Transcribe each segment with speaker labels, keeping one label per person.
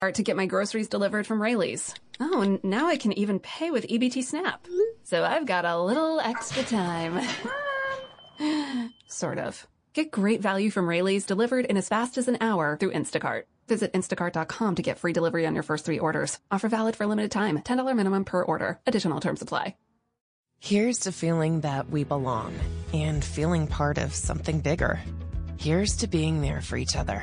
Speaker 1: to get my groceries delivered from Rayleigh's. Oh, and now I can even pay with EBT Snap. So I've got a little extra time. sort of. Get great value from Rayleigh's delivered in as fast as an hour through Instacart. Visit instacart.com to get free delivery on your first three orders. Offer valid for limited time. $10 minimum per order. Additional terms apply.
Speaker 2: Here's to feeling that we belong and feeling part of something bigger. Here's to being there for each other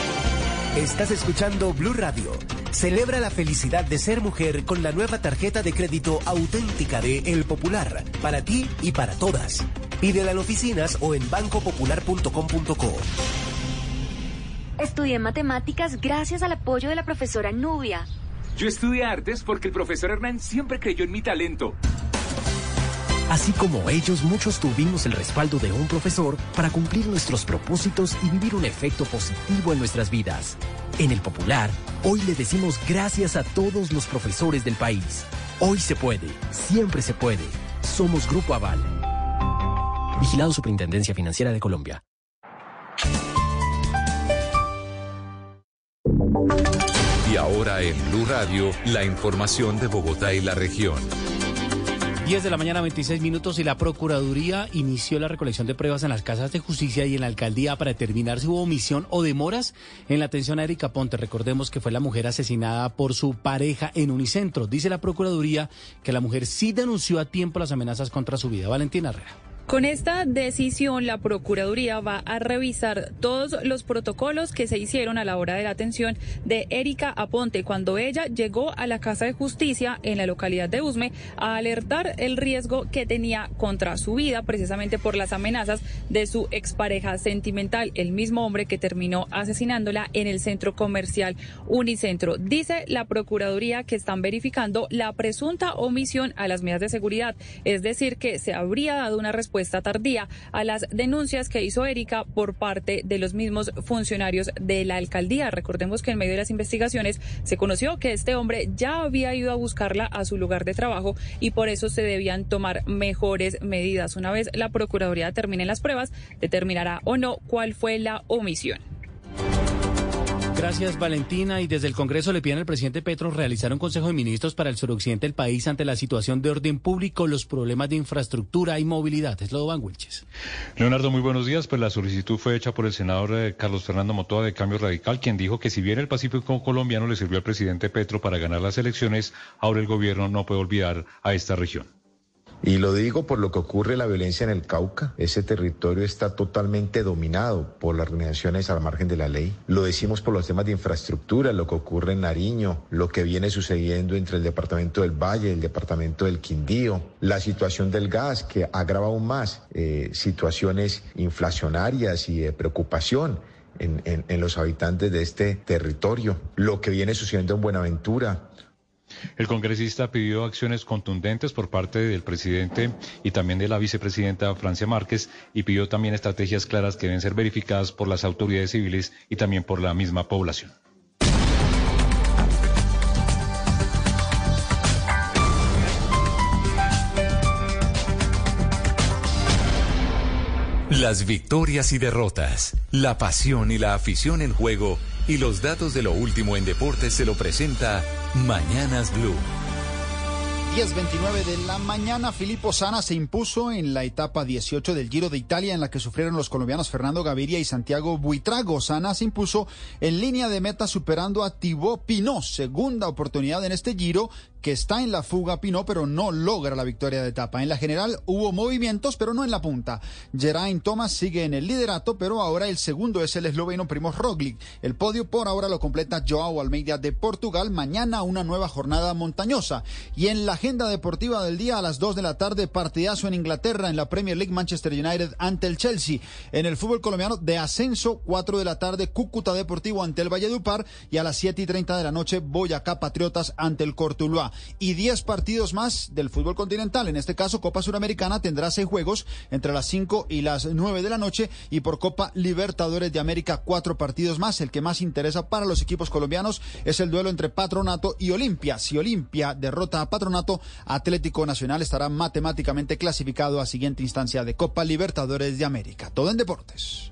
Speaker 3: Estás escuchando Blue Radio. Celebra la felicidad de ser mujer con la nueva tarjeta de crédito auténtica de El Popular, para ti y para todas. Pídela en oficinas o en bancopopular.com.co.
Speaker 4: Estudié matemáticas gracias al apoyo de la profesora Nubia.
Speaker 5: Yo estudié artes porque el profesor Hernán siempre creyó en mi talento.
Speaker 3: Así como ellos, muchos tuvimos el respaldo de un profesor para cumplir nuestros propósitos y vivir un efecto positivo en nuestras vidas. En el Popular, hoy le decimos gracias a todos los profesores del país. Hoy se puede, siempre se puede. Somos Grupo Aval. Vigilado Superintendencia Financiera de Colombia.
Speaker 6: Y ahora en Blue Radio, la información de Bogotá y la región.
Speaker 7: 10 de la mañana, 26 minutos, y la Procuraduría inició la recolección de pruebas en las casas de justicia y en la alcaldía para determinar si hubo omisión o demoras en la atención a Erika Ponte. Recordemos que fue la mujer asesinada por su pareja en Unicentro. Dice la Procuraduría que la mujer sí denunció a tiempo las amenazas contra su vida. Valentina Herrera.
Speaker 8: Con esta decisión, la Procuraduría va a revisar todos los protocolos que se hicieron a la hora de la atención de Erika Aponte cuando ella llegó a la Casa de Justicia en la localidad de Usme a alertar el riesgo que tenía contra su vida precisamente por las amenazas de su expareja sentimental, el mismo hombre que terminó asesinándola en el centro comercial Unicentro. Dice la Procuraduría que están verificando la presunta omisión a las medidas de seguridad, es decir, que se habría dado una respuesta tardía a las denuncias que hizo Erika por parte de los mismos funcionarios de la alcaldía. Recordemos que en medio de las investigaciones se conoció que este hombre ya había ido a buscarla a su lugar de trabajo y por eso se debían tomar mejores medidas. Una vez la Procuraduría termine las pruebas, determinará o no cuál fue la omisión.
Speaker 7: Gracias, Valentina. Y desde el Congreso le piden al presidente Petro realizar un Consejo de Ministros para el suroccidente del país ante la situación de orden público, los problemas de infraestructura y movilidad. Es lo Van Wilches.
Speaker 9: Leonardo, muy buenos días. Pues la solicitud fue hecha por el senador eh, Carlos Fernando Motoa de Cambio Radical, quien dijo que si bien el Pacífico colombiano le sirvió al presidente Petro para ganar las elecciones, ahora el gobierno no puede olvidar a esta región.
Speaker 10: Y lo digo por lo que ocurre la violencia en el Cauca. Ese territorio está totalmente dominado por las organizaciones al margen de la ley. Lo decimos por los temas de infraestructura, lo que ocurre en Nariño, lo que viene sucediendo entre el departamento del Valle y el departamento del Quindío, la situación del gas que agrava aún más eh, situaciones inflacionarias y preocupación. En los habitantes de este territorio, lo que viene sucediendo en Buenaventura,
Speaker 9: el congresista pidió acciones contundentes por parte del presidente y también de la vicepresidenta Francia Márquez y pidió también estrategias claras que deben ser verificadas por las autoridades civiles y también por la misma población.
Speaker 6: Las victorias y derrotas, la pasión y la afición en juego y los datos de lo último en deportes se lo presenta Mañanas Blue.
Speaker 11: 10.29 de la mañana, Filippo Sana se impuso en la etapa 18 del Giro de Italia en la que sufrieron los colombianos Fernando Gaviria y Santiago Buitrago. Sana se impuso en línea de meta superando a Thibaut Pinot, segunda oportunidad en este Giro que está en la fuga Pinot, pero no logra la victoria de etapa. En la general hubo movimientos, pero no en la punta. Geraint Thomas sigue en el liderato, pero ahora el segundo es el esloveno Primoz Roglic. El podio por ahora lo completa Joao Almeida de Portugal. Mañana una nueva jornada montañosa. Y en la agenda deportiva del día a las 2 de la tarde, partidazo en Inglaterra en la Premier League Manchester United ante el Chelsea. En el fútbol colombiano de ascenso, 4 de la tarde, Cúcuta Deportivo ante el Valledupar y a las 7 y 30 de la noche, Boyacá Patriotas ante el Cortuluá. Y 10 partidos más del fútbol continental. En este caso, Copa Suramericana tendrá seis juegos entre las 5 y las 9 de la noche y por Copa Libertadores de América cuatro partidos más. El que más interesa para los equipos colombianos es el duelo entre Patronato y Olimpia. Si Olimpia derrota a Patronato, Atlético Nacional estará matemáticamente clasificado a siguiente instancia de Copa Libertadores de América. Todo en deportes.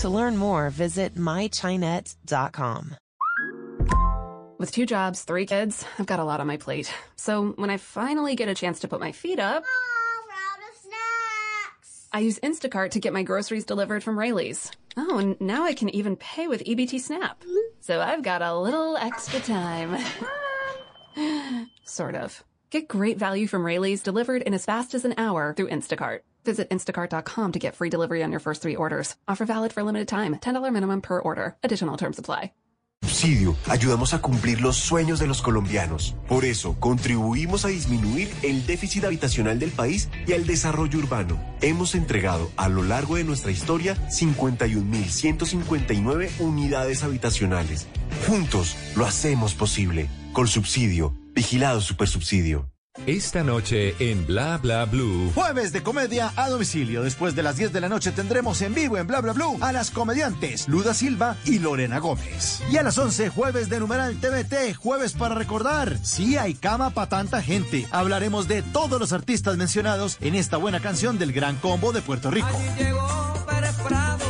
Speaker 2: To learn more, visit mychinet.com.
Speaker 1: With two jobs, three kids, I've got a lot on my plate. So when I finally get a chance to put my feet up, I use Instacart to get my groceries delivered from Rayleigh's. Oh, and now I can even pay with EBT Snap. So I've got a little extra time. sort of. Get great value from Rayleigh's delivered in as fast as an hour through Instacart. Visit instacart.com to get free delivery on your first three orders. Offer valid for limited time. $10 minimum per order. Additional terms apply.
Speaker 12: Subsidio. Ayudamos a cumplir los sueños de los colombianos. Por eso, contribuimos a disminuir el déficit habitacional del país y al desarrollo urbano. Hemos entregado a lo largo de nuestra historia 51.159 unidades habitacionales. Juntos lo hacemos posible. Con subsidio. Vigilado Supersubsidio.
Speaker 6: Esta noche en Bla Bla Blue.
Speaker 13: Jueves de comedia a domicilio. Después de las 10 de la noche tendremos en vivo en Bla Bla Blue a las comediantes Luda Silva y Lorena Gómez. Y a las 11, jueves de numeral TVT, jueves para recordar. Sí hay cama para tanta gente. Hablaremos de todos los artistas mencionados en esta buena canción del Gran Combo de Puerto Rico.
Speaker 14: Allí llegó Pérez Prado,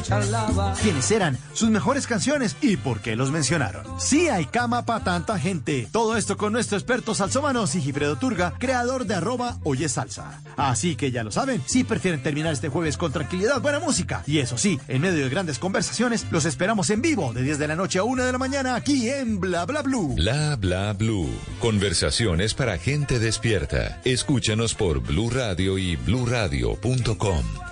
Speaker 14: Charlaba.
Speaker 13: ¿Quiénes eran sus mejores canciones y por qué los mencionaron? Sí hay cama para tanta gente. Todo esto con nuestro experto salsómano Sigifredo Turga, creador de arroba Oye Salsa. Así que ya lo saben, si prefieren terminar este jueves con tranquilidad, buena música. Y eso sí, en medio de grandes conversaciones, los esperamos en vivo de 10 de la noche a 1 de la mañana aquí en Bla Bla Blue.
Speaker 6: Bla Bla Blue. Conversaciones para gente despierta. Escúchanos por Blue Radio y bluradio.com.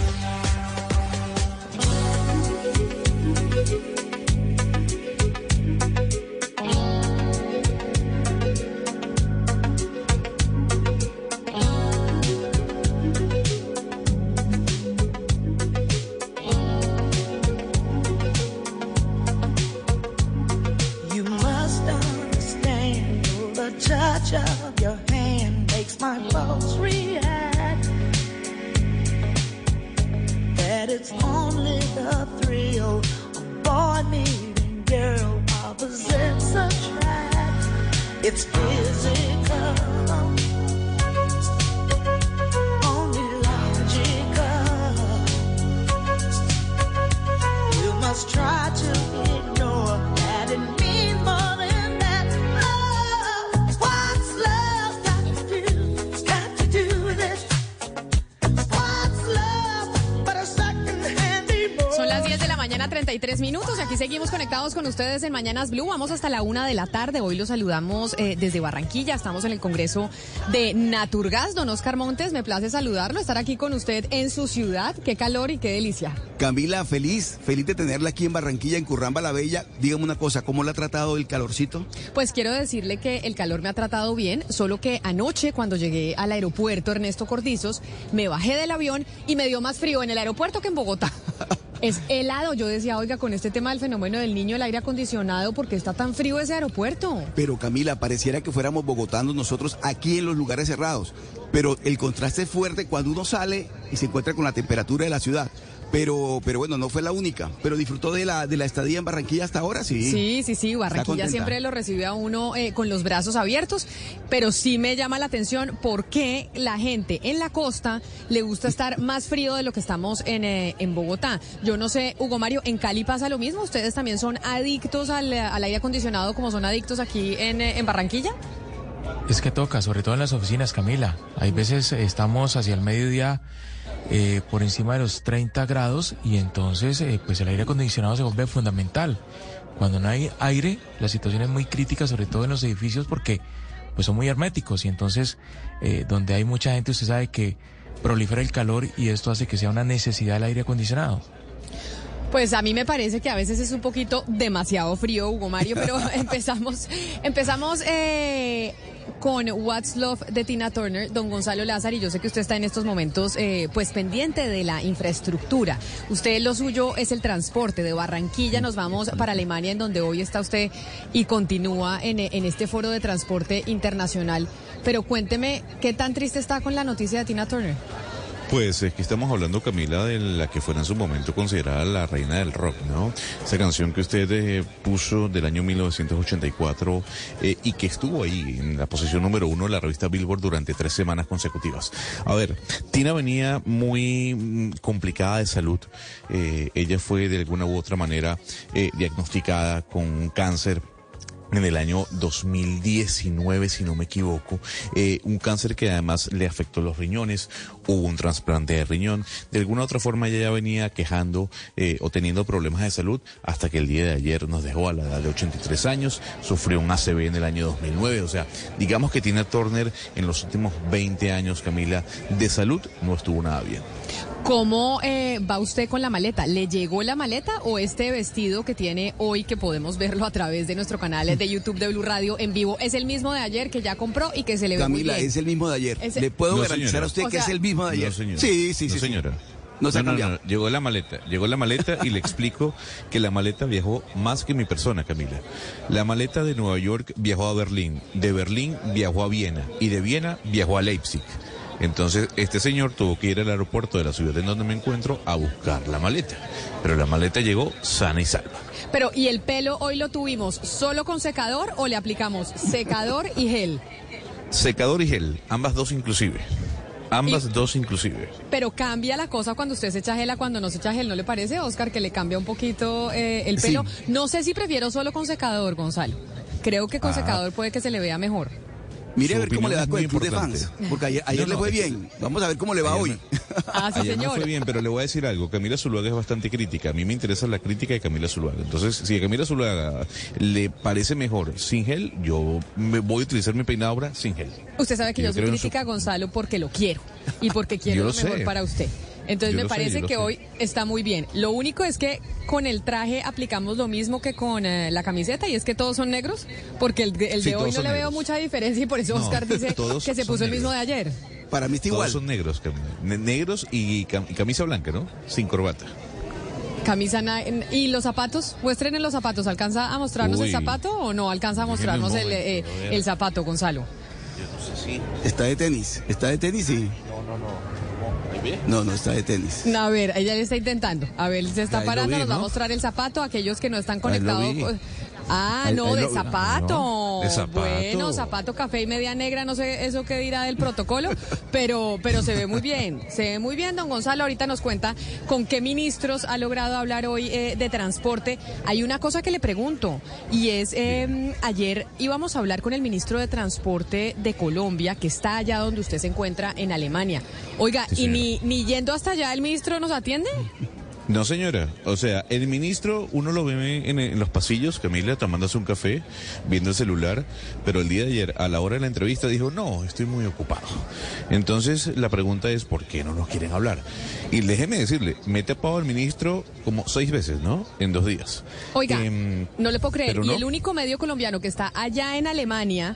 Speaker 15: It's only the thrill of boy meeting girl opposites attract. It's physical. Only logical. You must try to
Speaker 16: 33 minutos. Aquí seguimos conectados con ustedes en Mañanas Blue. Vamos hasta la una de la tarde. Hoy los saludamos eh, desde Barranquilla. Estamos en el Congreso de Naturgas. Don Oscar Montes, me place saludarlo, estar aquí con usted en su ciudad. Qué calor y qué delicia.
Speaker 17: Camila, feliz, feliz de tenerla aquí en Barranquilla, en Curramba la Bella. Dígame una cosa, ¿cómo le ha tratado el calorcito?
Speaker 16: Pues quiero decirle que el calor me ha tratado bien, solo que anoche cuando llegué al aeropuerto Ernesto Cordizos, me bajé del avión y me dio más frío en el aeropuerto que en Bogotá. Es helado, yo decía, oiga, con este tema del fenómeno del niño, el aire acondicionado, ¿por qué está tan frío ese aeropuerto?
Speaker 17: Pero Camila, pareciera que fuéramos bogotanos nosotros aquí en los lugares cerrados. Pero el contraste es fuerte cuando uno sale y se encuentra con la temperatura de la ciudad. Pero, pero bueno, no fue la única. Pero disfrutó de la, de la estadía en Barranquilla hasta ahora, sí.
Speaker 16: Sí, sí, sí, Barranquilla siempre lo recibe a uno eh, con los brazos abiertos, pero sí me llama la atención por qué la gente en la costa le gusta estar más frío de lo que estamos en, eh, en Bogotá. Yo no sé, Hugo Mario, ¿en Cali pasa lo mismo? ¿Ustedes también son adictos al, al aire acondicionado como son adictos aquí en, eh, en Barranquilla?
Speaker 18: Es que toca, sobre todo en las oficinas, Camila. Hay veces estamos hacia el mediodía eh, por encima de los 30 grados y entonces eh, pues el aire acondicionado se vuelve fundamental. Cuando no hay aire, la situación es muy crítica, sobre todo en los edificios, porque pues son muy herméticos y entonces eh, donde hay mucha gente usted sabe que prolifera el calor y esto hace que sea una necesidad del aire acondicionado.
Speaker 16: Pues a mí me parece que a veces es un poquito demasiado frío, Hugo Mario, pero empezamos, empezamos eh, con What's Love de Tina Turner, don Gonzalo Lázaro, y yo sé que usted está en estos momentos eh, pues pendiente de la infraestructura. Usted lo suyo es el transporte. De Barranquilla nos vamos para Alemania, en donde hoy está usted y continúa en, en este foro de transporte internacional. Pero cuénteme, ¿qué tan triste está con la noticia de Tina Turner?
Speaker 19: Pues es que estamos hablando, Camila, de la que fuera en su momento considerada la reina del rock, ¿no? Esa canción que usted eh, puso del año 1984 eh, y que estuvo ahí en la posición número uno de la revista Billboard durante tres semanas consecutivas. A ver, Tina venía muy mm, complicada de salud. Eh, ella fue de alguna u otra manera eh, diagnosticada con cáncer en el año 2019, si no me equivoco, eh, un cáncer que además le afectó los riñones, hubo un trasplante de riñón, de alguna u otra forma ella ya venía quejando eh, o teniendo problemas de salud hasta que el día de ayer nos dejó a la edad de 83 años, sufrió un ACV en el año 2009, o sea, digamos que Tina Turner en los últimos 20 años, Camila, de salud no estuvo nada bien.
Speaker 16: ¿Cómo eh, va usted con la maleta? ¿Le llegó la maleta o este vestido que tiene hoy, que podemos verlo a través de nuestro canal de YouTube de Blue Radio en vivo, es el mismo de ayer que ya compró y que se le ve muy
Speaker 17: Camila,
Speaker 16: bien?
Speaker 17: es el mismo de ayer.
Speaker 16: Es-
Speaker 17: Le puedo
Speaker 19: No,
Speaker 17: garantizar
Speaker 19: señora.
Speaker 17: a usted
Speaker 16: O
Speaker 17: que es el mismo de ayer.
Speaker 19: No, señora.
Speaker 17: Sí, sí, sí.
Speaker 19: No,
Speaker 17: sí.
Speaker 19: señora.
Speaker 17: No se
Speaker 19: no, no, llegó la maleta, llegó la maleta y le explico que la maleta viajó más que mi persona, Camila. La maleta de Nueva York viajó a Berlín, de Berlín viajó a Viena y de Viena viajó a Leipzig. Entonces, este señor tuvo que ir al aeropuerto de la ciudad en donde me encuentro a buscar la maleta. Pero la maleta llegó sana y salva.
Speaker 16: Pero, ¿y el pelo hoy lo tuvimos solo con secador o le aplicamos secador y gel?
Speaker 19: Secador y gel, ambas dos inclusive. Ambas dos inclusive.
Speaker 16: Pero cambia la cosa cuando usted se echa gel a cuando no se echa gel, ¿no le parece, Oscar, que le cambia un poquito eh, el
Speaker 19: Sí.
Speaker 16: pelo? No sé si prefiero solo con secador, Gonzalo. Creo que con
Speaker 17: Ah.
Speaker 16: secador puede que se le vea mejor.
Speaker 17: Mire a
Speaker 19: Su
Speaker 17: ver cómo le va con el club de fans. Porque ayer, ayer
Speaker 19: No,
Speaker 17: le
Speaker 19: no,
Speaker 17: fue bien. Vamos a ver cómo le va hoy.
Speaker 16: Ah, sí,
Speaker 19: Ayer no
Speaker 16: señor.
Speaker 19: fue bien, pero le voy a decir algo. Camila Zuluaga es bastante crítica. A mí me interesa la crítica de Camila Zuluaga. Entonces, si a Camila Zuluaga le parece mejor sin gel, yo me voy a utilizar mi peinado ahora sin gel.
Speaker 16: Usted sabe que
Speaker 19: Yo
Speaker 16: yo, soy
Speaker 19: su-
Speaker 16: crítica a Gonzalo porque lo quiero y porque quiero
Speaker 19: Yo
Speaker 16: lo,
Speaker 19: lo sé.
Speaker 16: mejor para usted. Entonces
Speaker 19: Yo
Speaker 16: me
Speaker 19: sé,
Speaker 16: parece
Speaker 19: yo
Speaker 16: que
Speaker 19: sé.
Speaker 16: hoy está muy bien. Lo único es que con el traje aplicamos lo mismo que con eh, la camiseta y es que todos son negros, porque el, el
Speaker 19: Sí,
Speaker 16: de hoy
Speaker 19: todos
Speaker 16: no le veo mucha diferencia y por eso
Speaker 19: No,
Speaker 16: Oscar dice
Speaker 19: todos
Speaker 16: que se puso el mismo de ayer.
Speaker 17: Para mí está
Speaker 19: Todos
Speaker 17: igual.
Speaker 19: son negros, negros y, cam- y camisa blanca, ¿no? Sin corbata.
Speaker 16: Camisa y los zapatos, muestren en los zapatos. ¿Alcanza a mostrarnos el zapato o no alcanza a mostrarnos el, eh, el zapato, Gonzalo?
Speaker 17: Está de tenis. Está de tenis, sí. No, no, está de tenis.
Speaker 16: A ver, ella le está intentando. A ver, se está
Speaker 17: Ahí
Speaker 16: parando,
Speaker 17: vi,
Speaker 16: nos va a
Speaker 17: ¿no?
Speaker 16: mostrar el zapato. Aquellos que no están conectados. Ah,
Speaker 17: Ahí-
Speaker 16: no,
Speaker 17: ahí
Speaker 16: de
Speaker 17: lo
Speaker 16: zapato.
Speaker 19: No, de zapato.
Speaker 16: Bueno, zapato café y media negra, no sé eso qué dirá del protocolo, pero, pero se ve muy bien. Se ve muy bien, don Gonzalo. Ahorita nos cuenta con qué ministros ha logrado hablar hoy eh, de transporte. Hay una cosa que le pregunto, y es, eh, ayer íbamos a hablar con el ministro de Transporte de Colombia, que está allá donde usted se encuentra, en Alemania. Oiga,
Speaker 19: Sí,
Speaker 16: ¿y ni, ni yendo hasta allá el ministro nos atiende?
Speaker 19: No, señora. O sea, el ministro, uno lo ve en, en los pasillos, Camila, tomándose un café, viendo el celular, pero el día de ayer, a la hora de la entrevista, dijo, no, estoy muy ocupado. Entonces, la pregunta es, ¿por qué no nos quieren hablar? Y déjeme decirle, me he tapado al ministro como seis veces, ¿no? En dos días.
Speaker 16: Oiga,
Speaker 19: Em,
Speaker 16: no le puedo creer. Y
Speaker 19: no.
Speaker 16: el único medio colombiano que está allá en Alemania,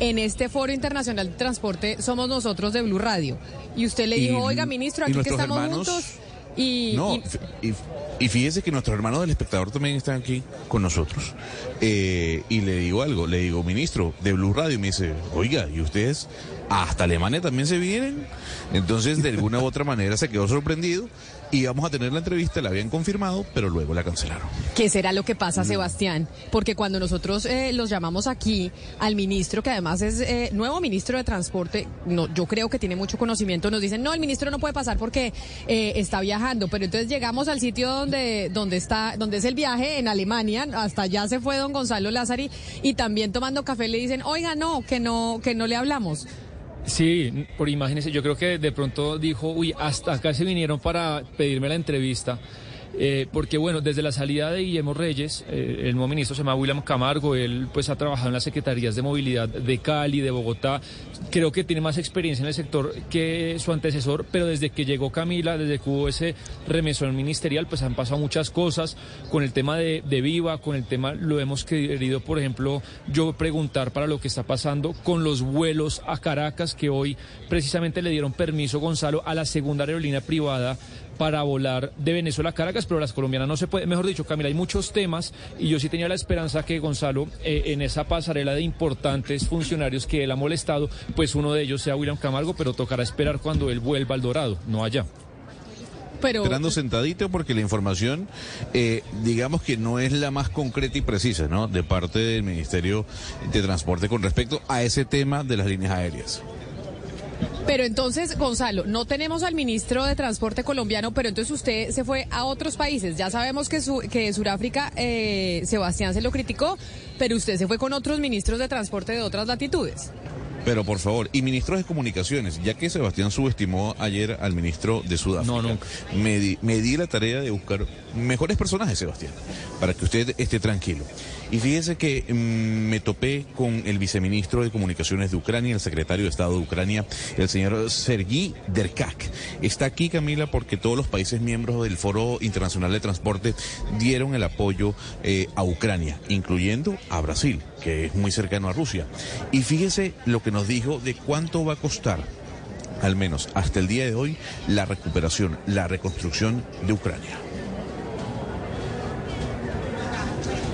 Speaker 16: en este Foro Internacional de Transporte, somos nosotros de Blue Radio. Y usted le dijo, oiga, ministro, aquí que estamos
Speaker 19: hermanos-
Speaker 16: juntos. Y,
Speaker 19: No,
Speaker 16: y-
Speaker 19: y, y fíjese que nuestros hermanos del espectador también están aquí con nosotros. Eh, y le digo algo, le digo, ministro, de Blue Radio, y me dice, oiga, ¿y ustedes hasta Alemania también se vienen. Entonces, de alguna u otra manera se quedó sorprendido y vamos a tener la entrevista, la habían confirmado, pero luego la cancelaron.
Speaker 16: ¿Qué será lo que
Speaker 19: Mm.
Speaker 16: pasa, Sebastián? Porque cuando nosotros eh, los llamamos aquí al ministro, que además es eh, nuevo ministro de Transporte, no, yo creo que tiene mucho conocimiento, nos dicen, no, el ministro no puede pasar porque eh, está viajando, pero entonces llegamos al sitio donde, donde está, donde es el viaje, en Alemania, hasta allá se fue don Gonzalo Lázari, y también tomando café le dicen, oiga, no, que no, que no le hablamos.
Speaker 20: Sí, por imágenes, yo creo que de pronto dijo, uy, hasta acá se vinieron para pedirme la entrevista. Eh, porque bueno, desde la salida de Guillermo Reyes, eh, el nuevo ministro se llama William Camargo, él pues ha trabajado en las secretarías de movilidad de Cali, de Bogotá, creo que tiene más experiencia en el sector que su antecesor, pero desde que llegó Camila, desde que hubo ese remesón ministerial, pues han pasado muchas cosas. Con el tema de, de Viva, con el tema, lo hemos querido, por ejemplo, yo preguntar para lo que está pasando con los vuelos a Caracas, que hoy precisamente le dieron permiso, Gonzalo, a la segunda aerolínea privada para volar de Venezuela a Caracas, pero las colombianas no se puede. Mejor dicho, Camila, hay muchos temas y yo sí tenía la esperanza que Gonzalo, eh, en esa pasarela de importantes funcionarios que él ha molestado, pues uno de ellos sea William Camargo, pero tocará esperar cuando él vuelva al Dorado, no allá.
Speaker 16: Pero
Speaker 19: Esperando sentadito porque la información, eh, digamos que no es la más concreta y precisa, ¿no? De parte del Ministerio de Transporte con respecto a ese tema de las líneas aéreas.
Speaker 16: Pero entonces, Gonzalo, no tenemos al ministro de Transporte colombiano, pero entonces usted se fue a otros países. Ya sabemos que, su, que Suráfrica, eh, Sebastián se lo criticó, pero usted se fue con otros ministros de transporte de otras latitudes.
Speaker 19: Pero por favor, y ministros de comunicaciones, ya que Sebastián subestimó ayer al ministro de Sudáfrica, me, di, me di la tarea de buscar mejores personajes, Sebastián, para que usted esté tranquilo. Y fíjese que mm, me topé con el viceministro de Comunicaciones de Ucrania, el secretario de Estado de Ucrania, el señor Sergi Derkak. Está aquí, Camila, porque todos los países miembros del Foro Internacional de Transporte dieron el apoyo eh, a Ucrania, incluyendo a Brasil, que es muy cercano a Rusia. Y fíjese lo que nos dijo de cuánto va a costar, al menos hasta el día de hoy, la recuperación, la reconstrucción de Ucrania.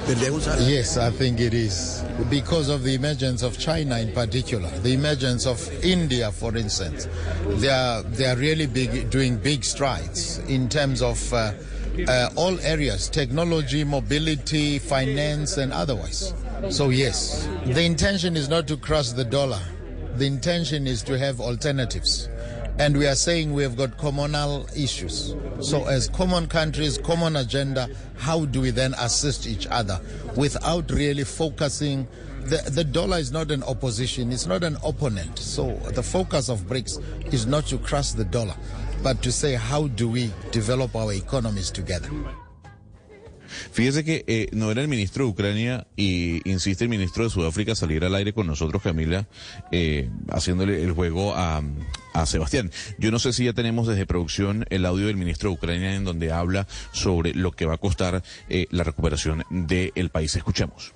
Speaker 21: Yes, I think it is. Because of the emergence of China in particular, the emergence of India, for instance, they are, they are really big, doing big strides in terms of uh, uh, all areas technology, mobility, finance, and otherwise. So, yes, the intention is not to cross the dollar, the intention is to have alternatives. And we are saying we have got communal issues. So, as common countries, common agenda, how do we then assist each other without really focusing? The, the dollar is not an opposition, it's not an opponent. So, the focus of BRICS is not to crush the dollar, but to say how do we develop our economies together.
Speaker 19: Fíjese que eh, no era el ministro de Ucrania y insiste el ministro de Sudáfrica salir al aire con nosotros, Camila, eh, haciéndole el juego a, Sebastián. Yo no sé si ya tenemos desde producción el audio del ministro de Ucrania en donde habla sobre lo que va a costar eh, la recuperación del país. Escuchemos.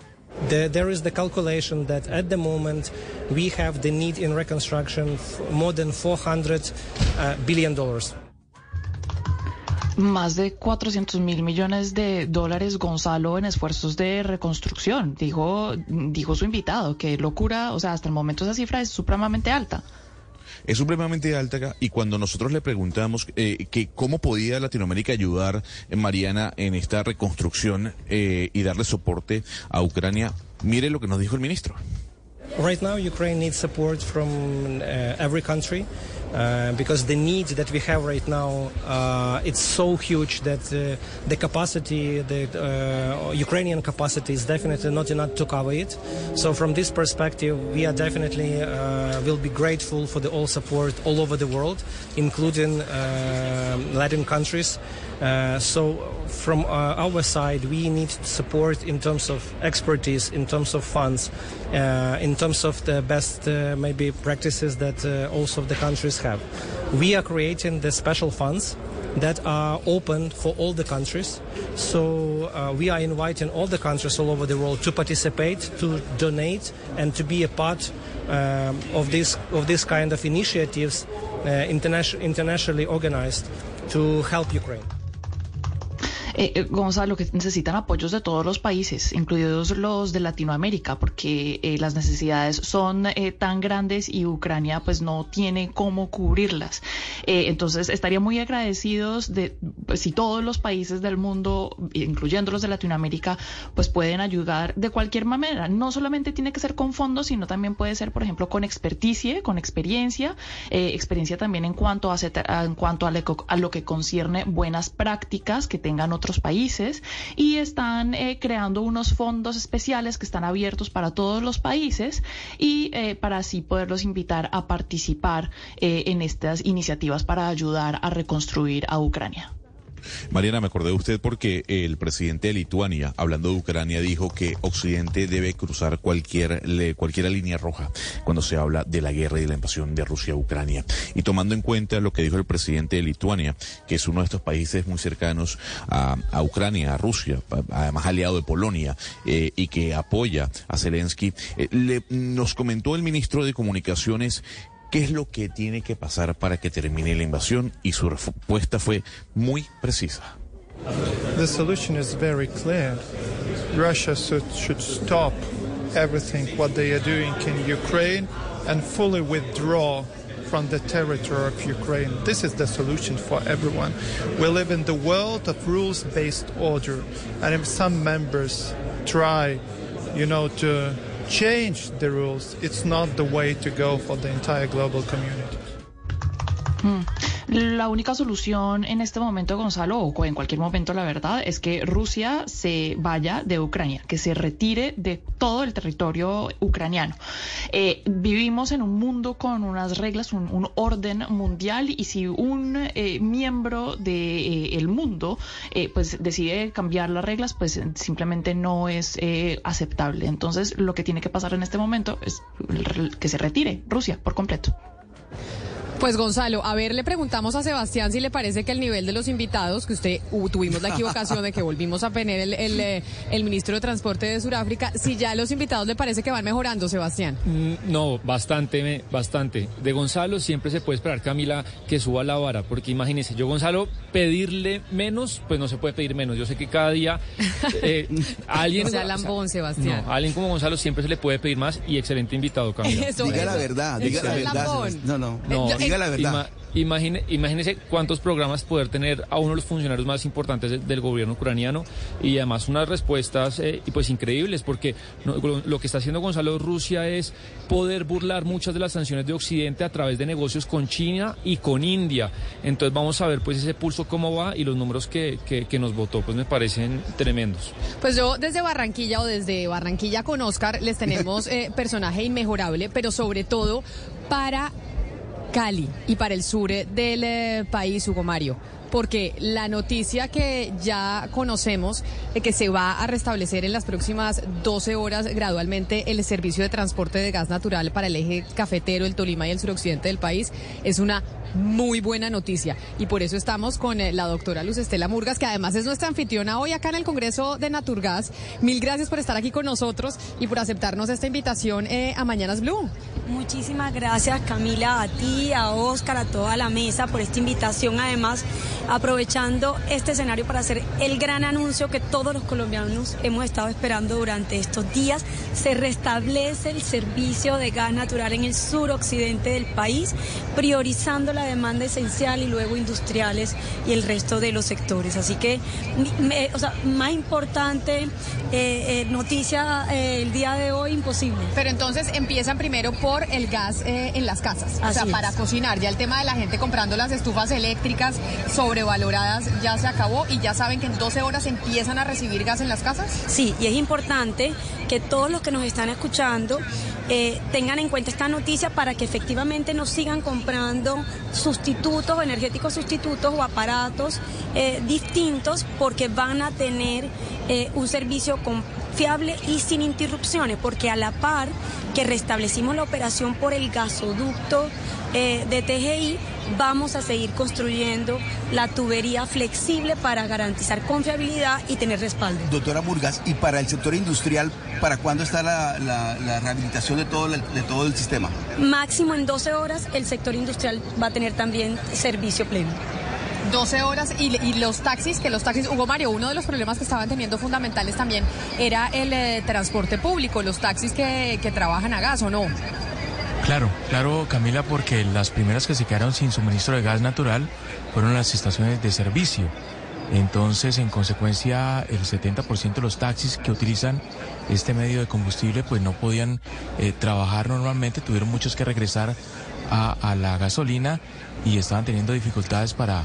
Speaker 22: The, there is the calculation that at the moment we have the need in reconstruction more than 400 uh, billion dollars.
Speaker 23: Más de 400 mil millones de dólares, Gonzalo, en esfuerzos de reconstrucción. Dijo, dijo su invitado, que locura, o sea, hasta el momento esa cifra es supremamente alta.
Speaker 19: Es supremamente alta y cuando nosotros le preguntamos eh, que cómo podía Latinoamérica ayudar, eh, Mariana, en esta reconstrucción eh, y darle soporte a Ucrania, mire lo que nos dijo el ministro.
Speaker 22: Right now, Ukraine needs support from uh, every country uh, because the needs that we have right now uh, it's so huge that uh, the capacity, the uh, Ukrainian capacity, is definitely not enough to cover it. So, from this perspective, we are definitely uh, will be grateful for the all support all over the world, including Latin countries. Uh, so, from uh, our side, we need support in terms of expertise, in terms of funds, uh, in terms of the best uh, maybe practices that uh, also the countries have. We are creating the special funds that are open for all the countries. So we are inviting all the countries all over the world to participate, to donate, and to be a part um, of this of this kind of initiatives, internation, internationally organized, to help Ukraine.
Speaker 23: Eh, eh, Gonzalo, que necesitan apoyos de todos los países, incluidos los de Latinoamérica, porque eh, las necesidades son eh, tan grandes y Ucrania pues no tiene cómo cubrirlas. Eh, entonces estaría muy agradecidos de pues, si todos los países del mundo, incluyendo los de Latinoamérica, pues pueden ayudar de cualquier manera. No solamente tiene que ser con fondos, sino también puede ser, por ejemplo, con experticia, con experiencia, experiencia también en cuanto a, en cuanto a, lo- a lo que concierne buenas prácticas que tengan otros países y están eh, creando unos fondos especiales que están abiertos para todos los países y eh, para así poderlos invitar a participar eh, en estas iniciativas para ayudar a reconstruir a Ucrania.
Speaker 19: Mariana, me acordé de usted porque el presidente de Lituania, hablando de Ucrania, dijo que Occidente debe cruzar cualquier, línea roja cuando se habla de la guerra y de la invasión de Rusia a Ucrania. Y tomando en cuenta lo que dijo el presidente de Lituania, que es uno de estos países muy cercanos a, Ucrania, a Rusia, además aliado de Polonia, eh, y que apoya a Zelensky, eh, le- nos comentó el ministro de Comunicaciones ¿Qué es lo que tiene que pasar para que termine la invasión? Y su respuesta fue muy precisa.
Speaker 24: The solution is very clear. Russia should, stop everything what they are doing in Ukraine and fully withdraw from the territory of Ukraine. This is the solution for everyone. We live in the world of rules-based order, and if some members try, you know, to change the rules, it's not the way to go for the entire global community.
Speaker 23: Mm. La única solución en este momento, Gonzalo, o en cualquier momento, la verdad, es que Rusia se vaya de Ucrania, que se retire de todo el territorio ucraniano. Eh, vivimos en un mundo con unas reglas, un, orden mundial, y si un eh, miembro del de, eh, mundo eh, pues decide cambiar las reglas, pues simplemente no es eh, aceptable. Entonces, lo que tiene que pasar en este momento es que se retire Rusia por completo.
Speaker 16: Pues Gonzalo, a ver, le preguntamos a Sebastián si le parece que el nivel de los invitados, que usted uh, tuvimos la equivocación de que volvimos a tener el, el, eh, el ministro de Transporte de Sudáfrica, si ya los invitados le parece que van mejorando, Sebastián.
Speaker 20: Mm, No, bastante, me- bastante. De Gonzalo siempre se puede esperar, Camila, que suba la vara, porque imagínese, yo Gonzalo, pedirle menos, pues no se puede pedir menos. Yo sé que cada día eh, alguien...
Speaker 16: O sea, lambón, Sebastián.
Speaker 20: No, alguien como Gonzalo siempre se le puede pedir más y excelente invitado, Camila.
Speaker 16: Eso,
Speaker 17: Diga
Speaker 16: eso.
Speaker 17: la verdad, diga la verdad.
Speaker 16: lambón.
Speaker 17: No, no,
Speaker 20: No,
Speaker 17: diga la verdad.
Speaker 20: ima- imagine, imagínese cuántos programas poder tener a uno de los funcionarios más importantes de- del gobierno ucraniano y además unas respuestas eh, y pues increíbles porque no- lo, lo que está haciendo Gonzalo Rusia es poder burlar muchas de las sanciones de Occidente a través de negocios con China y con India. Entonces vamos a ver pues ese pulso cómo va y los números que, que, que nos votó pues me parecen tremendos.
Speaker 16: Pues yo desde Barranquilla o desde Barranquilla con Oscar les tenemos eh, personaje inmejorable, pero sobre todo para Cali y para el sur eh, del eh, país, Hugo Mario. Porque la noticia que ya conocemos de que se va a restablecer en las próximas 12 horas gradualmente el servicio de transporte de gas natural para el eje cafetero, el Tolima y el suroccidente del país es una muy buena noticia. Y por eso estamos con eh, la doctora Luz Estela Murgas, que además es nuestra anfitriona hoy acá en el Congreso de Naturgas. Mil gracias por estar aquí con nosotros y por aceptarnos esta invitación eh, a Mañanas Blue.
Speaker 25: Muchísimas gracias Camila, a ti, a Oscar, a toda la mesa por esta invitación. Además, aprovechando este escenario para hacer el gran anuncio que todos los colombianos hemos estado esperando durante estos días. Se restablece el servicio de gas natural en el suroccidente del país, priorizando la demanda esencial y luego industriales y el resto de los sectores. Así que, me- o sea, más importante eh, eh, noticia eh, el día de hoy, imposible.
Speaker 16: Pero entonces empiezan primero por el gas en las casas, o sea,
Speaker 25: es.
Speaker 16: para cocinar. Ya el tema de la gente comprando las estufas eléctricas sobrevaloradas ya se acabó y ya saben que en 12 horas empiezan a recibir gas en las casas.
Speaker 25: Sí, y es importante que todos los que nos están escuchando eh, tengan en cuenta esta noticia para que efectivamente no sigan comprando sustitutos, energéticos sustitutos o aparatos eh, distintos porque van a tener eh, un servicio confiable y sin interrupciones, porque a la par que restablecimos la operación por el gasoducto de TGI, vamos a seguir construyendo la tubería flexible para garantizar confiabilidad y tener respaldo.
Speaker 17: Doctora Murgas, y para el sector industrial, ¿para cuándo está la, la- la rehabilitación de todo, el- de todo el sistema?
Speaker 25: Máximo en 12 horas el sector industrial va a tener también servicio pleno.
Speaker 16: 12 horas y, y los taxis, que los taxis, Hugo Mario, uno de los problemas que estaban teniendo fundamentales también era el eh, transporte público, los taxis que, que trabajan a gas o no.
Speaker 18: Claro, claro, Camila, porque las primeras que se quedaron sin suministro de gas natural fueron las estaciones de servicio. Entonces, en consecuencia, el 70% de los taxis que utilizan este medio de combustible pues no podían eh, trabajar normalmente, tuvieron muchos que regresar a, la gasolina y estaban teniendo dificultades para,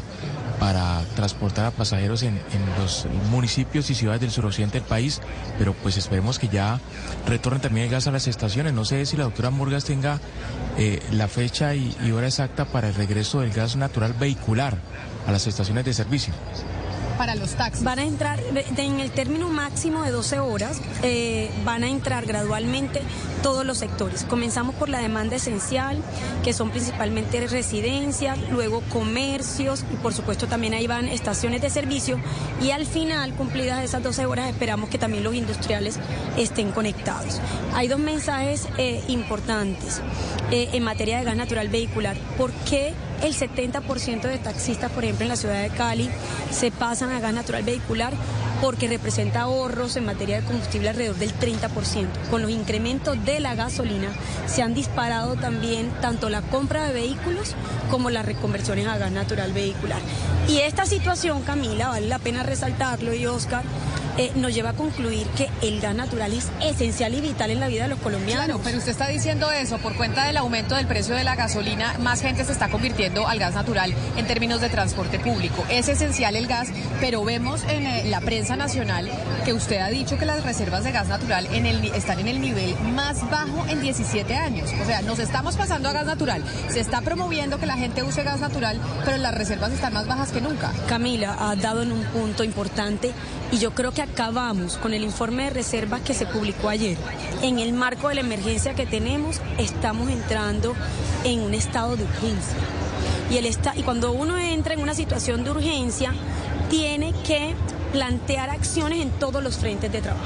Speaker 18: para transportar a pasajeros en, en los municipios y ciudades del suroccidente del país, pero pues esperemos que ya retorne también el gas a las estaciones. No sé si la doctora Murgas tenga eh, la fecha y hora exacta para el regreso del gas natural vehicular a las estaciones de servicio.
Speaker 16: Para los taxis.
Speaker 25: Van a entrar en el término máximo de 12 horas, eh, van a entrar gradualmente todos los sectores. Comenzamos por la demanda esencial, que son principalmente residencias, luego comercios y por supuesto también ahí van estaciones de servicio y al final, cumplidas esas 12 horas, esperamos que también los industriales estén conectados. Hay dos mensajes eh, importantes eh, en materia de gas natural vehicular. ¿Por qué el 70% de taxistas, por ejemplo, en la ciudad de Cali, se pasan a gas natural vehicular porque representa ahorros en materia de combustible alrededor del 30%. Con los incrementos de la gasolina se han disparado también tanto la compra de vehículos como las reconversiones a gas natural vehicular. Y esta situación, Camila, vale la pena resaltarlo y Oscar, eh, nos lleva a concluir que el gas natural es esencial y vital en la vida de los colombianos.
Speaker 16: Claro, pero usted está diciendo eso, por cuenta del aumento del precio de la gasolina, más gente se está convirtiendo al gas natural en términos de transporte público. Es esencial el gas, pero vemos en eh, la prensa nacional que usted ha dicho que las reservas de gas natural en el, están en el nivel más bajo en 17 años. O sea, nos estamos pasando a gas natural. Se está promoviendo que la gente use gas natural, pero las reservas están más bajas que nunca.
Speaker 25: Camila ha dado en un punto importante y yo creo que acabamos con el informe de reservas que se publicó ayer. En el marco de la emergencia que tenemos, estamos entrando en un estado de urgencia. Y, el esta- y cuando uno entra en una situación de urgencia, tiene que plantear acciones en todos los frentes de trabajo.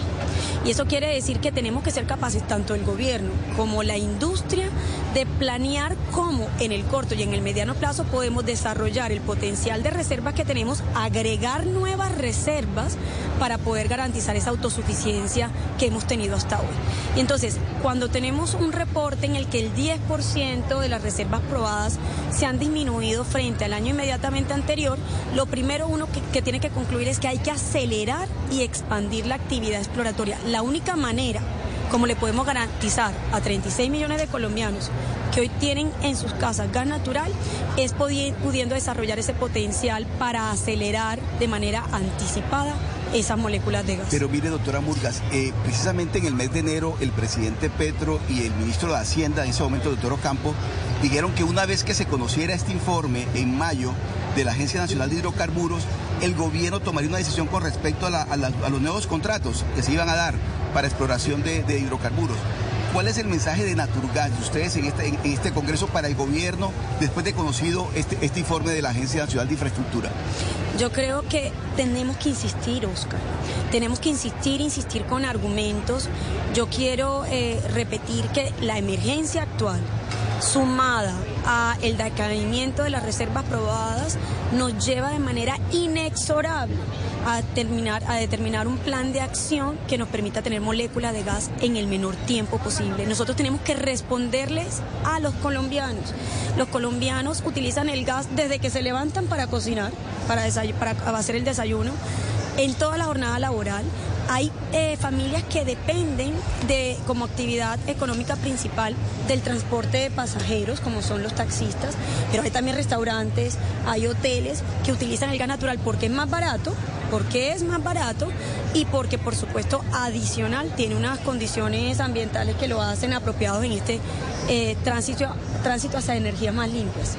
Speaker 25: Y eso quiere decir que tenemos que ser capaces, tanto el gobierno como la industria, de planear cómo en el corto y en el mediano plazo podemos desarrollar el potencial de reservas que tenemos, agregar nuevas reservas para poder garantizar esa autosuficiencia que hemos tenido hasta hoy. Y entonces, cuando tenemos un reporte en el que el 10% de las reservas probadas se han disminuido frente al año inmediatamente anterior, lo primero uno que, tiene que concluir es que hay que acelerar y expandir la actividad exploratoria. La única manera como le podemos garantizar a 36 millones de colombianos que hoy tienen en sus casas gas natural, es pudi- pudiendo desarrollar ese potencial para acelerar de manera anticipada esas moléculas de gas.
Speaker 17: Pero mire, doctora Murgas, eh, precisamente en el mes de enero el presidente Petro y el ministro de Hacienda, en ese momento, doctor Ocampo, dijeron que una vez que se conociera este informe en mayo de la Agencia Nacional de Hidrocarburos, el gobierno tomaría una decisión con respecto a, la- a la- los nuevos contratos que se iban a dar para exploración de, hidrocarburos. ¿Cuál es el mensaje de Naturgas de ustedes en este, en este Congreso para el gobierno después de conocido este, este informe de la Agencia Nacional de Infraestructura?
Speaker 25: Yo creo que tenemos que insistir, Oscar. Tenemos que insistir, insistir con argumentos. Yo quiero eh, repetir que la emergencia actual, sumada a el decaimiento de las reservas probadas, nos lleva de manera inexorable a, terminar, a determinar un plan de acción que nos permita tener moléculas de gas en el menor tiempo posible. Nosotros tenemos que responderles a los colombianos. Los colombianos utilizan el gas desde que se levantan para cocinar, para, hacer el desayuno, en toda la jornada laboral. Hay eh, familias que dependen de, como actividad económica principal del transporte de pasajeros, como son los taxistas, pero hay también restaurantes, hay hoteles que utilizan el gas natural porque es más barato, porque es más barato y porque, por supuesto, adicional tiene unas condiciones ambientales que lo hacen apropiados en este eh, tránsito, tránsito hacia energías más limpias.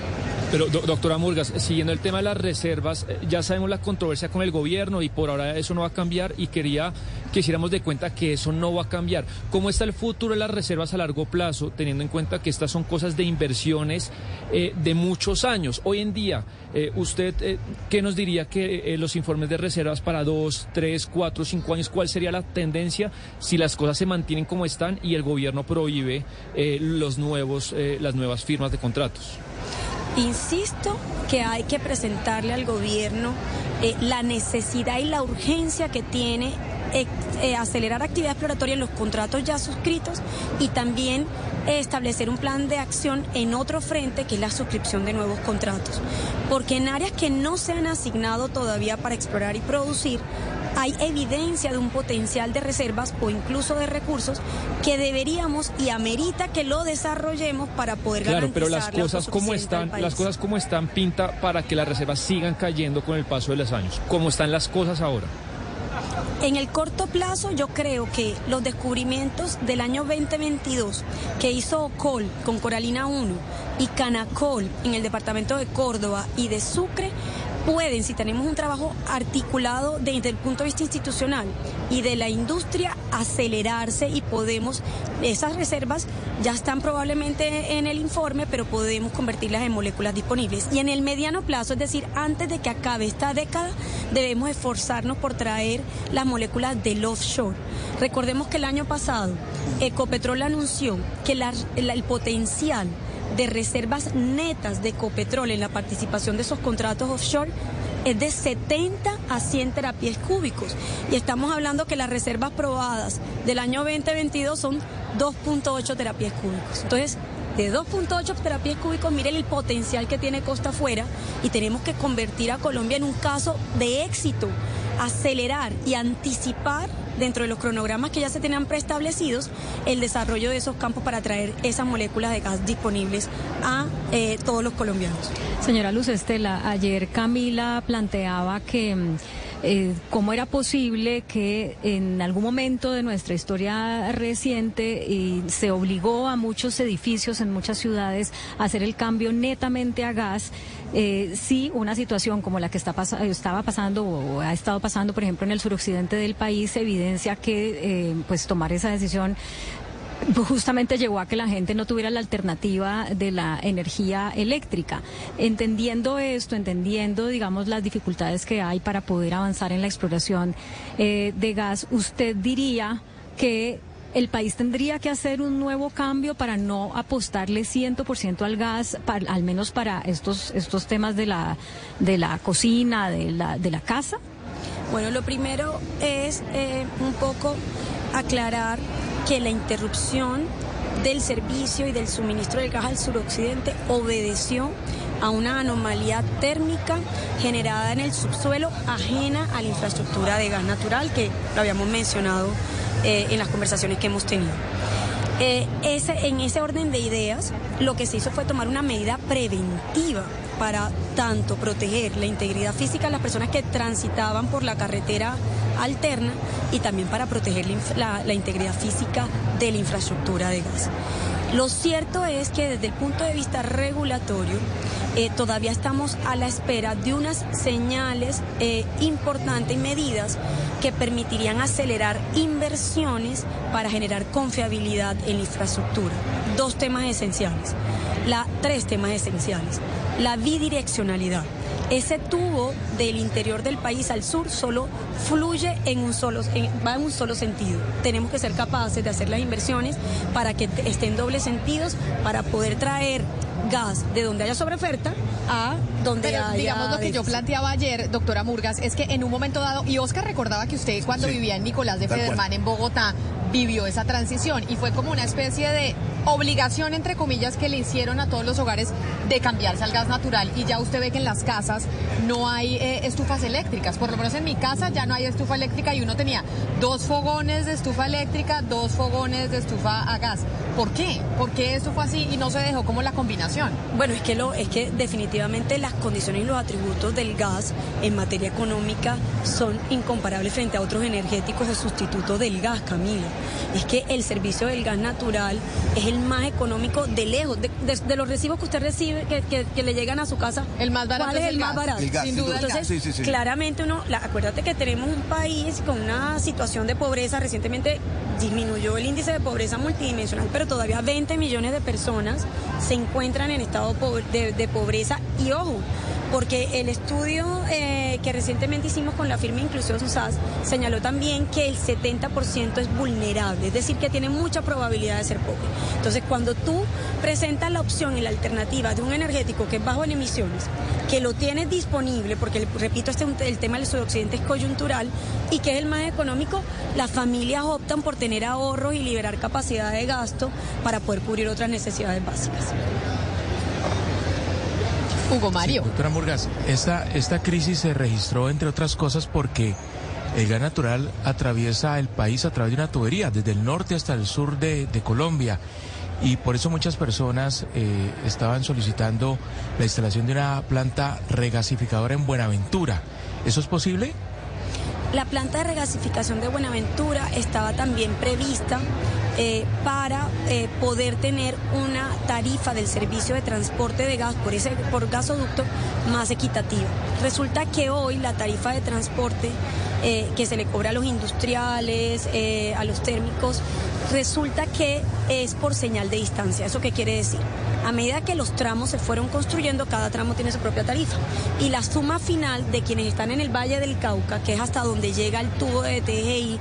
Speaker 20: Pero, do- doctora Murgas, siguiendo el tema de las reservas, eh, ya sabemos la controversia con el gobierno y por ahora eso no va a cambiar y quería que hiciéramos de cuenta que eso no va a cambiar. ¿Cómo está el futuro de las reservas a largo plazo, teniendo en cuenta que estas son cosas de inversiones eh, de muchos años? Hoy en día, eh, ¿usted eh, qué nos diría que eh, los informes de reservas para dos, tres, cuatro, cinco años, cuál sería la tendencia si las cosas se mantienen como están y el gobierno prohíbe los nuevos, las nuevas firmas de contratos?
Speaker 25: Insisto que hay que presentarle al gobierno la necesidad y la urgencia que tiene eh, eh, acelerar actividad exploratoria en los contratos ya suscritos y también eh, establecer un plan de acción en otro frente que es la suscripción de nuevos contratos. Porque en áreas que no se han asignado todavía para explorar y producir, hay evidencia de un potencial de reservas o incluso de recursos que deberíamos y amerita que lo desarrollemos para poder
Speaker 20: Claro, pero las cosas como están, las cosas como están pinta para que las reservas sigan cayendo con el paso de los años. Como están las cosas ahora.
Speaker 25: En el corto plazo yo creo que los descubrimientos del año 2022 que hizo OCOL con Coralina 1 y Canacol en el departamento de Córdoba y de Sucre pueden, si tenemos un trabajo articulado desde el punto de vista institucional y de la industria, acelerarse y podemos, esas reservas ya están probablemente en el informe, pero podemos convertirlas en moléculas disponibles. Y en el mediano plazo, es decir, antes de que acabe esta década, debemos esforzarnos por traer las moléculas del offshore. Recordemos que el año pasado Ecopetrol anunció que el potencial de reservas netas de Ecopetrol en la participación de esos contratos offshore es de 70 a 100 terapias cúbicos. Y estamos hablando que las reservas probadas del año 2022 son 2.8 terapias cúbicos. Entonces, de 2.8 terapias cúbicos, miren el potencial que tiene Costa Afuera y tenemos que convertir a Colombia en un caso de éxito, acelerar y anticipar dentro de los cronogramas que ya se tenían preestablecidos el desarrollo de esos campos para traer esas moléculas de gas disponibles a eh, todos los colombianos.
Speaker 26: Señora Luz Estela, ayer Camila planteaba que mm, eh, cómo era posible que en algún momento de nuestra historia reciente se obligó a muchos edificios en muchas ciudades a hacer el cambio netamente a gas. Eh, si una situación como la que está estaba pasando o ha estado pasando, por ejemplo, en el suroccidente del país, evidencia que eh, pues tomar esa decisión justamente llevó a que la gente no tuviera la alternativa de la energía eléctrica. Entendiendo esto, entendiendo, digamos, las dificultades que hay para poder avanzar en la exploración eh, de gas, ¿usted diría que el país tendría que hacer un nuevo cambio para no apostarle 100% al gas, al menos para estos, estos temas de la, de la cocina, de la, de la casa?
Speaker 25: Bueno, lo primero es eh, un poco aclarar que la interrupción del servicio y del suministro del gas al suroccidente obedeció a una anomalía térmica generada en el subsuelo ajena a la infraestructura de gas natural que lo habíamos mencionado eh, en las conversaciones que hemos tenido. Eh, en ese orden de ideas, lo que se hizo fue tomar una medida preventiva para tanto proteger la integridad física de las personas que transitaban por la carretera alterna y también para proteger la integridad física de la infraestructura de gas. Lo cierto es que desde el punto de vista regulatorio, eh, todavía estamos a la espera de unas señales eh, importantes y medidas que permitirían acelerar inversiones para generar confiabilidad en la infraestructura. Dos temas esenciales, la, tres temas esenciales. La bidireccionalidad. Ese tubo del interior del país al sur solo fluye en un solo, va en un solo sentido. Tenemos que ser capaces de hacer las inversiones para que estén dobles sentidos, para poder traer gas de donde haya sobreoferta a donde
Speaker 16: Pero
Speaker 25: haya
Speaker 16: digamos lo que yo planteaba ayer, doctora Murgas, es que en un momento dado, y Oscar recordaba que usted cuando
Speaker 25: Sí,
Speaker 16: vivía en Nicolás de. Federman en Bogotá, vivió esa transición y fue como una especie de obligación, entre comillas, que le hicieron a todos los hogares de cambiarse al gas natural. Y ya usted ve que en las casas no hay eh, estufas eléctricas. Por lo menos en mi casa ya no hay estufa eléctrica y uno tenía dos fogones de estufa eléctrica, dos fogones de estufa a gas. ¿Por qué? ¿Por qué esto fue así y no se dejó como la combinación?
Speaker 25: Bueno, es que, lo, es que definitivamente las condiciones y los atributos del gas en materia económica son incomparables frente a otros energéticos o sustitutos del gas, Camila. Es que el servicio del gas natural es el más económico de lejos, de, de- de los recibos que usted recibe, que, que- que le llegan a su casa.
Speaker 16: El más barato
Speaker 25: ¿Cuál es
Speaker 16: es
Speaker 25: el,
Speaker 16: el
Speaker 25: más
Speaker 16: gas.
Speaker 25: barato?
Speaker 16: El gas, sin duda gas.
Speaker 25: Entonces,
Speaker 16: Sí, sí, sí.
Speaker 25: claramente uno, la- acuérdate que tenemos un país con una situación de pobreza, recientemente disminuyó el índice de pobreza multidimensional, pero todavía 20 millones de personas se encuentran en estado de, pobreza y ojo, porque el estudio eh, que recientemente hicimos con la firma Inclusión SUSAS señaló también que el 70% es vulnerable, es decir, que tiene mucha probabilidad de ser pobre. Entonces, cuando tú presenta la opción y la alternativa de un energético que es bajo en emisiones, que lo tiene disponible, porque repito, este, el tema del suroccidente es coyuntural y que es el más económico, las familias optan por tener ahorros y liberar capacidad de gasto para poder cubrir otras necesidades básicas.
Speaker 16: Hugo Mario.
Speaker 18: Sí, doctora Murgas, esta, esta crisis se registró, entre otras cosas, porque el gas natural atraviesa el país a través de una tubería, desde el norte hasta el sur de, de Colombia. Y por eso muchas personas eh, estaban solicitando la instalación de una planta regasificadora en Buenaventura. ¿Eso es posible?
Speaker 25: La planta de regasificación de Buenaventura estaba también prevista eh, para eh, poder tener una tarifa del servicio de transporte de gas por, ese, por gasoducto más equitativa. Resulta que hoy la tarifa de transporte eh, que se le cobra a los industriales, eh, a los térmicos, resulta que es por señal de distancia. ¿Eso qué quiere decir? A medida que los tramos se fueron construyendo, cada tramo tiene su propia tarifa. Y la suma final de quienes están en el Valle del Cauca, que es hasta donde llega el tubo de TGI,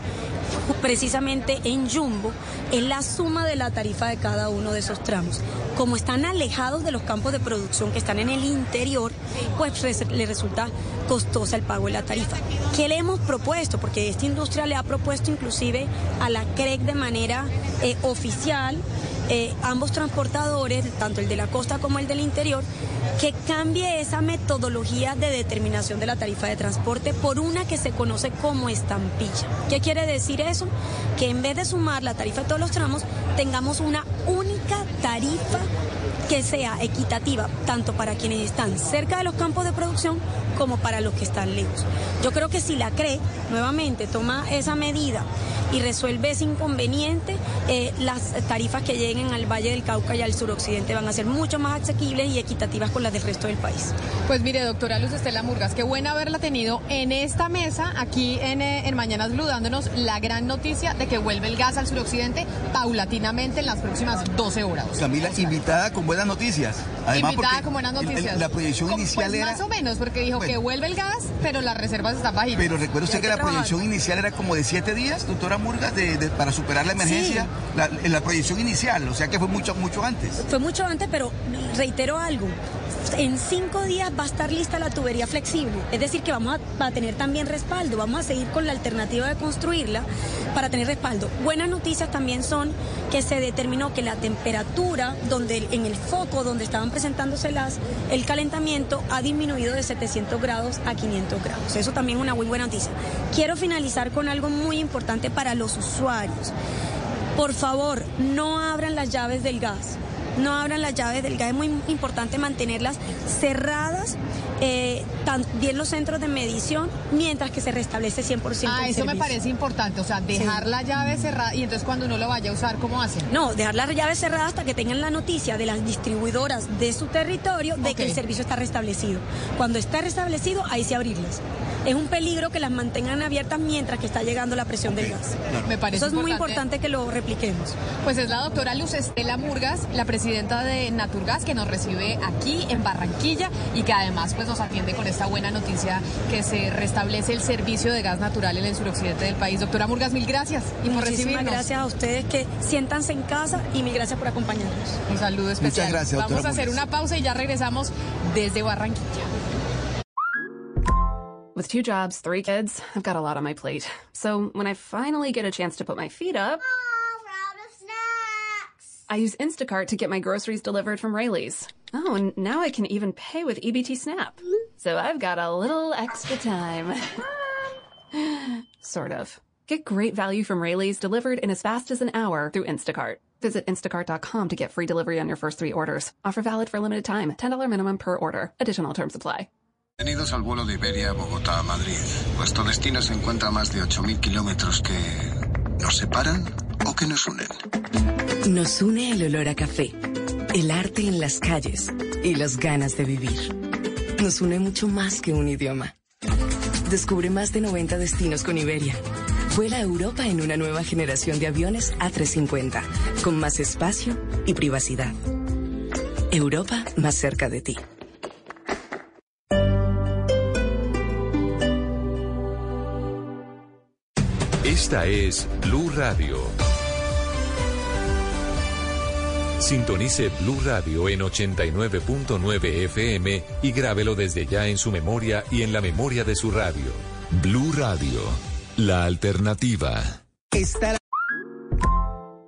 Speaker 25: precisamente en Jumbo, es la suma de la tarifa de cada uno de esos tramos. Como están alejados de los campos de producción que están en el interior, pues le resulta costosa el pago de la tarifa. ¿Qué le hemos propuesto? Porque esta industria le ha propuesto inclusive a la CREC de manera eh, oficial eh, ambos transportadores, tanto el de la costa como el del interior, que cambie esa metodología de determinación de la tarifa de transporte por una que se conoce como estampilla. ¿Qué quiere decir eso? Que en vez de sumar la tarifa de todos los tramos, tengamos una única tarifa que sea equitativa tanto para quienes están cerca de los campos de producción como para los que están lejos. Yo creo que si la CRE nuevamente toma esa medida y resuelve ese inconveniente, eh, las tarifas que lleguen al Valle del Cauca y al suroccidente van a ser mucho más asequibles y equitativas con las del resto del país.
Speaker 16: Pues mire, doctora Luz Estela Murgas, qué buena haberla tenido en esta mesa, aquí en, eh, en Mañanas Blue, dándonos la gran noticia de que vuelve el gas al suroccidente paulatinamente en las próximas 12 horas.
Speaker 17: Camila, invitada con buenas noticias. Además,
Speaker 16: Invitada
Speaker 17: el- el-
Speaker 16: noticias.
Speaker 17: La proyección
Speaker 16: Como,
Speaker 17: inicial
Speaker 16: pues,
Speaker 17: era...
Speaker 16: Más o menos, porque dijo
Speaker 17: Bueno.
Speaker 16: que vuelve el gas, pero las reservas están bajitas.
Speaker 17: Pero recuerda usted que la
Speaker 16: trabajar.
Speaker 17: proyección inicial era como de siete días, doctora Murgas, de- de- para superar la emergencia. La, la proyección inicial, o sea que fue mucho, mucho antes.
Speaker 25: Fue mucho antes, pero reitero algo. En cinco días va a estar lista la tubería flexible. Es decir, que vamos a, tener también respaldo. Vamos a seguir con la alternativa de construirla para tener respaldo. Buenas noticias también son que se determinó que la temperatura donde en el foco donde estaban presentándose las, el calentamiento ha disminuido de 700 grados a 500 grados. Eso también es una muy buena noticia. Quiero finalizar con algo muy importante para los usuarios. Por favor, no abran las llaves del gas. No abran las llaves del gas. Es muy importante mantenerlas cerradas, eh, también los centros de medición, mientras que se restablece 100%
Speaker 16: Ah,
Speaker 25: el
Speaker 16: eso me parece importante, o sea, dejar
Speaker 25: Sí.
Speaker 16: la llave cerrada y entonces cuando uno lo vaya a usar, ¿cómo hacen?
Speaker 25: No, dejar las llaves cerradas hasta que tengan la noticia de las distribuidoras de su territorio de que el servicio está restablecido. Cuando está restablecido, ahí sí abrirlas. Es un peligro que las mantengan abiertas mientras que está llegando la presión del gas.
Speaker 16: Me parece
Speaker 25: Eso es muy
Speaker 16: importante
Speaker 25: que lo repliquemos.
Speaker 16: Pues es la doctora Luz Estela Murgas, la presidenta de Naturgas, que nos recibe aquí en Barranquilla y que además pues nos atiende con esta buena noticia que se restablece el servicio de gas natural en el suroccidente del país. Doctora Murgas, mil gracias y por
Speaker 25: Muchísimas
Speaker 16: recibirnos.
Speaker 25: gracias a ustedes que siéntanse en casa y mil gracias por acompañarnos.
Speaker 16: Un saludo especial.
Speaker 17: Muchas gracias,
Speaker 16: Vamos a hacer
Speaker 17: Murgas.
Speaker 16: una pausa y ya regresamos desde Barranquilla.
Speaker 1: With two jobs, three kids, I've got a lot on my plate. So when I finally get a chance to put my feet up, I use Instacart to get my groceries delivered from Rayleigh's. Oh, and now I can even pay with EBT Snap. So I've got a little extra time. sort of. Get great value from Rayleigh's delivered in as fast as an hour through Instacart. Visit instacart.com to get free delivery on your first three orders. Offer valid for limited time. $10 minimum per order. Additional terms apply.
Speaker 27: Bienvenidos al vuelo de Iberia Bogotá-Madrid. Vuestro destino se encuentra a más de 8.000 kilómetros que nos separan o que nos unen.
Speaker 28: Nos une el olor a café, el arte en las calles y las ganas de vivir. Nos une mucho más que un idioma. Descubre más de 90 destinos con Iberia. Vuela a Europa en una nueva generación de aviones A350, con más espacio y privacidad. Europa más cerca de ti.
Speaker 6: Esta es Blue Radio. Sintonice Blue Radio en 89.9 FM y grábelo desde ya en su memoria y en la memoria de su radio. Blue Radio, la alternativa.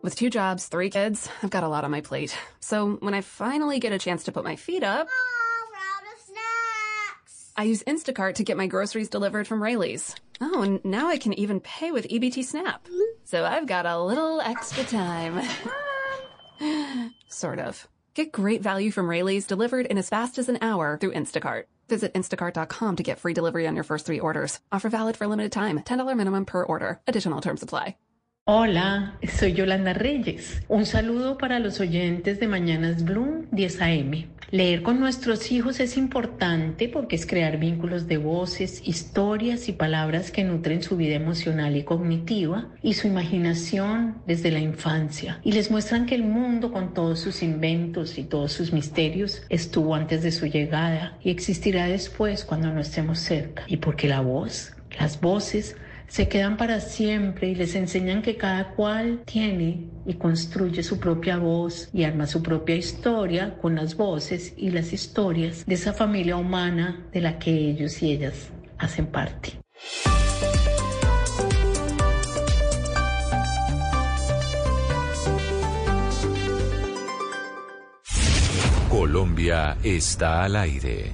Speaker 1: With two jobs, three kids, I've got a lot on my plate. So when I finally get a chance to put my feet up, I use Instacart to get my groceries delivered from Rayleigh's. Oh, and now I can even pay with EBT Snap. So I've got a little extra time. sort of. Get great value from Rayleigh's delivered in as fast as an hour through Instacart. Visit instacart.com to get free delivery on your first three orders. Offer valid for limited time. $10 minimum per order. Additional terms apply.
Speaker 29: Hola, soy Yolanda Reyes. Un saludo para los oyentes de Mañanas Bloom 10 AM. Leer con nuestros hijos es importante porque es crear vínculos de voces, historias y palabras que nutren su vida emocional y cognitiva y su imaginación desde la infancia. Y les muestran que el mundo con todos sus inventos y todos sus misterios estuvo antes de su llegada y existirá después cuando no estemos cerca. Y porque la voz, las voces, se quedan para siempre y les enseñan que cada cual tiene y construye su propia voz y arma su propia historia con las voces y las historias de esa familia humana de la que ellos y ellas hacen parte.
Speaker 6: Colombia está al aire.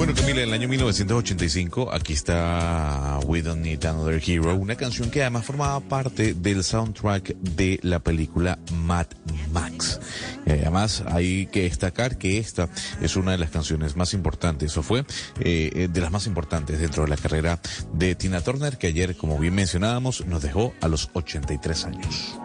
Speaker 19: Bueno, Camila, en el año 1985, aquí está We Don't Need Another Hero, una canción que además formaba parte del soundtrack de la película Mad Max. Y además hay que destacar que esta es una de las canciones más importantes, o fue eh, de las más importantes dentro de la carrera de Tina Turner, que ayer, como bien mencionábamos, nos dejó a los 83 años.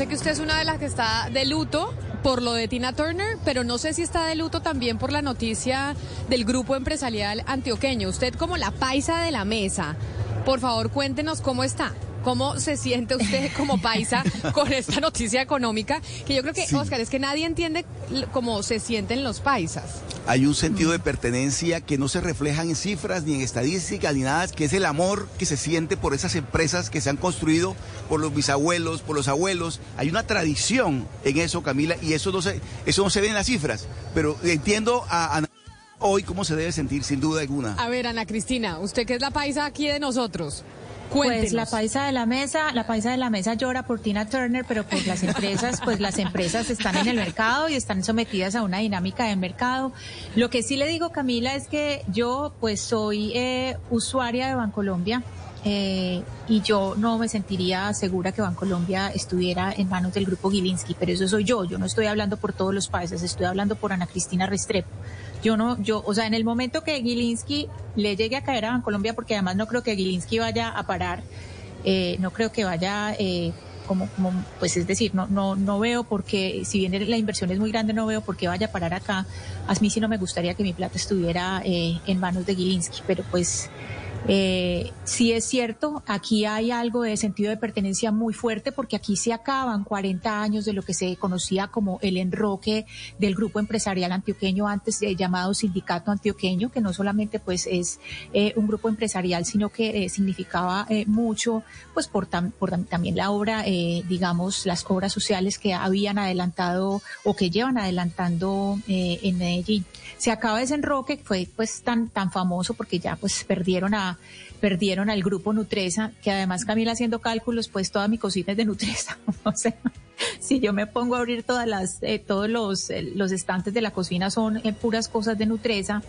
Speaker 16: Sé que usted es una de las que está de luto por lo de Tina Turner, pero no sé si está de luto también por la noticia del grupo empresarial antioqueño. Usted como la paisa de la mesa, por favor cuéntenos cómo está. ¿Cómo se siente usted como paisa con esta noticia económica? Que yo creo que,
Speaker 17: Sí.
Speaker 16: Oscar, es que nadie entiende cómo se sienten los paisas.
Speaker 17: Hay un sentido de pertenencia que no se refleja en cifras ni en estadísticas ni nada, que es el amor que se siente por esas empresas que se han construido por los bisabuelos, por los abuelos. Hay una tradición en eso, Camila, y eso no se, eso no se ve en las cifras. Pero entiendo a, a- hoy cómo se debe sentir, sin duda alguna.
Speaker 16: A ver, Ana Cristina, usted que es la paisa aquí de nosotros,
Speaker 30: Pues la paisa de la mesa, la paisa de la mesa llora por Tina Turner, pero pues las empresas, pues las empresas están en el mercado y están sometidas a una dinámica del mercado. Lo que sí le digo, Camila, es que yo pues soy eh, usuaria de Bancolombia. eh, y yo no me sentiría segura que Bancolombia estuviera en manos del grupo Gilinski, pero eso soy yo, yo no estoy hablando por todos los países, estoy hablando por Ana Cristina Restrepo. Yo no, yo, o sea, en el momento que Gilinski le llegue a caer a Bancolombia, porque además no creo que Gilinski vaya a parar, eh, no creo que vaya, eh, como, como, pues es decir, no, no, no veo por qué, si bien la inversión es muy grande, no veo por qué vaya a parar acá. A mí sí no me gustaría que mi plata estuviera eh, en manos de Gilinski, pero pues eh, sí es cierto, aquí hay algo de sentido de pertenencia muy fuerte porque aquí se acaban 40 años de lo que se conocía como el enroque del grupo empresarial antioqueño, antes eh, llamado Sindicato Antioqueño, que no solamente pues es eh, un grupo empresarial, sino que eh, significaba eh, mucho pues por, tam- por tam- también la obra, digamos, las obras sociales que habían adelantado o que llevan adelantando en Medellín. Se acaba ese enroque que fue pues tan, tan famoso porque ya pues perdieron a perdieron al grupo Nutresa, que además Camila haciendo cálculos, pues toda mi cocina es de Nutresa. o sea, si yo me pongo a abrir todas las, eh, todos los, eh, los estantes de la cocina son eh, puras cosas de Nutresa.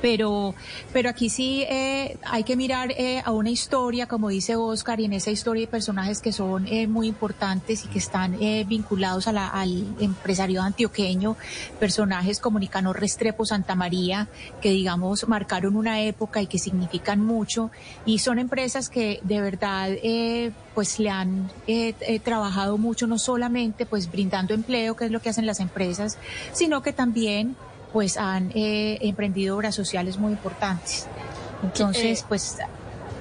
Speaker 30: Pero, pero aquí sí eh, hay que mirar eh, a una historia, como dice Oscar, y en esa historia hay personajes que son eh, muy importantes y que están eh, vinculados a la- al empresario antioqueño, personajes como Nicanor Restrepo Santa María, que digamos marcaron una época y que significan mucho, y son empresas que de verdad eh, pues le han eh, trabajado mucho, no solamente pues brindando empleo, que es lo que hacen las empresas, sino que también pues han eh, emprendido obras sociales muy importantes. Entonces,
Speaker 16: Eh,
Speaker 30: pues...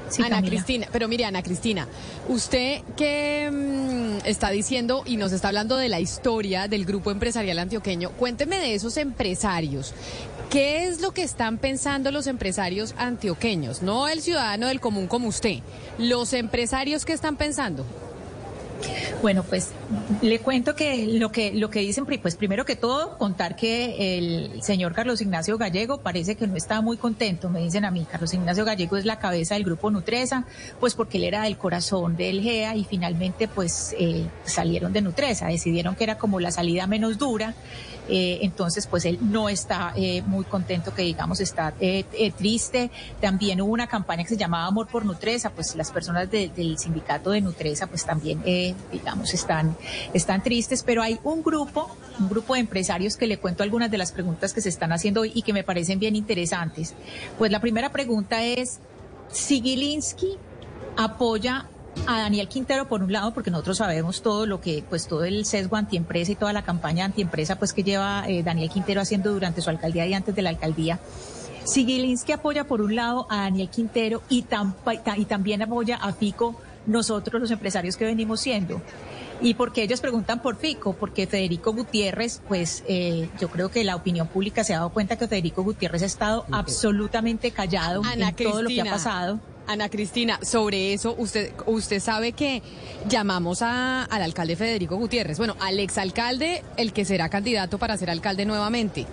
Speaker 30: sí,
Speaker 16: Ana
Speaker 30: Camila.
Speaker 16: Cristina, pero mire, Ana Cristina, usted que mm, está diciendo y nos está hablando de la historia del grupo empresarial antioqueño, cuénteme de esos empresarios. ¿Qué es lo que están pensando los empresarios antioqueños? No el ciudadano del común como usted. Los empresarios que están pensando.
Speaker 30: Bueno, pues le cuento que lo que lo que dicen, pues primero que todo contar que el señor Carlos Ignacio Gallego parece que no está muy contento, me dicen a mí. Carlos Ignacio Gallego es la cabeza del grupo Nutresa, pues porque él era del corazón del GEA y finalmente pues eh, salieron de Nutresa, decidieron que era como la salida menos dura. Eh, entonces, pues él no está eh, muy contento, que digamos está eh, triste. También hubo una campaña que se llamaba Amor por Nutresa, pues las personas de- del sindicato de Nutresa, pues también, digamos, están, están tristes. Pero hay un grupo, un grupo de empresarios que le cuento algunas de las preguntas que se están haciendo hoy y que me parecen bien interesantes. Pues la primera pregunta es, ¿Sigilinski apoya a Daniel Quintero por un lado, porque nosotros sabemos todo lo que, pues todo el sesgo antiempresa y toda la campaña antiempresa pues que lleva eh, Daniel Quintero haciendo durante su alcaldía y antes de la alcaldía. Sigilinski apoya por un lado a Daniel Quintero y, también apoya a Fico, nosotros los empresarios que venimos siendo. Y porque ellos preguntan por Fico, porque Federico Gutiérrez, pues eh, yo creo que la opinión pública se ha dado cuenta que Federico Gutiérrez ha estado absolutamente callado
Speaker 16: Ana
Speaker 30: en todo lo que ha pasado.
Speaker 16: Ana Cristina, sobre eso, usted, usted sabe que llamamos al alcalde Federico Gutiérrez, bueno, al exalcalde, el que será candidato para ser alcalde nuevamente.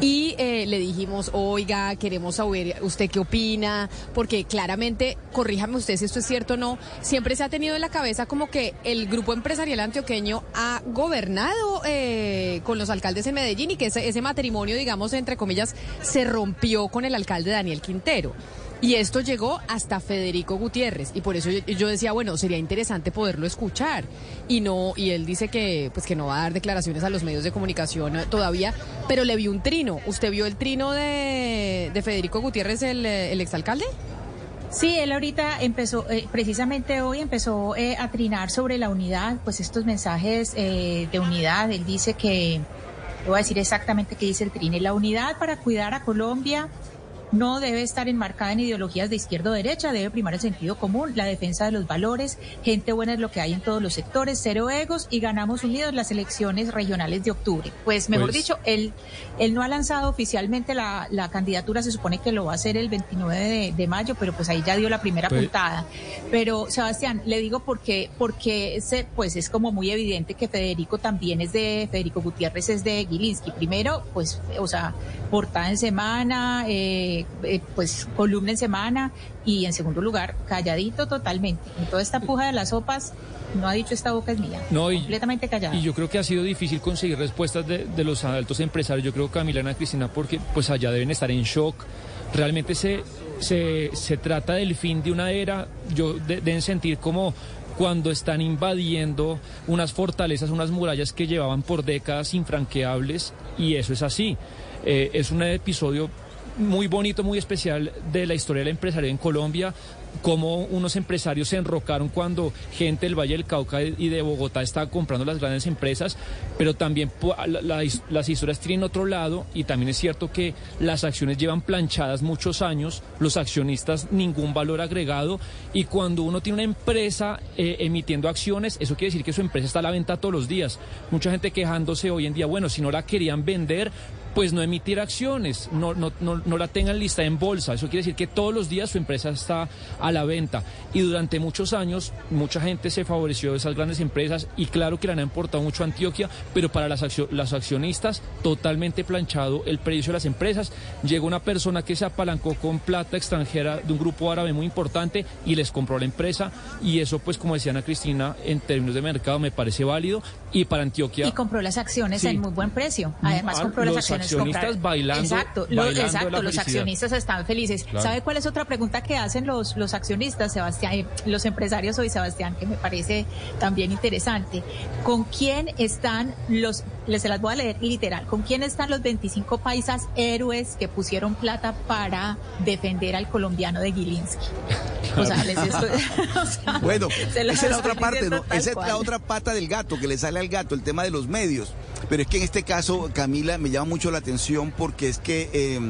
Speaker 16: Y eh, le dijimos, oiga, queremos saber usted qué opina, porque claramente, corríjame usted si esto es cierto o no, siempre se ha tenido en la cabeza como que el grupo empresarial antioqueño ha gobernado eh, con los alcaldes en Medellín y que ese, ese matrimonio, digamos, entre comillas, se rompió con el alcalde Daniel Quintero. Y esto llegó hasta Federico Gutiérrez y por eso yo, decía, bueno, sería interesante poderlo escuchar. Y no y él dice que pues que no va a dar declaraciones a los medios de comunicación eh, todavía, pero le vi un trino. ¿Usted vio el trino de, de Federico Gutiérrez el, eh, el exalcalde?
Speaker 30: Sí, él ahorita empezó, eh, precisamente hoy empezó eh, a trinar sobre la unidad, pues estos mensajes eh, de unidad. Él dice que, voy a decir exactamente qué dice el trine, la unidad para cuidar a Colombia no debe estar enmarcada en ideologías de izquierda o derecha, debe primar el sentido común, la defensa de los valores, gente buena es lo que hay en todos los sectores, cero egos y ganamos unidos las elecciones regionales de octubre. Pues mejor
Speaker 31: Pues-
Speaker 30: dicho, él, él no ha lanzado oficialmente la, la candidatura, se supone que lo va a hacer el 29 de, de mayo, pero pues ahí ya dio la primera
Speaker 31: Pues-
Speaker 30: puntada. Pero Sebastián, le digo porque, porque se, pues es como muy evidente que Federico también es de, Federico Gutiérrez es de Gilinski. Primero, pues, o sea, portada en semana, eh, eh, pues columna en semana y en segundo lugar, calladito totalmente. En toda esta puja de las sopas, no ha dicho esta boca es mía.
Speaker 20: No, y-
Speaker 30: completamente callada.
Speaker 20: Y yo creo que ha sido difícil conseguir respuestas de, de los altos empresarios. Yo creo, Camila, Ana Cristina, porque pues allá deben estar en shock. Realmente se, se, se trata del fin de una era. Yo de- deben sentir como cuando están invadiendo unas fortalezas, unas murallas que llevaban por décadas infranqueables, y eso es así. Eh, es un episodio muy bonito, muy especial de la historia del empresario en Colombia, cómo unos empresarios se enrocaron cuando gente del Valle del Cauca y de Bogotá estaba comprando las grandes empresas, pero también las historias tienen otro lado y también es cierto que las acciones llevan planchadas muchos años, los accionistas ningún valor agregado y cuando uno tiene una empresa eh, emitiendo acciones, eso quiere decir que su empresa está a la venta todos los días. Mucha gente quejándose hoy en día, bueno, si no la querían vender, pues no emitir acciones, no, no, no, no la tengan lista en bolsa. Eso quiere decir que todos los días su empresa está a la venta. Y durante muchos años mucha gente se favoreció de esas grandes empresas y claro que le han importado mucho a Antioquia, pero para las, accio- las accionistas totalmente planchado el precio de las empresas. Llegó una persona que se apalancó con plata extranjera de un grupo árabe muy importante y les compró la empresa y eso pues como decía Ana Cristina en términos de mercado me parece válido y para Antioquia...
Speaker 30: Y compró las acciones
Speaker 20: Sí.
Speaker 30: en muy buen precio. Además
Speaker 20: Ah,
Speaker 30: compró las acciones
Speaker 20: accionistas bailando-
Speaker 30: Exacto, lo-
Speaker 20: bailando
Speaker 30: exacto los accionistas están felices.
Speaker 20: Claro.
Speaker 30: ¿Sabe cuál es otra pregunta que hacen los, los accionistas, Sebastián, eh, los empresarios hoy, Sebastián, que me parece también interesante? ¿Con quién están los, les se las voy a leer literal, con quién están los 25 paisas héroes que pusieron plata para defender al colombiano de Gilinski? O sea, les estoy, o sea,
Speaker 17: Bueno,
Speaker 30: se
Speaker 17: esa es la otra parte, Esa es la otra pata del gato que le sale al gato, el tema de los medios. Pero es que en este caso, Camila, me llama mucho la atención porque es que eh,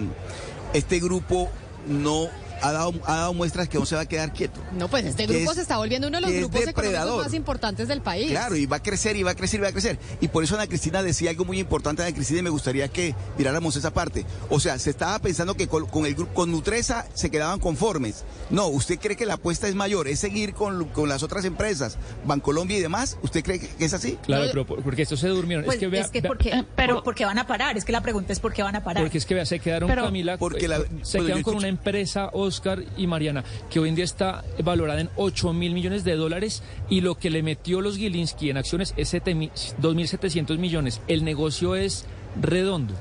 Speaker 17: este grupo no ha dado, ha dado muestras que no se va a quedar quieto.
Speaker 16: No, pues este
Speaker 17: Que
Speaker 16: grupo
Speaker 17: es-
Speaker 16: se está volviendo uno de los
Speaker 17: que es
Speaker 16: grupos económicos más importantes del país.
Speaker 17: Claro, y va a crecer y va a crecer y va a crecer. Y por eso Ana Cristina decía algo muy importante, Ana Cristina, y me gustaría que miráramos esa parte. O sea, se estaba pensando que con, con el grupo, con Nutresa se quedaban conformes. No, ¿usted cree que la apuesta es mayor? ¿Es seguir con, con las otras empresas, Bancolombia y demás? ¿Usted cree que es así?
Speaker 20: Claro, pero por- porque estos se durmieron.
Speaker 30: Pues
Speaker 20: es que vea, vea-
Speaker 30: porque, por- porque van a parar, es que la pregunta es por qué van a parar.
Speaker 20: Porque es que vea, se quedaron
Speaker 30: Pero-
Speaker 20: Camila,
Speaker 17: Porque la-
Speaker 20: se quedaron
Speaker 17: yo
Speaker 20: con
Speaker 17: escucho-
Speaker 20: una empresa, Oscar y Mariana, que hoy en día está valorada en 8 mil millones de dólares y lo que le metió los Gilinski en acciones es 2.700 millones. El negocio es redondo.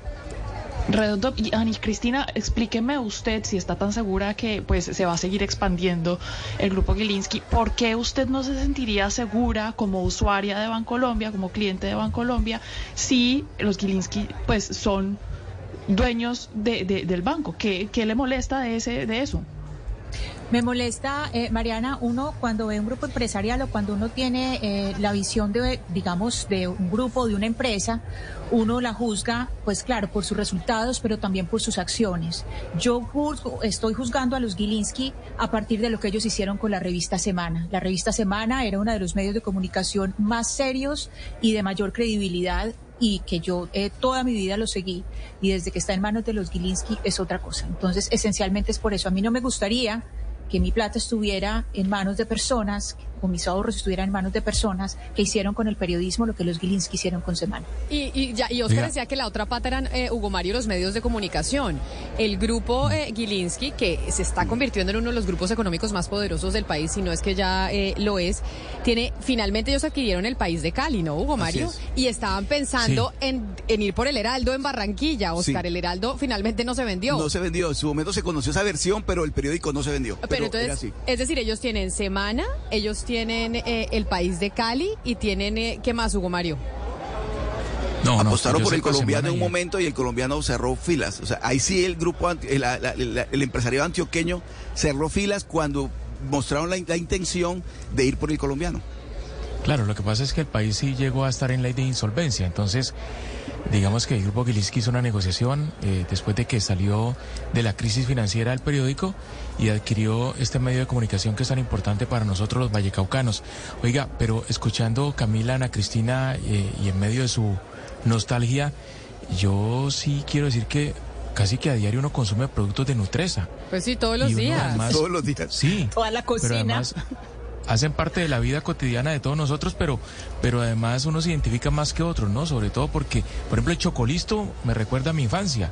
Speaker 23: Redondo, y Ani Cristina, explíqueme usted si está tan segura que pues se va a seguir expandiendo el grupo Gilinski, ¿por qué usted no se sentiría segura como usuaria de Bancolombia, como cliente de Bancolombia, si los Gilinski pues son dueños de, de- del banco? ¿Qué, qué le molesta de ese de eso?
Speaker 30: Me molesta, eh, Mariana, uno cuando ve un grupo empresarial o cuando uno tiene eh, la visión de, digamos, de un grupo, de una empresa, uno la juzga, pues claro, por sus resultados, pero también por sus acciones. Yo juzgo, estoy juzgando a los Gilinski a partir de lo que ellos hicieron con la revista Semana. La revista Semana era uno de los medios de comunicación más serios y de mayor credibilidad y que yo eh, toda mi vida lo seguí y desde que está en manos de los Gilinski es otra cosa. Entonces, esencialmente es por eso. A mí no me gustaría que mi plata estuviera en manos de personas, o mis ahorros estuvieran en manos de personas que hicieron con el periodismo lo que los Gilinski hicieron con Semana.
Speaker 16: Y, y, ya, y Oscar decía que la otra pata eran eh, Hugo Mario y los medios de comunicación. El grupo eh, Gilinski, que se está convirtiendo en uno de los grupos económicos más poderosos del país, si no es que ya eh, lo es, tiene, finalmente ellos adquirieron el país de Cali, ¿no, Hugo Mario?
Speaker 17: es.
Speaker 16: Y estaban pensando en, en ir por el Heraldo en Barranquilla, Oscar.
Speaker 17: Sí.
Speaker 16: El Heraldo finalmente no se vendió.
Speaker 17: No se vendió. En su momento se conoció esa versión, pero el periódico no se vendió.
Speaker 16: Pero,
Speaker 17: Pero,
Speaker 16: entonces,
Speaker 17: era así.
Speaker 16: es decir, ellos tienen Semana, ellos tienen eh, el país de Cali y tienen, eh, ¿qué más, Hugo Mario?
Speaker 18: No, no,
Speaker 17: Apostaron por el colombiano en un momento y el colombiano cerró filas. O sea, ahí sí el grupo, anti- el, la- la- la- el empresariado antioqueño cerró filas cuando mostraron la, la intención de ir por el colombiano.
Speaker 18: Claro, lo que pasa es que el país sí llegó a estar en ley de insolvencia, entonces digamos que el Grupo Gilinski hizo una negociación eh, después de que salió de la crisis financiera del periódico y adquirió este medio de comunicación que es tan importante para nosotros los vallecaucanos. Oiga, pero escuchando Camila, Ana Cristina eh, y en medio de su nostalgia, yo sí quiero decir que casi que a diario uno consume productos de Nutresa.
Speaker 16: Pues sí, todos los días.
Speaker 18: además-
Speaker 17: Todos los días.
Speaker 18: Sí.
Speaker 30: Toda la
Speaker 18: Pero
Speaker 30: cocina.
Speaker 18: además hacen parte de la vida cotidiana de todos nosotros, pero, pero además uno se identifica más que otros, ¿no? Sobre todo porque, por ejemplo, el chocolisto me recuerda a mi infancia.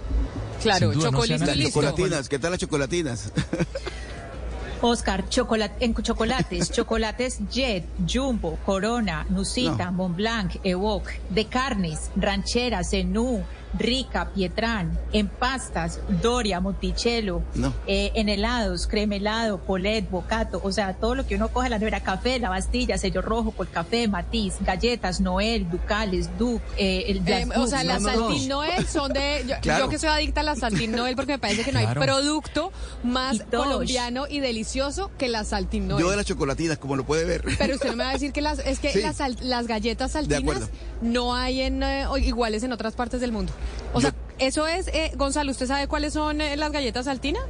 Speaker 16: Claro,
Speaker 18: duda, no sé,
Speaker 16: chocolisto
Speaker 18: Ana,
Speaker 16: y listo.
Speaker 17: Chocolatinas, ¿qué tal las chocolatinas?
Speaker 30: Oscar, chocolate, en chocolates, chocolates Jet, Jumbo, Corona, Nusita, Mont Blanc, Evoque, de carnes, ranchera, Zenú, Rica, Pietrán, en pastas, Doria, Monticello,
Speaker 17: No.
Speaker 30: eh, en helados, crema helado, Polet, Bocato, o sea, todo lo que uno coge en la nevera, café, la Bastilla, sello rojo, café, matiz, galletas, Noel, Ducales, Duc, eh, el
Speaker 16: Eh, o sea, las
Speaker 30: no, no, no.
Speaker 16: Saltín Noel son de. Yo,
Speaker 17: Claro.
Speaker 16: yo que soy adicta a las Saltín Noel porque me parece que no
Speaker 17: Claro.
Speaker 16: hay producto más
Speaker 30: Y
Speaker 16: colombiano y delicioso que las Saltín Noel.
Speaker 17: Yo de las chocolatinas, como lo puede ver.
Speaker 16: Pero usted no me va a decir que las es que
Speaker 17: Sí.
Speaker 16: las, las galletas saltinas no hay en eh, iguales en otras partes del mundo. O sea, eso es eh, Gonzalo, ¿usted sabe cuáles son eh, las galletas saltinas?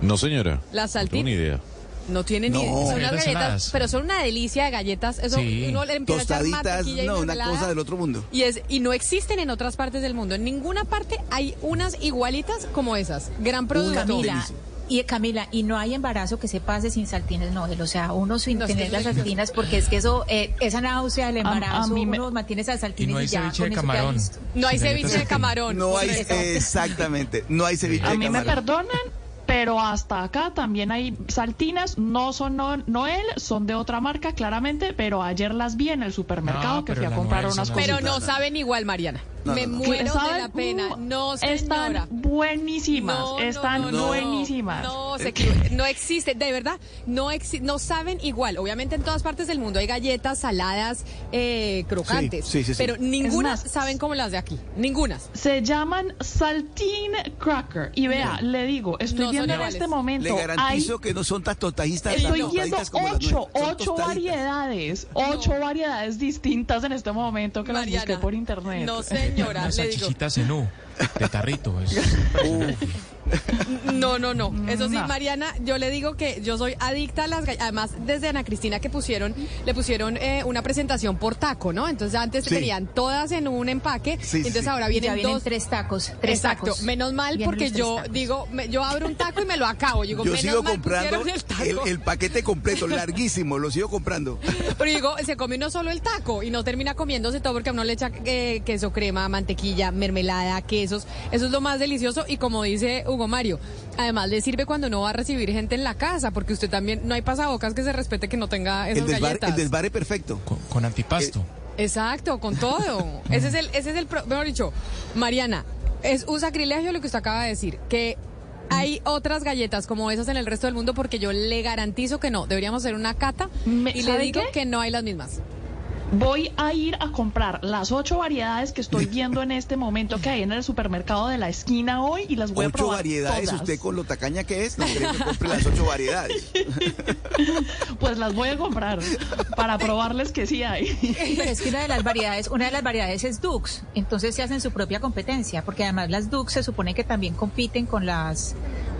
Speaker 19: No, señora.
Speaker 16: Las
Speaker 19: No tengo
Speaker 16: saltinas.
Speaker 19: ni idea.
Speaker 16: No tienen ni
Speaker 19: No.
Speaker 16: son unas
Speaker 19: Galletas saladas.
Speaker 16: pero son una delicia de galletas. Eso
Speaker 19: Sí.
Speaker 16: uno le empieza a echar
Speaker 17: Tostaditas,
Speaker 16: y
Speaker 17: no, una cosa del otro mundo.
Speaker 16: Y, es, y no existen en otras partes del mundo. En ninguna parte hay unas igualitas como esas. Gran producto.
Speaker 30: Camila, y Camila, y no hay embarazo que se pase sin saltines Noel, o sea, uno sin
Speaker 16: No, es
Speaker 30: tener
Speaker 16: que-
Speaker 30: las saltinas, porque es que eso, eh, esa náusea del
Speaker 23: A- a
Speaker 30: embarazo,
Speaker 23: mí me-
Speaker 30: uno mantiene esas saltines
Speaker 18: Y no hay
Speaker 30: ya,
Speaker 18: ceviche de camarón.
Speaker 16: No hay ceviche de camarón.
Speaker 17: No hay, exactamente, no hay ceviche
Speaker 23: A
Speaker 17: de
Speaker 23: mí me
Speaker 17: camarón.
Speaker 23: perdonan, pero hasta acá también hay saltinas, no son no- Noel, son de otra marca claramente, pero ayer las vi en el supermercado
Speaker 18: No,
Speaker 23: que fui a comprar unas cosas.
Speaker 16: Pero no saben igual, Mariana.
Speaker 17: No,
Speaker 16: Me
Speaker 17: no, no.
Speaker 16: muero de
Speaker 23: ¿Saben?
Speaker 16: la pena. No, señora.
Speaker 23: Están buenísimas, están
Speaker 16: no, no.
Speaker 23: buenísimas.
Speaker 16: No, se no existe, de verdad, no exi- no saben igual. Obviamente en todas partes del mundo hay galletas saladas eh, crocantes,
Speaker 23: Sí, sí, sí, sí.
Speaker 16: pero ninguna
Speaker 23: Es más,
Speaker 16: saben como las de aquí, ninguna.
Speaker 23: Se llaman Saltine Cracker. Y vea, le digo, estoy viendo en este momento.
Speaker 17: Le garantizo
Speaker 23: hay-
Speaker 17: que no son tan tostadistas.
Speaker 23: Estoy
Speaker 17: tan
Speaker 23: viendo
Speaker 17: las
Speaker 23: ocho, ocho variedades, ocho variedades distintas en este momento que las
Speaker 16: Mariana,
Speaker 23: busqué por internet.
Speaker 16: no, señora,
Speaker 18: Una
Speaker 16: le digo.
Speaker 18: salchichita cenú de tarrito. Es
Speaker 16: No, no, no. Eso sí. Mariana, yo le digo que yo soy adicta a las galletas. Además, desde Ana Cristina que pusieron, le pusieron eh, una presentación por taco, ¿no? Entonces antes
Speaker 30: Sí.
Speaker 16: venían todas en un empaque.
Speaker 30: Sí,
Speaker 16: entonces
Speaker 30: sí.
Speaker 16: ahora vienen
Speaker 30: Ya vienen
Speaker 16: dos.
Speaker 30: tres tacos, tres
Speaker 16: Exacto.
Speaker 30: tacos.
Speaker 16: Menos mal
Speaker 30: Vienen
Speaker 16: porque yo
Speaker 30: tacos.
Speaker 16: digo, me- yo abro un taco y me lo acabo. Yo digo,
Speaker 17: Yo
Speaker 16: menos
Speaker 17: sigo
Speaker 16: mal
Speaker 17: comprando
Speaker 16: el, taco.
Speaker 17: el paquete completo, larguísimo, lo sigo comprando.
Speaker 16: Pero digo, se come uno solo el taco y no termina comiéndose todo porque a uno le echa eh, queso, crema, mantequilla, mermelada, quesos. Eso es lo más delicioso y como dice Hugo Mario, además le sirve cuando no va a recibir gente en la casa porque usted también, no hay pasabocas que se respete que no tenga esas
Speaker 17: El desvare,
Speaker 16: galletas.
Speaker 17: el desvare perfecto.
Speaker 18: Con, antipasto.
Speaker 16: Exacto, con todo. ese es el, ese es el, pro- mejor dicho, Mariana, es un sacrilegio lo que usted acaba de decir, que hay otras galletas como esas en el resto del mundo porque yo le garantizo que no. Deberíamos hacer una cata y le
Speaker 23: ¿sabe
Speaker 16: digo
Speaker 23: qué?
Speaker 16: que no hay las mismas.
Speaker 23: Voy a ir a comprar las ocho variedades que estoy viendo en este momento que hay en el supermercado de la esquina hoy y las voy a
Speaker 17: Ocho
Speaker 23: probar
Speaker 17: variedades,
Speaker 23: todas.
Speaker 17: usted con lo tacaña que es, no que compre las ocho variedades.
Speaker 23: Pues las voy a comprar para probarles que sí hay.
Speaker 30: Pero es que una de las variedades, una de las variedades es Dux, entonces se hacen su propia competencia, porque además las Dux se supone que también compiten con las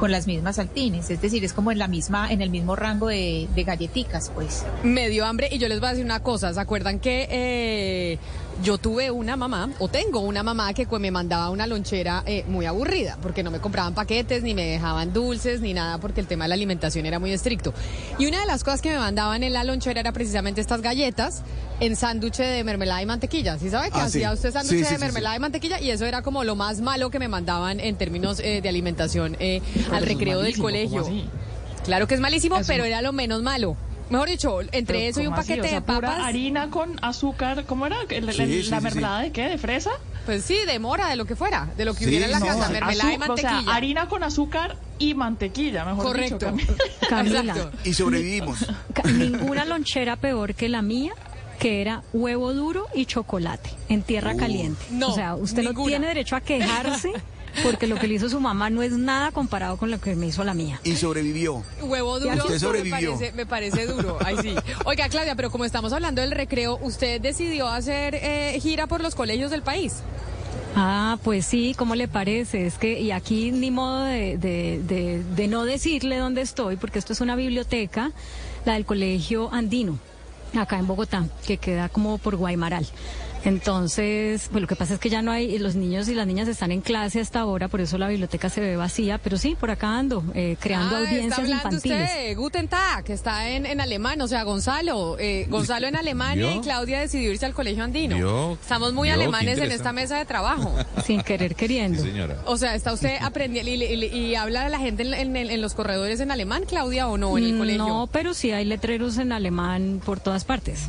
Speaker 30: con las mismas saltines, es decir, es como en la misma, en el mismo rango de, galleticas, pues.
Speaker 16: Me dio hambre y yo les voy a decir una cosa. ¿Se acuerdan que eh, yo tuve una mamá, o tengo una mamá que me mandaba una lonchera eh, muy aburrida, porque no me compraban paquetes, ni me dejaban dulces, ni nada, porque el tema de la alimentación era muy estricto. Y una de las cosas que me mandaban en la lonchera era precisamente estas galletas en sándwich de mermelada y mantequilla. ¿Sí sabe que
Speaker 31: Ah,
Speaker 16: hacía
Speaker 31: sí.
Speaker 16: usted sándwich
Speaker 31: Sí, sí,
Speaker 16: de
Speaker 31: sí,
Speaker 16: mermelada y mantequilla? Y eso era como lo más malo que me mandaban en términos eh, de alimentación eh, al recreo del
Speaker 23: malísimo, ¿cómo
Speaker 16: colegio. Claro que es malísimo,
Speaker 23: Eso-
Speaker 16: pero era lo menos malo. Mejor dicho, entre
Speaker 23: Pero
Speaker 16: eso y un paquete
Speaker 23: O sea,
Speaker 16: de
Speaker 23: pura
Speaker 16: papas.
Speaker 23: harina con azúcar, ¿cómo era? ¿El- el-
Speaker 16: Sí,
Speaker 23: el-
Speaker 16: sí,
Speaker 23: ¿La
Speaker 16: sí,
Speaker 23: mermelada de qué? ¿De fresa?
Speaker 16: Pues sí, de mora, de lo que fuera, de lo que
Speaker 23: Sí,
Speaker 16: hubiera en la
Speaker 23: no,
Speaker 16: casa, mermelada y mantequilla.
Speaker 23: O sea, harina con azúcar y mantequilla, mejor
Speaker 16: Correcto.
Speaker 23: dicho. Camila.
Speaker 26: Camila.
Speaker 17: Y sobrevivimos.
Speaker 26: Ninguna lonchera peor que la mía, que era huevo duro y chocolate en tierra
Speaker 17: Uh.
Speaker 26: caliente.
Speaker 16: No,
Speaker 26: o sea, usted no tiene derecho a quejarse porque lo que le hizo su mamá no es nada comparado con lo que me hizo la mía.
Speaker 17: Y sobrevivió.
Speaker 16: Huevo duro
Speaker 17: usted
Speaker 16: me
Speaker 17: sobrevivió.
Speaker 16: parece, me parece duro. Ay, sí. Oiga, Claudia, pero como estamos hablando del recreo, ¿usted decidió hacer eh, gira por los colegios del país?
Speaker 26: Ah, pues sí, ¿cómo le parece? Es que, y aquí ni modo de, de, de, de no decirle dónde estoy, porque esto es una biblioteca, la del Colegio Andino, acá en Bogotá, que queda como por Guaymaral. Entonces, pues lo que pasa es que ya no hay, los niños y las niñas están en clase hasta ahora, por eso la biblioteca se ve vacía, pero sí, por acá ando, eh, creando
Speaker 16: Ah, está
Speaker 26: audiencias
Speaker 16: hablando
Speaker 26: infantiles.
Speaker 16: usted, Guten Tag, que está en, en alemán, o sea, Gonzalo. eh, Gonzalo en Alemania
Speaker 26: ¿Vio?
Speaker 16: y Claudia decidió irse al colegio andino.
Speaker 26: ¿Vio?
Speaker 16: Estamos muy.
Speaker 26: Qué
Speaker 16: alemanes en esta mesa de trabajo.
Speaker 26: Sin querer queriendo.
Speaker 19: señora.
Speaker 16: O sea, ¿está usted aprendiendo y, y- y habla a la gente en, en- en los corredores en alemán, Claudia, o no, en el colegio?
Speaker 26: No, pero sí hay letreros en alemán por todas partes,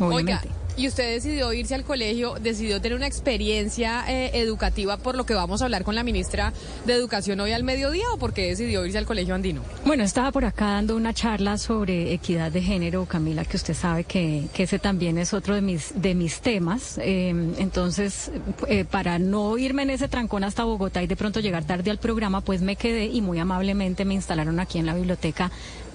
Speaker 16: Oiga,
Speaker 26: obviamente.
Speaker 16: Y usted decidió irse al colegio, decidió tener una experiencia eh, educativa por lo que vamos a hablar con la ministra de Educación hoy al mediodía o por qué decidió irse al colegio andino?
Speaker 26: Bueno, estaba por acá dando una charla sobre equidad de género, Camila, que usted sabe que, que ese también es otro de mis, de mis temas. Eh, entonces, eh, para no irme en ese trancón hasta Bogotá y de pronto llegar tarde al programa, pues me quedé y muy amablemente me instalaron aquí en la biblioteca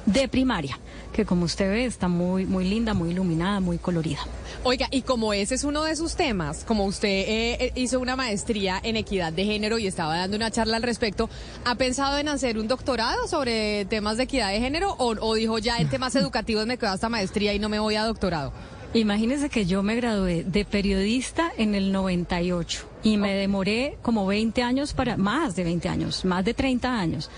Speaker 26: de primaria, que como usted ve está muy, muy linda, muy iluminada, muy colorida.
Speaker 16: Oiga, y como ese es uno de sus temas, como usted eh, eh, hizo una maestría en equidad de género y estaba dando una charla al respecto, ¿ha pensado en hacer un doctorado sobre temas de equidad de género o, o dijo ya en temas educativos me quedo hasta maestría y no me voy a doctorado?
Speaker 26: Imagínese que yo me gradué de periodista en el 98 y me demoré como 20 años para, más de 20 años, más de 30 años,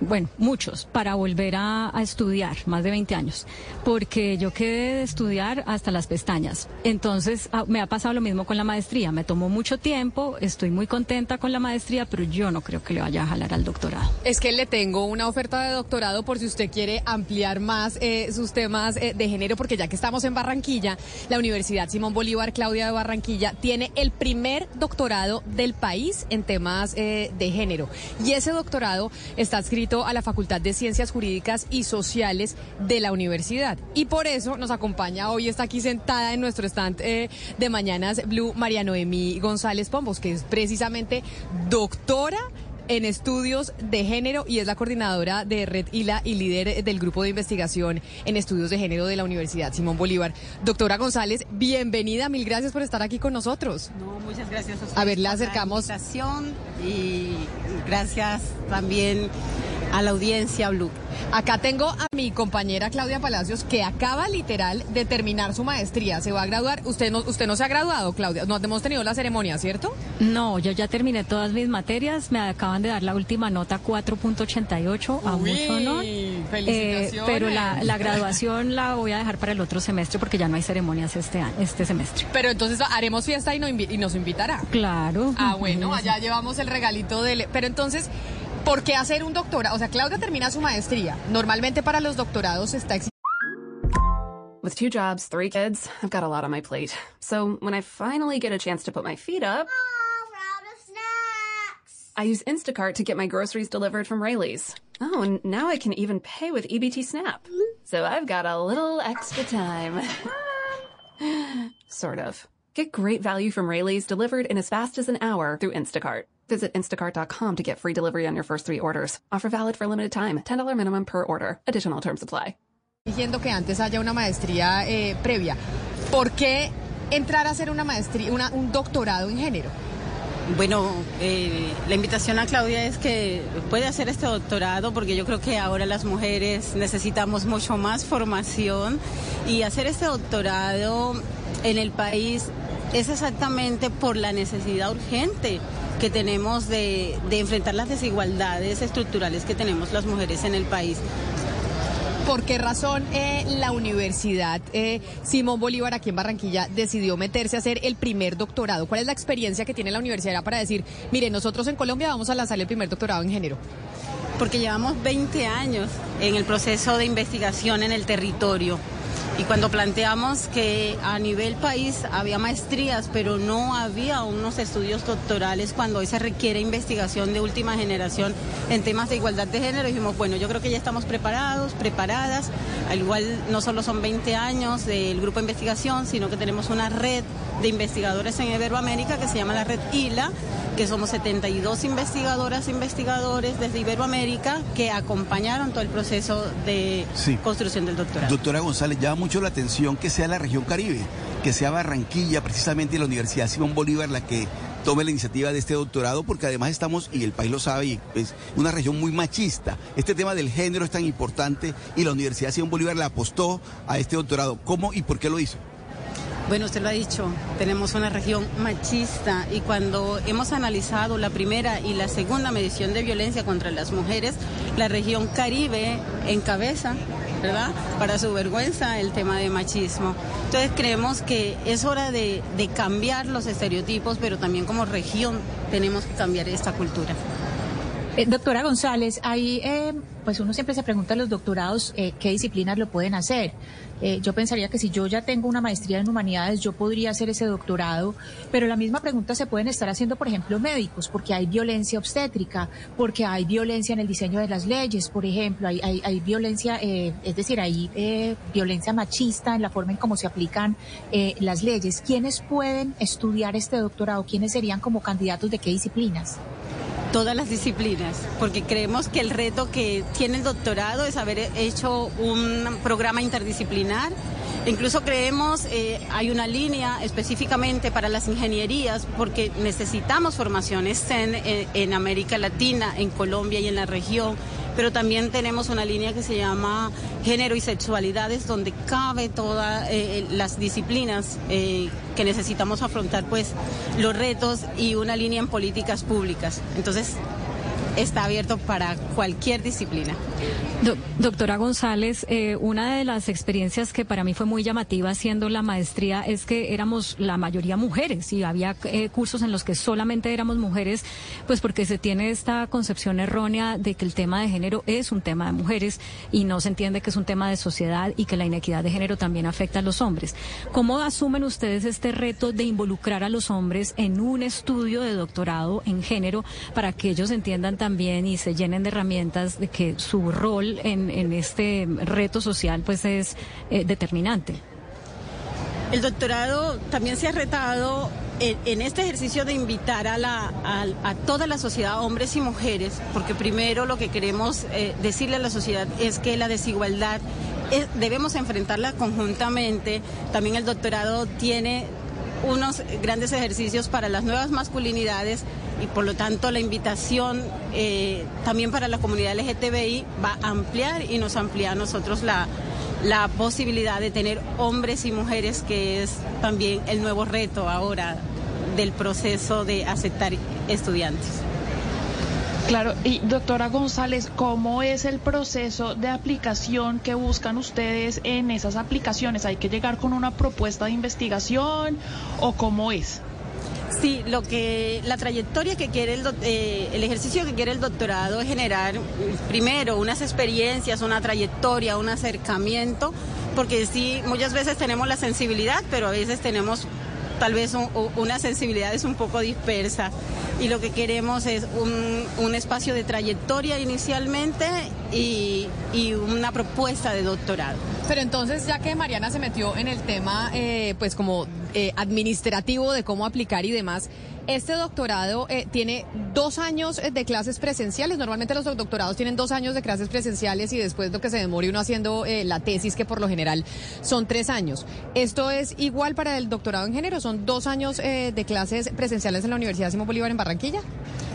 Speaker 26: bueno, muchos, para volver a, estudiar, más de 20 años, porque yo quedé de estudiar hasta las pestañas. Entonces, ah, me ha pasado lo mismo con la maestría. Me tomó mucho tiempo, estoy muy contenta con la maestría, pero yo no creo que le vaya a jalar al doctorado.
Speaker 16: Es que le tengo una oferta de doctorado por si usted quiere ampliar más eh, sus temas eh, de género, porque ya que estamos en Barranquilla, la Universidad Simón Bolívar Claudia de Barranquilla tiene el primer doctorado del país en temas eh, de género. Y ese doctorado está escrito a la Facultad de Ciencias Jurídicas y Sociales de la universidad. Y por eso nos acompaña hoy, está aquí sentada en nuestro stand eh, de Mañanas Blue, María Noemí González Pombos, que es precisamente doctora en estudios de género y es la coordinadora de Red ILA y líder del grupo de investigación en estudios de género de la Universidad Simón Bolívar. Doctora González, bienvenida, mil gracias por estar aquí con nosotros.
Speaker 31: No, muchas gracias a
Speaker 16: A ver, le acercamos.
Speaker 31: La y gracias también a la audiencia Blue.
Speaker 16: Acá tengo a mi compañera Claudia Palacios que acaba literal de terminar su maestría. Se va a graduar. Usted no, usted no se ha graduado, Claudia. No hemos tenido la ceremonia, ¿cierto?
Speaker 26: No, yo ya terminé todas mis materias. Me acaban de dar la última nota 4.88 a mucho honor.
Speaker 16: Felicitaciones.
Speaker 26: Eh, pero la, la, graduación la voy a dejar para el otro semestre porque ya no hay ceremonias este año, este semestre.
Speaker 16: Pero entonces haremos fiesta y, no y nos invitará.
Speaker 26: Claro.
Speaker 16: Ah, bueno, allá llevamos el regalito del. Pero entonces. ¿Por qué hacer un doctorado? O sea, Claudia termina su maestría. Normalmente para los doctorados está
Speaker 1: With two jobs, three kids, I've got a lot on my plate. So when I finally get a chance to put my feet up, I use Instacart to get my groceries delivered from Rayleigh's. Oh, and now I can even pay with EBT Snap. So I've got a little extra time. sort of. Get great value from Rayleigh's delivered in as fast as an hour through Instacart. Visit instacart.com to get free delivery on your first three orders. Offer valid for a limited time. $10 minimum per order. Additional terms apply.
Speaker 16: Diciendo que antes haya una maestría eh, previa. ¿Por qué entrar a hacer una maestría, una, un doctorado en género?
Speaker 31: Bueno, eh, la invitación a Claudia es que puede hacer este doctorado porque yo creo que ahora las mujeres necesitamos mucho más formación y hacer este doctorado en el país es exactamente por la necesidad urgente que tenemos de, de, enfrentar las desigualdades estructurales que tenemos las mujeres en el país.
Speaker 16: ¿Por qué razón eh, la Universidad eh, Simón Bolívar aquí en Barranquilla decidió meterse a hacer el primer doctorado? ¿Cuál es la experiencia que tiene la universidad para decir, mire, nosotros en Colombia vamos a lanzar el primer doctorado en género?
Speaker 31: Porque llevamos 20 años en el proceso de investigación en el territorio y cuando planteamos que a nivel país había maestrías, pero no había unos estudios doctorales cuando hoy se requiere investigación de última generación en temas de igualdad de género, dijimos, bueno, yo creo que ya estamos preparados, preparadas, al igual no solo son 20 años del grupo de investigación, sino que tenemos una red de investigadores en Iberoamérica que se llama la red ILA, que somos 72 investigadoras e investigadores desde Iberoamérica que acompañaron todo el proceso de sí. construcción del doctorado.
Speaker 17: Doctora González, mucho la atención que sea la región Caribe, que sea Barranquilla, precisamente la Universidad Simón Bolívar, la que tome la iniciativa de este doctorado, porque además estamos, y el país lo sabe, es una región muy machista. Este tema del género es tan importante y la Universidad Simón Bolívar le apostó a este doctorado. ¿Cómo y por qué lo hizo?
Speaker 31: Bueno, usted lo ha dicho, tenemos una región machista y cuando hemos analizado la primera y la segunda medición de violencia contra las mujeres, la región Caribe encabeza, Para su vergüenza el tema de machismo. Entonces creemos que es hora de, cambiar los estereotipos, pero también como región tenemos que cambiar esta cultura.
Speaker 30: Eh, doctora González, ahí eh, pues uno siempre se pregunta a los doctorados eh, qué disciplinas lo pueden hacer. Eh, yo pensaría que si yo ya tengo una maestría en humanidades, yo podría hacer ese doctorado, pero la misma pregunta se pueden estar haciendo, por ejemplo, médicos, porque hay violencia obstétrica, porque hay violencia en el diseño de las leyes, por ejemplo, hay, violencia, eh, es decir, hay eh, violencia machista en la forma en cómo se aplican las leyes. ¿Quiénes pueden estudiar este doctorado? ¿Quiénes serían como candidatos de qué disciplinas?
Speaker 31: Todas las disciplinas, porque creemos que el reto que tiene el doctorado es haber hecho un programa interdisciplinar. Incluso creemos eh, hay una línea específicamente para las ingenierías, porque necesitamos formaciones en, en América Latina, en Colombia y en la región pero también tenemos una línea que se llama género y sexualidades, donde cabe todas eh, las disciplinas eh, que necesitamos afrontar, pues los retos y una línea en políticas públicas. Entonces, está abierto para cualquier disciplina.
Speaker 26: Do- doctora González, eh, una de las experiencias que para mí fue muy llamativa haciendo la maestría es que éramos la mayoría mujeres y había eh, cursos en los que solamente éramos mujeres, pues porque se tiene esta concepción errónea de que el tema de género es un tema de mujeres y no se entiende que es un tema de sociedad y que la inequidad de género también afecta a los hombres. ¿Cómo asumen ustedes este reto de involucrar a los hombres en un estudio de doctorado en género para que ellos entiendan también y se llenen de herramientas de que su rol en, en este reto social pues es eh, determinante?
Speaker 31: El doctorado también se ha retado en, en este ejercicio de invitar a, la, a, a toda la sociedad, hombres y mujeres, porque primero lo que queremos eh, decirle a la sociedad es que la desigualdad es- debemos enfrentarla conjuntamente. También el doctorado tiene unos grandes ejercicios para las nuevas masculinidades y por lo tanto la invitación eh, también para la comunidad LGTBI va a ampliar y nos amplía a nosotros la, la posibilidad de tener hombres y mujeres, que es también el nuevo reto ahora del proceso de aceptar estudiantes.
Speaker 23: Claro, y doctora González, ¿cómo es el proceso de aplicación que buscan ustedes en esas aplicaciones? ¿Hay que llegar con una propuesta de investigación o cómo es?
Speaker 31: Sí, lo que la trayectoria que quiere el, eh, el ejercicio que quiere el doctorado es generar primero unas experiencias, una trayectoria, un acercamiento, porque sí muchas veces tenemos la sensibilidad, pero a veces tenemos tal vez un- una sensibilidad es un poco dispersa y lo que queremos es un, un espacio de trayectoria inicialmente y, y una propuesta de doctorado.
Speaker 16: Pero entonces, ya que Mariana se metió en el tema, eh, pues como eh, administrativo de cómo aplicar y demás, este doctorado eh, tiene dos años eh, de clases presenciales. Normalmente los doc- doctorados tienen dos años de clases presenciales y después lo que se demore uno haciendo eh, la tesis, que por lo general son tres años. ¿Esto es igual para el doctorado en género? ¿Son dos años eh, de clases presenciales en la Universidad Simón Bolívar en Barranquilla?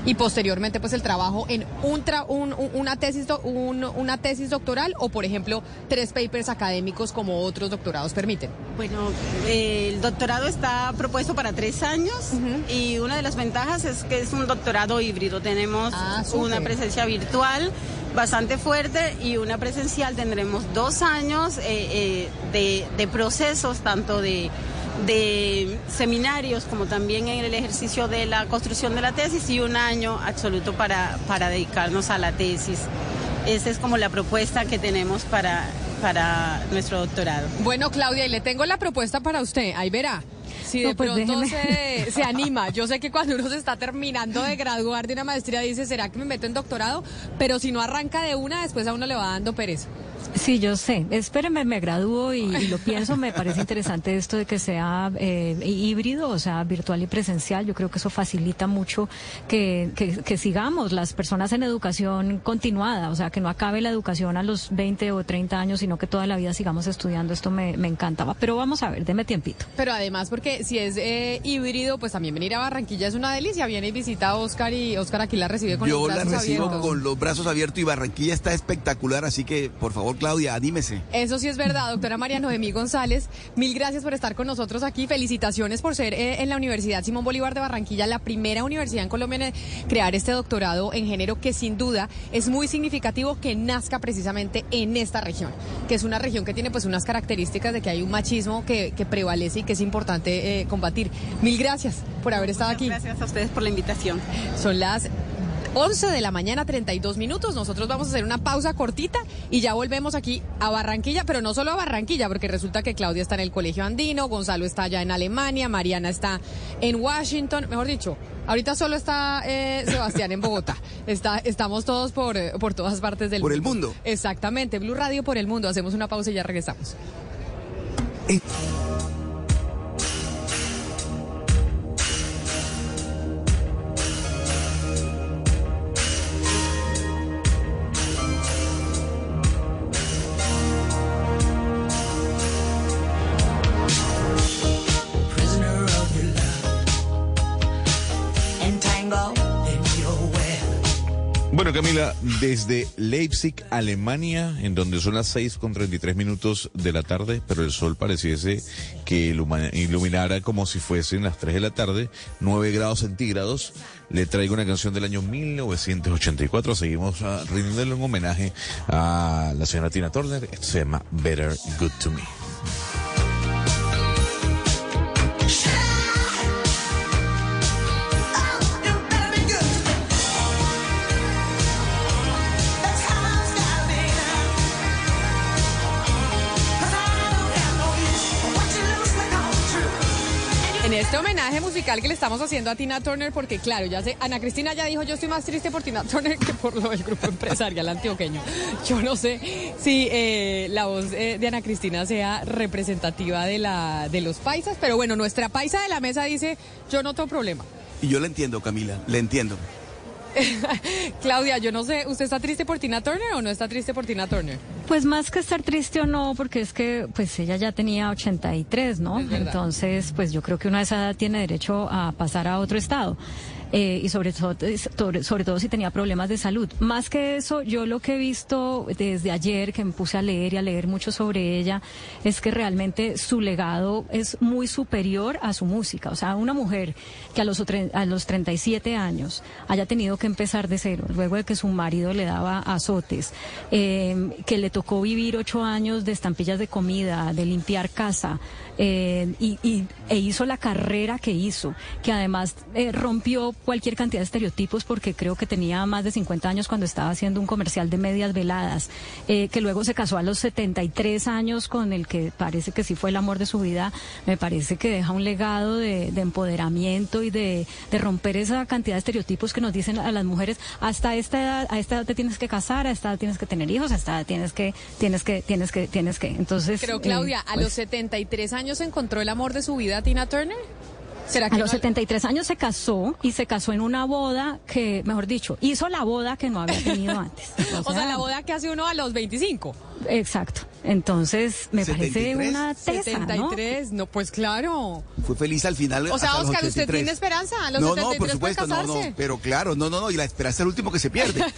Speaker 16: Y posteriormente, pues el trabajo en un tra- un- un- una, tesis un- una tesis doctoral o, por ejemplo, tres papers académicos como otros doctorados permiten.
Speaker 31: Bueno, eh, el doctorado está propuesto para tres años y una de las ventajas es que es un doctorado híbrido. Tenemos
Speaker 16: Ah,
Speaker 31: una presencia virtual bastante fuerte y una presencial. Tendremos dos años eh, eh, de, de procesos, tanto de, de seminarios como también en el ejercicio de la construcción de la tesis y un año absoluto para, para dedicarnos a la tesis. Esa es como la propuesta que tenemos para, para nuestro doctorado.
Speaker 16: Bueno, Claudia, y le tengo la propuesta para usted. Ahí verá. Si de
Speaker 26: No, pues
Speaker 16: pronto se, se anima. Yo sé que cuando uno se está terminando de graduar de una maestría dice, ¿será que me meto en doctorado? Pero si no arranca de una, después a uno le va dando pereza.
Speaker 26: Sí, yo sé. Espérenme, me gradúo y, y lo pienso. Me parece interesante esto de que sea eh, híbrido, o sea, virtual y presencial. Yo creo que eso facilita mucho que, que, que sigamos las personas en educación continuada, o sea, que no acabe la educación a los 20 o 30 años, sino que toda la vida sigamos estudiando. Esto me, me encantaba. Pero vamos a ver, deme tiempito.
Speaker 16: Pero además, porque si es eh, híbrido, pues también venir a Barranquilla es una delicia. Viene y visita a Oscar y Oscar aquí la recibe con
Speaker 17: Yo
Speaker 16: los
Speaker 17: la
Speaker 16: brazos
Speaker 17: recibo
Speaker 16: abiertos.
Speaker 17: con los brazos abiertos y Barranquilla está espectacular, así que por favor, Claudia, anímese.
Speaker 16: Eso sí es verdad, doctora María Noemí González. Mil gracias por estar con nosotros aquí. Felicitaciones por ser eh, en la Universidad Simón Bolívar de Barranquilla la primera universidad en Colombia en crear este doctorado en género que sin duda es muy significativo que nazca precisamente en esta región, que es una región que tiene pues unas características de que hay un machismo que, que prevalece y que es importante eh, combatir. Mil gracias por haber estado aquí.
Speaker 31: Gracias a ustedes por la invitación.
Speaker 16: Son las 11 de la mañana, 32 minutos. Nosotros vamos a hacer una pausa cortita y ya volvemos aquí a Barranquilla, pero no solo a Barranquilla, porque resulta que Claudia está en el Colegio Andino, Gonzalo está allá en Alemania, Mariana está en Washington, mejor dicho. Ahorita solo está eh, Sebastián en Bogotá. Está, estamos todos por, eh, por todas partes del
Speaker 17: Por el
Speaker 16: mundo.
Speaker 17: mundo.
Speaker 16: Exactamente. Blue Radio por el mundo. Hacemos una pausa y ya regresamos.
Speaker 15: prisoner
Speaker 19: Camila, desde Leipzig, Alemania, en donde son las 6 con 33 minutos de la tarde, pero el sol pareciese que iluminara como si fuesen las 3 de la tarde, 9 grados centígrados, le traigo una canción del año 1984. Seguimos ah, rindiéndole un homenaje a la señora Tina Turner. Esto se llama Better Good to Me.
Speaker 16: Este homenaje musical que le estamos haciendo a Tina Turner, porque claro, ya sé, Ana Cristina ya dijo, yo estoy más triste por Tina Turner que por lo del grupo empresarial antioqueño. Yo no sé si eh, la voz eh, de Ana Cristina sea representativa de, la, de los paisas, pero bueno, nuestra paisa de la mesa dice, yo no tengo problema.
Speaker 17: Y yo le entiendo, Camila, le entiendo.
Speaker 16: Claudia, yo no sé, ¿usted está triste por Tina Turner o no está triste por Tina Turner?
Speaker 26: Pues más que estar triste o no, porque es que pues ella ya tenía 83, ¿no? Entonces, pues yo creo que una de esa edad tiene derecho a pasar a otro estado. Eh, y sobre todo, sobre, todo si tenía problemas de salud. Más que eso, yo lo que he visto desde ayer, que me puse a leer y a leer mucho sobre ella, es que realmente su legado es muy superior a su música. O sea, una mujer que a los, a los 37 años haya tenido que empezar de cero, luego de que su marido le daba azotes, eh, que le tocó vivir ocho años de estampillas de comida, de limpiar casa, eh, y, y- e hizo la carrera que hizo, que además eh, rompió cualquier cantidad de estereotipos porque creo que tenía más de 50 años cuando estaba haciendo un comercial de medias veladas, eh, que luego se casó a los 73 años con el que parece que sí fue el amor de su vida, me parece que deja un legado de, de empoderamiento y de, de romper esa cantidad de estereotipos que nos dicen a las mujeres, hasta esta edad, a esta edad te tienes que casar, a esta edad tienes que tener hijos, a esta edad tienes que, tienes que, tienes que, tienes que. Entonces,
Speaker 16: Pero
Speaker 26: eh,
Speaker 16: Claudia, ¿a
Speaker 26: pues,
Speaker 16: los 73 años encontró el amor de su vida Tina Turner? ¿Será que
Speaker 26: A los
Speaker 16: no-
Speaker 26: 73 años se casó y se casó en una boda que, mejor dicho, hizo la boda que no había tenido antes.
Speaker 16: O sea, la boda que hace uno a los 25.
Speaker 26: Exacto. Entonces, me parece
Speaker 17: 73.
Speaker 26: una tesa, ¿no?
Speaker 16: 73, no, pues claro.
Speaker 17: Fue feliz al final.
Speaker 16: O sea,
Speaker 17: hasta los
Speaker 16: Oscar, ¿usted
Speaker 17: 83.
Speaker 16: tiene esperanza? A los
Speaker 17: no,
Speaker 16: 73
Speaker 17: no, por supuesto, no, no, pero claro, no, no, no, y la esperanza es el último que se pierde.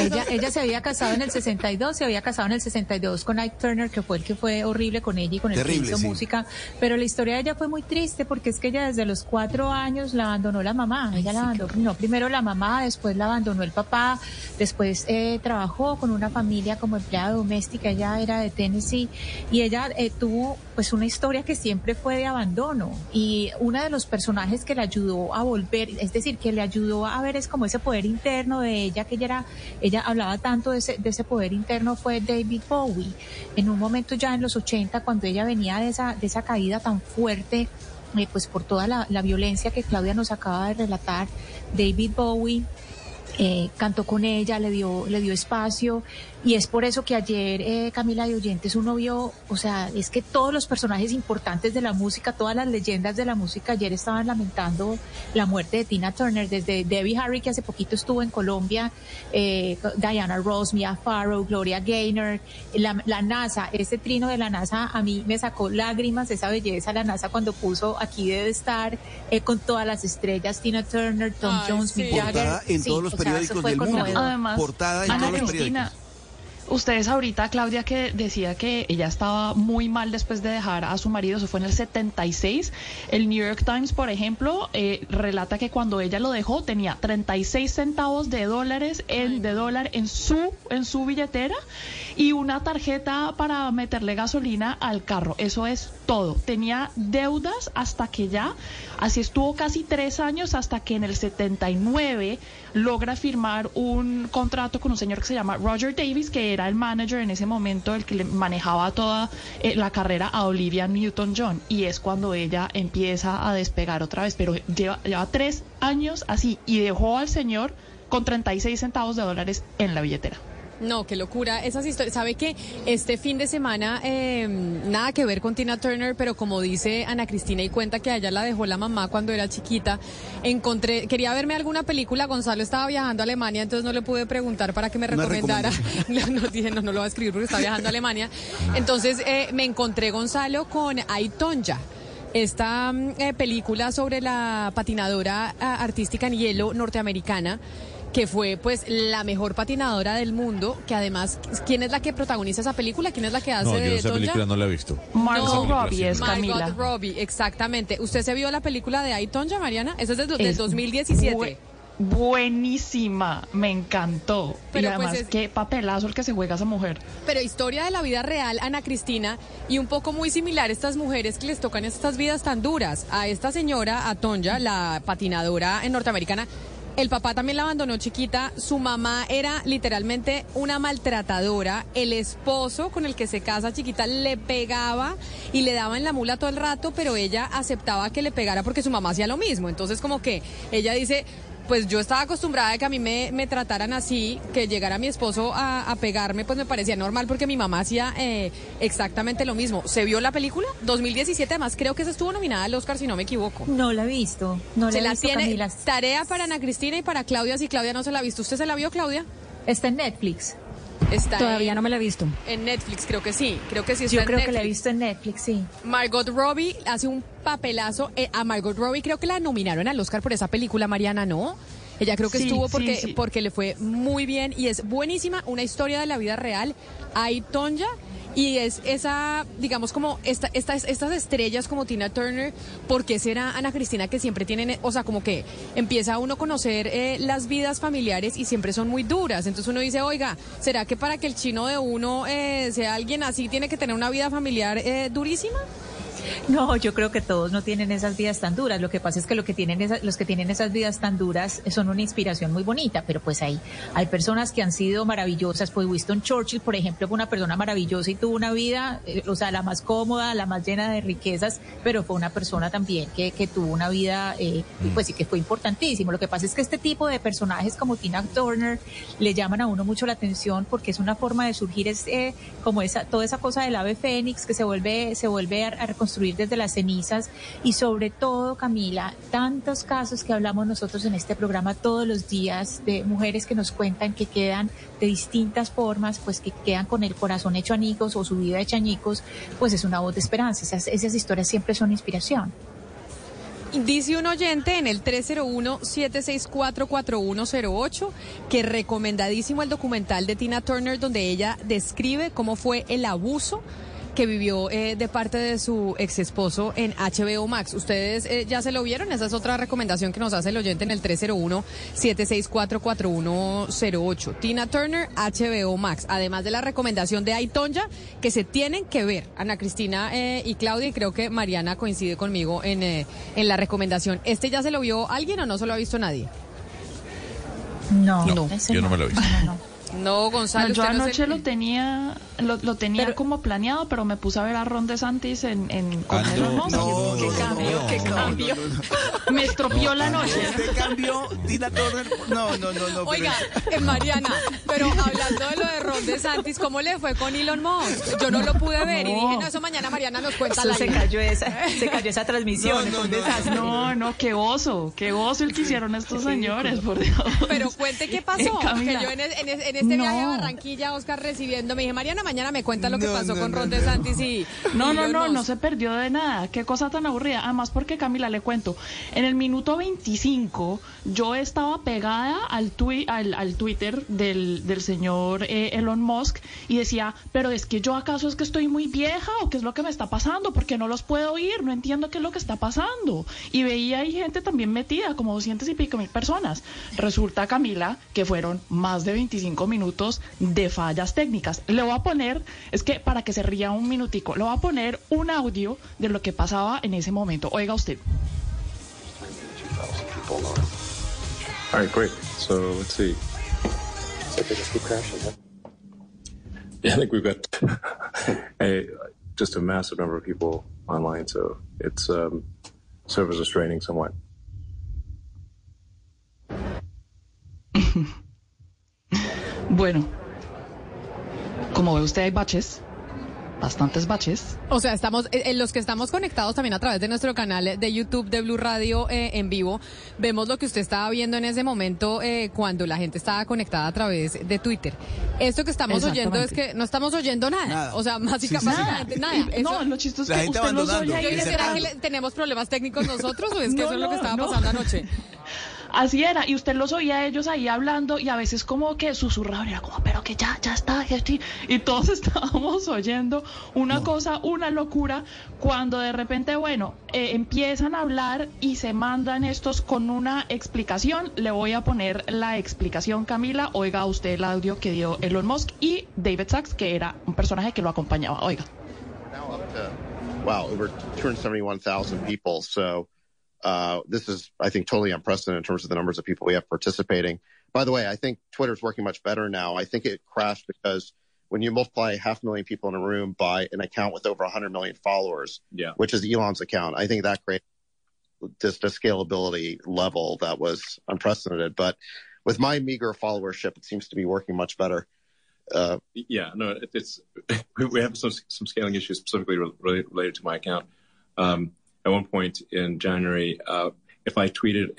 Speaker 30: Ella, ella se había casado en el 62, se había casado en el 62 con Ike Turner, que fue el que fue horrible con ella y con el
Speaker 17: Terrible,
Speaker 30: que hizo
Speaker 17: sí.
Speaker 30: música. Pero la historia de ella fue muy triste porque es que ella desde los cuatro años la abandonó la mamá. Ella la abandonó primero la mamá, después la abandonó el papá, después eh, trabajó con una familia como empleada doméstica. Ella era de Tennessee y ella eh, tuvo pues una historia que siempre fue de abandono y uno de los personajes que le ayudó a volver, es decir, que le ayudó a ver es como ese poder interno de ella, que ella era, ella hablaba tanto de ese, de ese poder interno fue David Bowie. En un momento ya en los 80, cuando ella venía de esa, de esa caída tan fuerte, eh, pues por toda la, la violencia que Claudia nos acaba de relatar, David Bowie eh, cantó con ella, le dio, le dio espacio y es por eso que ayer eh, Camila de Oyentes uno vio, o sea, es que todos los personajes importantes de la música, todas las leyendas de la música ayer estaban lamentando la muerte de Tina Turner, desde Debbie Harry que hace poquito estuvo en Colombia, eh, Diana Ross, Mia Farrow, Gloria Gaynor, la, la NASA, ese trino de la NASA a mí me sacó lágrimas, esa belleza, la NASA cuando puso aquí debe estar eh, con todas las estrellas, Tina Turner, Tom
Speaker 23: Ay,
Speaker 30: Jones,
Speaker 23: sí.
Speaker 30: Mick Jagger.
Speaker 17: Portada en
Speaker 30: Sí,
Speaker 17: todos los
Speaker 30: sea,
Speaker 17: periódicos
Speaker 30: fue
Speaker 17: del mundo.
Speaker 23: Además,
Speaker 17: Portada en
Speaker 23: Ana
Speaker 17: todos los periódicos.
Speaker 23: Ustedes ahorita, Claudia, que decía que ella estaba muy mal después de dejar a su marido, eso fue en el 76. El New York Times, por ejemplo, eh, relata que cuando ella lo dejó tenía 36 centavos de dólares en, de dólar en su, en su billetera y una tarjeta para meterle gasolina al carro. Eso es todo. Tenía deudas hasta que ya, así estuvo casi tres años hasta que en el 79 logra firmar un contrato con un señor que se llama Roger Davis, que era el manager en ese momento, el que le manejaba toda eh, la carrera a Olivia Newton-John. Y es cuando ella empieza a despegar otra vez. Pero lleva, lleva tres años así y dejó al señor con 36 centavos de dólares en la billetera.
Speaker 16: No, qué locura esas historias. ¿Sabe que este fin de semana eh, nada que ver con Tina Turner, pero como dice Ana Cristina y cuenta que a ella la dejó la mamá cuando era chiquita, encontré, quería verme alguna película, Gonzalo estaba viajando a Alemania, entonces no le pude preguntar para que me recomendara. No, no, dije, no, no lo voy a escribir porque está viajando a Alemania. Entonces eh, me encontré Gonzalo con Aitonja. Esta mm, eh, película sobre la patinadora ah, artística en hielo norteamericana que fue pues la mejor patinadora del mundo, que además, ¿quién es la que protagoniza esa película? ¿Quién es la que hace
Speaker 19: No, yo
Speaker 16: de
Speaker 19: esa película no la he visto.
Speaker 23: Margot
Speaker 19: película
Speaker 23: Robbie es
Speaker 19: no.
Speaker 23: Camila.
Speaker 16: Margot Robbie, exactamente. ¿Usted se vio la película de I, Tonja, Mariana? Esa es del, del
Speaker 23: Es
Speaker 16: 2017.
Speaker 23: bue- buenísima, me encantó.
Speaker 16: Pero
Speaker 23: y además,
Speaker 16: pues es-
Speaker 23: qué papelazo el que se juega esa mujer.
Speaker 16: Pero historia de la vida real, Ana Cristina, y un poco muy similar a estas mujeres que les tocan estas vidas tan duras. A esta señora, a Tonja, la patinadora en norteamericana, el papá también la abandonó chiquita, su mamá era literalmente una maltratadora, el esposo con el que se casa chiquita le pegaba y le daba en la mula todo el rato, pero ella aceptaba que le pegara porque su mamá hacía lo mismo. Entonces como que ella dice, pues yo estaba acostumbrada a que a mí me, me trataran así, que llegara mi esposo a, a pegarme, pues me parecía normal porque mi mamá hacía eh, exactamente lo mismo. ¿Se vio la película? 2017, además creo que se estuvo nominada al Oscar, si no me equivoco.
Speaker 30: No la he visto, no la
Speaker 16: se
Speaker 30: he
Speaker 16: la
Speaker 30: visto,
Speaker 16: tiene
Speaker 30: Camila.
Speaker 16: tarea para Ana Cristina y para Claudia, si Claudia no se la ha visto. ¿Usted se la vio, Claudia?
Speaker 30: Está en Netflix.
Speaker 16: Está
Speaker 26: Todavía
Speaker 16: en,
Speaker 26: no me la he visto.
Speaker 16: en Netflix, creo que sí. Creo que sí está
Speaker 30: Yo
Speaker 16: en
Speaker 30: creo que la he visto en Netflix, sí.
Speaker 16: Margot Robbie hace un papelazo. Eh, a Margot Robbie creo que la nominaron al Oscar por esa película, Mariana, ¿no? Ella creo que
Speaker 23: Sí,
Speaker 16: estuvo
Speaker 23: sí,
Speaker 16: porque,
Speaker 23: sí.
Speaker 16: porque le fue muy bien y es buenísima, una historia de la vida real. Hay Tonja y es esa, digamos, como esta, estas, estas estrellas como Tina Turner, porque será Ana Cristina que siempre tienen, o sea, como que empieza uno a conocer eh, las vidas familiares y siempre son muy duras. Entonces uno dice, oiga, ¿será que para que el chino de uno eh, sea alguien así tiene que tener una vida familiar eh, durísima?
Speaker 30: No, yo creo que todos no tienen esas vidas tan duras. Lo que pasa es que, lo que tienen esa- los que tienen esas vidas tan duras son una inspiración muy bonita, pero pues hay, hay personas que han sido maravillosas. Pues Winston Churchill, por ejemplo, fue una persona maravillosa y tuvo una vida, eh, o sea, la más cómoda, la más llena de riquezas, pero fue una persona también que, que tuvo una vida, eh, pues sí que fue importantísimo. Lo que pasa es que este tipo de personajes como Tina Turner le llaman a uno mucho la atención porque es una forma de surgir como esa, toda esa cosa del ave fénix que se vuelve, se vuelve a, a reconstruir desde las cenizas y sobre todo, Camila, tantos casos que hablamos nosotros en este programa todos los días de mujeres que nos cuentan que quedan de distintas formas, pues que quedan con el corazón hecho añicos o su vida hecha añicos, pues es una voz de esperanza. Esas, esas historias siempre son inspiración.
Speaker 16: Dice un oyente en el 301-764-4108 que recomendadísimo el documental de Tina Turner donde ella describe cómo fue el abuso que vivió eh, de parte de su ex esposo en HBO Max. ¿Ustedes eh, ya se lo vieron? Esa es otra recomendación que nos hace el oyente en el 301-764-4108. Tina Turner, HBO Max. Además de la recomendación de Aitonja, que se tienen que ver. Ana Cristina eh, y Claudia, y creo que Mariana coincide conmigo en, eh, en la recomendación. ¿Este ya se lo vio alguien o no se lo ha visto nadie?
Speaker 30: No,
Speaker 16: No,
Speaker 19: Yo no me lo he visto.
Speaker 16: No, Gonzalo.
Speaker 23: No, yo
Speaker 16: usted no
Speaker 23: anoche
Speaker 16: se-
Speaker 23: lo tenía, lo, lo tenía como planeado, pero me puse a ver a Ron DeSantis en, en con
Speaker 17: Ah,
Speaker 23: Elon
Speaker 17: no,
Speaker 23: Musk.
Speaker 17: no,
Speaker 23: qué
Speaker 17: no,
Speaker 23: cambio,
Speaker 17: no,
Speaker 23: qué
Speaker 17: no,
Speaker 23: cambio.
Speaker 17: no,
Speaker 23: Me estropeó la noche.
Speaker 17: Este cambio, Tina Turner. No, no, no, no. pero-
Speaker 16: Oiga, eh, Mariana, pero hablando de lo de Ron DeSantis, ¿cómo le fue con Elon Musk? Yo no lo pude ver y
Speaker 23: No.
Speaker 16: dije, no, eso mañana Mariana nos cuenta
Speaker 30: Eso
Speaker 16: la
Speaker 30: se cayó esa, se cayó esa transmisión. un desastre.
Speaker 23: No, no, qué oso, qué oso el que hicieron estos señores, por Dios.
Speaker 16: Pero cuente qué pasó. Que yo en, en en este
Speaker 23: No.
Speaker 16: viaje a Barranquilla, Oscar recibiendo, me dije, Mariana, mañana me cuenta lo que
Speaker 23: No,
Speaker 16: pasó
Speaker 23: no,
Speaker 16: con
Speaker 23: no,
Speaker 16: Ron
Speaker 23: no.
Speaker 16: DeSantis y.
Speaker 23: No,
Speaker 16: y
Speaker 23: no, no, no se perdió de nada. Qué cosa tan aburrida. Además, porque Camila, le cuento, en el minuto 25 yo estaba pegada al, tui- al, al Twitter del, del señor eh, Elon Musk y decía, pero es que yo acaso es que estoy muy vieja o qué es lo que me está pasando, porque no los puedo oír, no entiendo qué es lo que está pasando. Y veía ahí gente también metida, como 200 y pico mil personas. Resulta, Camila, que fueron más de 25 minutos de fallas técnicas. Le voy a poner, es que para que se ría un minutico, le voy a poner un audio de lo que pasaba en ese momento. Oiga usted.
Speaker 32: All right, great. So let's see. So they just keep crashing, huh? Yeah, I think we've got a, just a massive number of people online, so it's um, servers are straining somewhat.
Speaker 23: Bueno, como ve usted hay baches, bastantes baches.
Speaker 16: O sea, estamos, eh, eh, los que estamos conectados también a través de nuestro canal de YouTube de Blue Radio eh, en vivo, vemos lo que usted estaba viendo en ese momento eh, cuando la gente estaba conectada a través de Twitter. Esto que estamos oyendo es que no estamos oyendo nada.
Speaker 23: Nada.
Speaker 16: O sea, básica-
Speaker 23: Sí, sí.
Speaker 16: básicamente
Speaker 23: Nada. no, lo chistoso es que usted los oye ahí
Speaker 16: Yo dije, ¿será que le- tenemos problemas técnicos nosotros o es que
Speaker 23: No,
Speaker 16: eso es lo que estaba
Speaker 23: no.
Speaker 16: pasando anoche?
Speaker 23: Así era, y usted los oía a ellos ahí hablando y a veces como que susurraban, era como, pero que ya, ya está, ya estoy. Y todos estábamos oyendo una cosa, una locura, cuando de repente, bueno, eh, empiezan a hablar y se mandan estos con una explicación. Le voy a poner la explicación, Camila. Oiga usted el audio que dio Elon Musk y David Sachs, que era un personaje que lo acompañaba. Oiga.
Speaker 33: now up to wow over 271,000 people. So uh, this is, I think, totally unprecedented in terms of the numbers of people we have participating. By the way, I think Twitter's working much better now. I think it crashed because when you multiply half a million people in a room by an account with over 100 million followers,
Speaker 32: Yeah.
Speaker 33: which is Elon's account, I think that created just a scalability level that was unprecedented. But with my meager followership, it seems to be working much better. Uh,
Speaker 32: Yeah, no, it's we, have some some scaling issues specifically related, related to my account. Um, at one point in January, uh, if I tweeted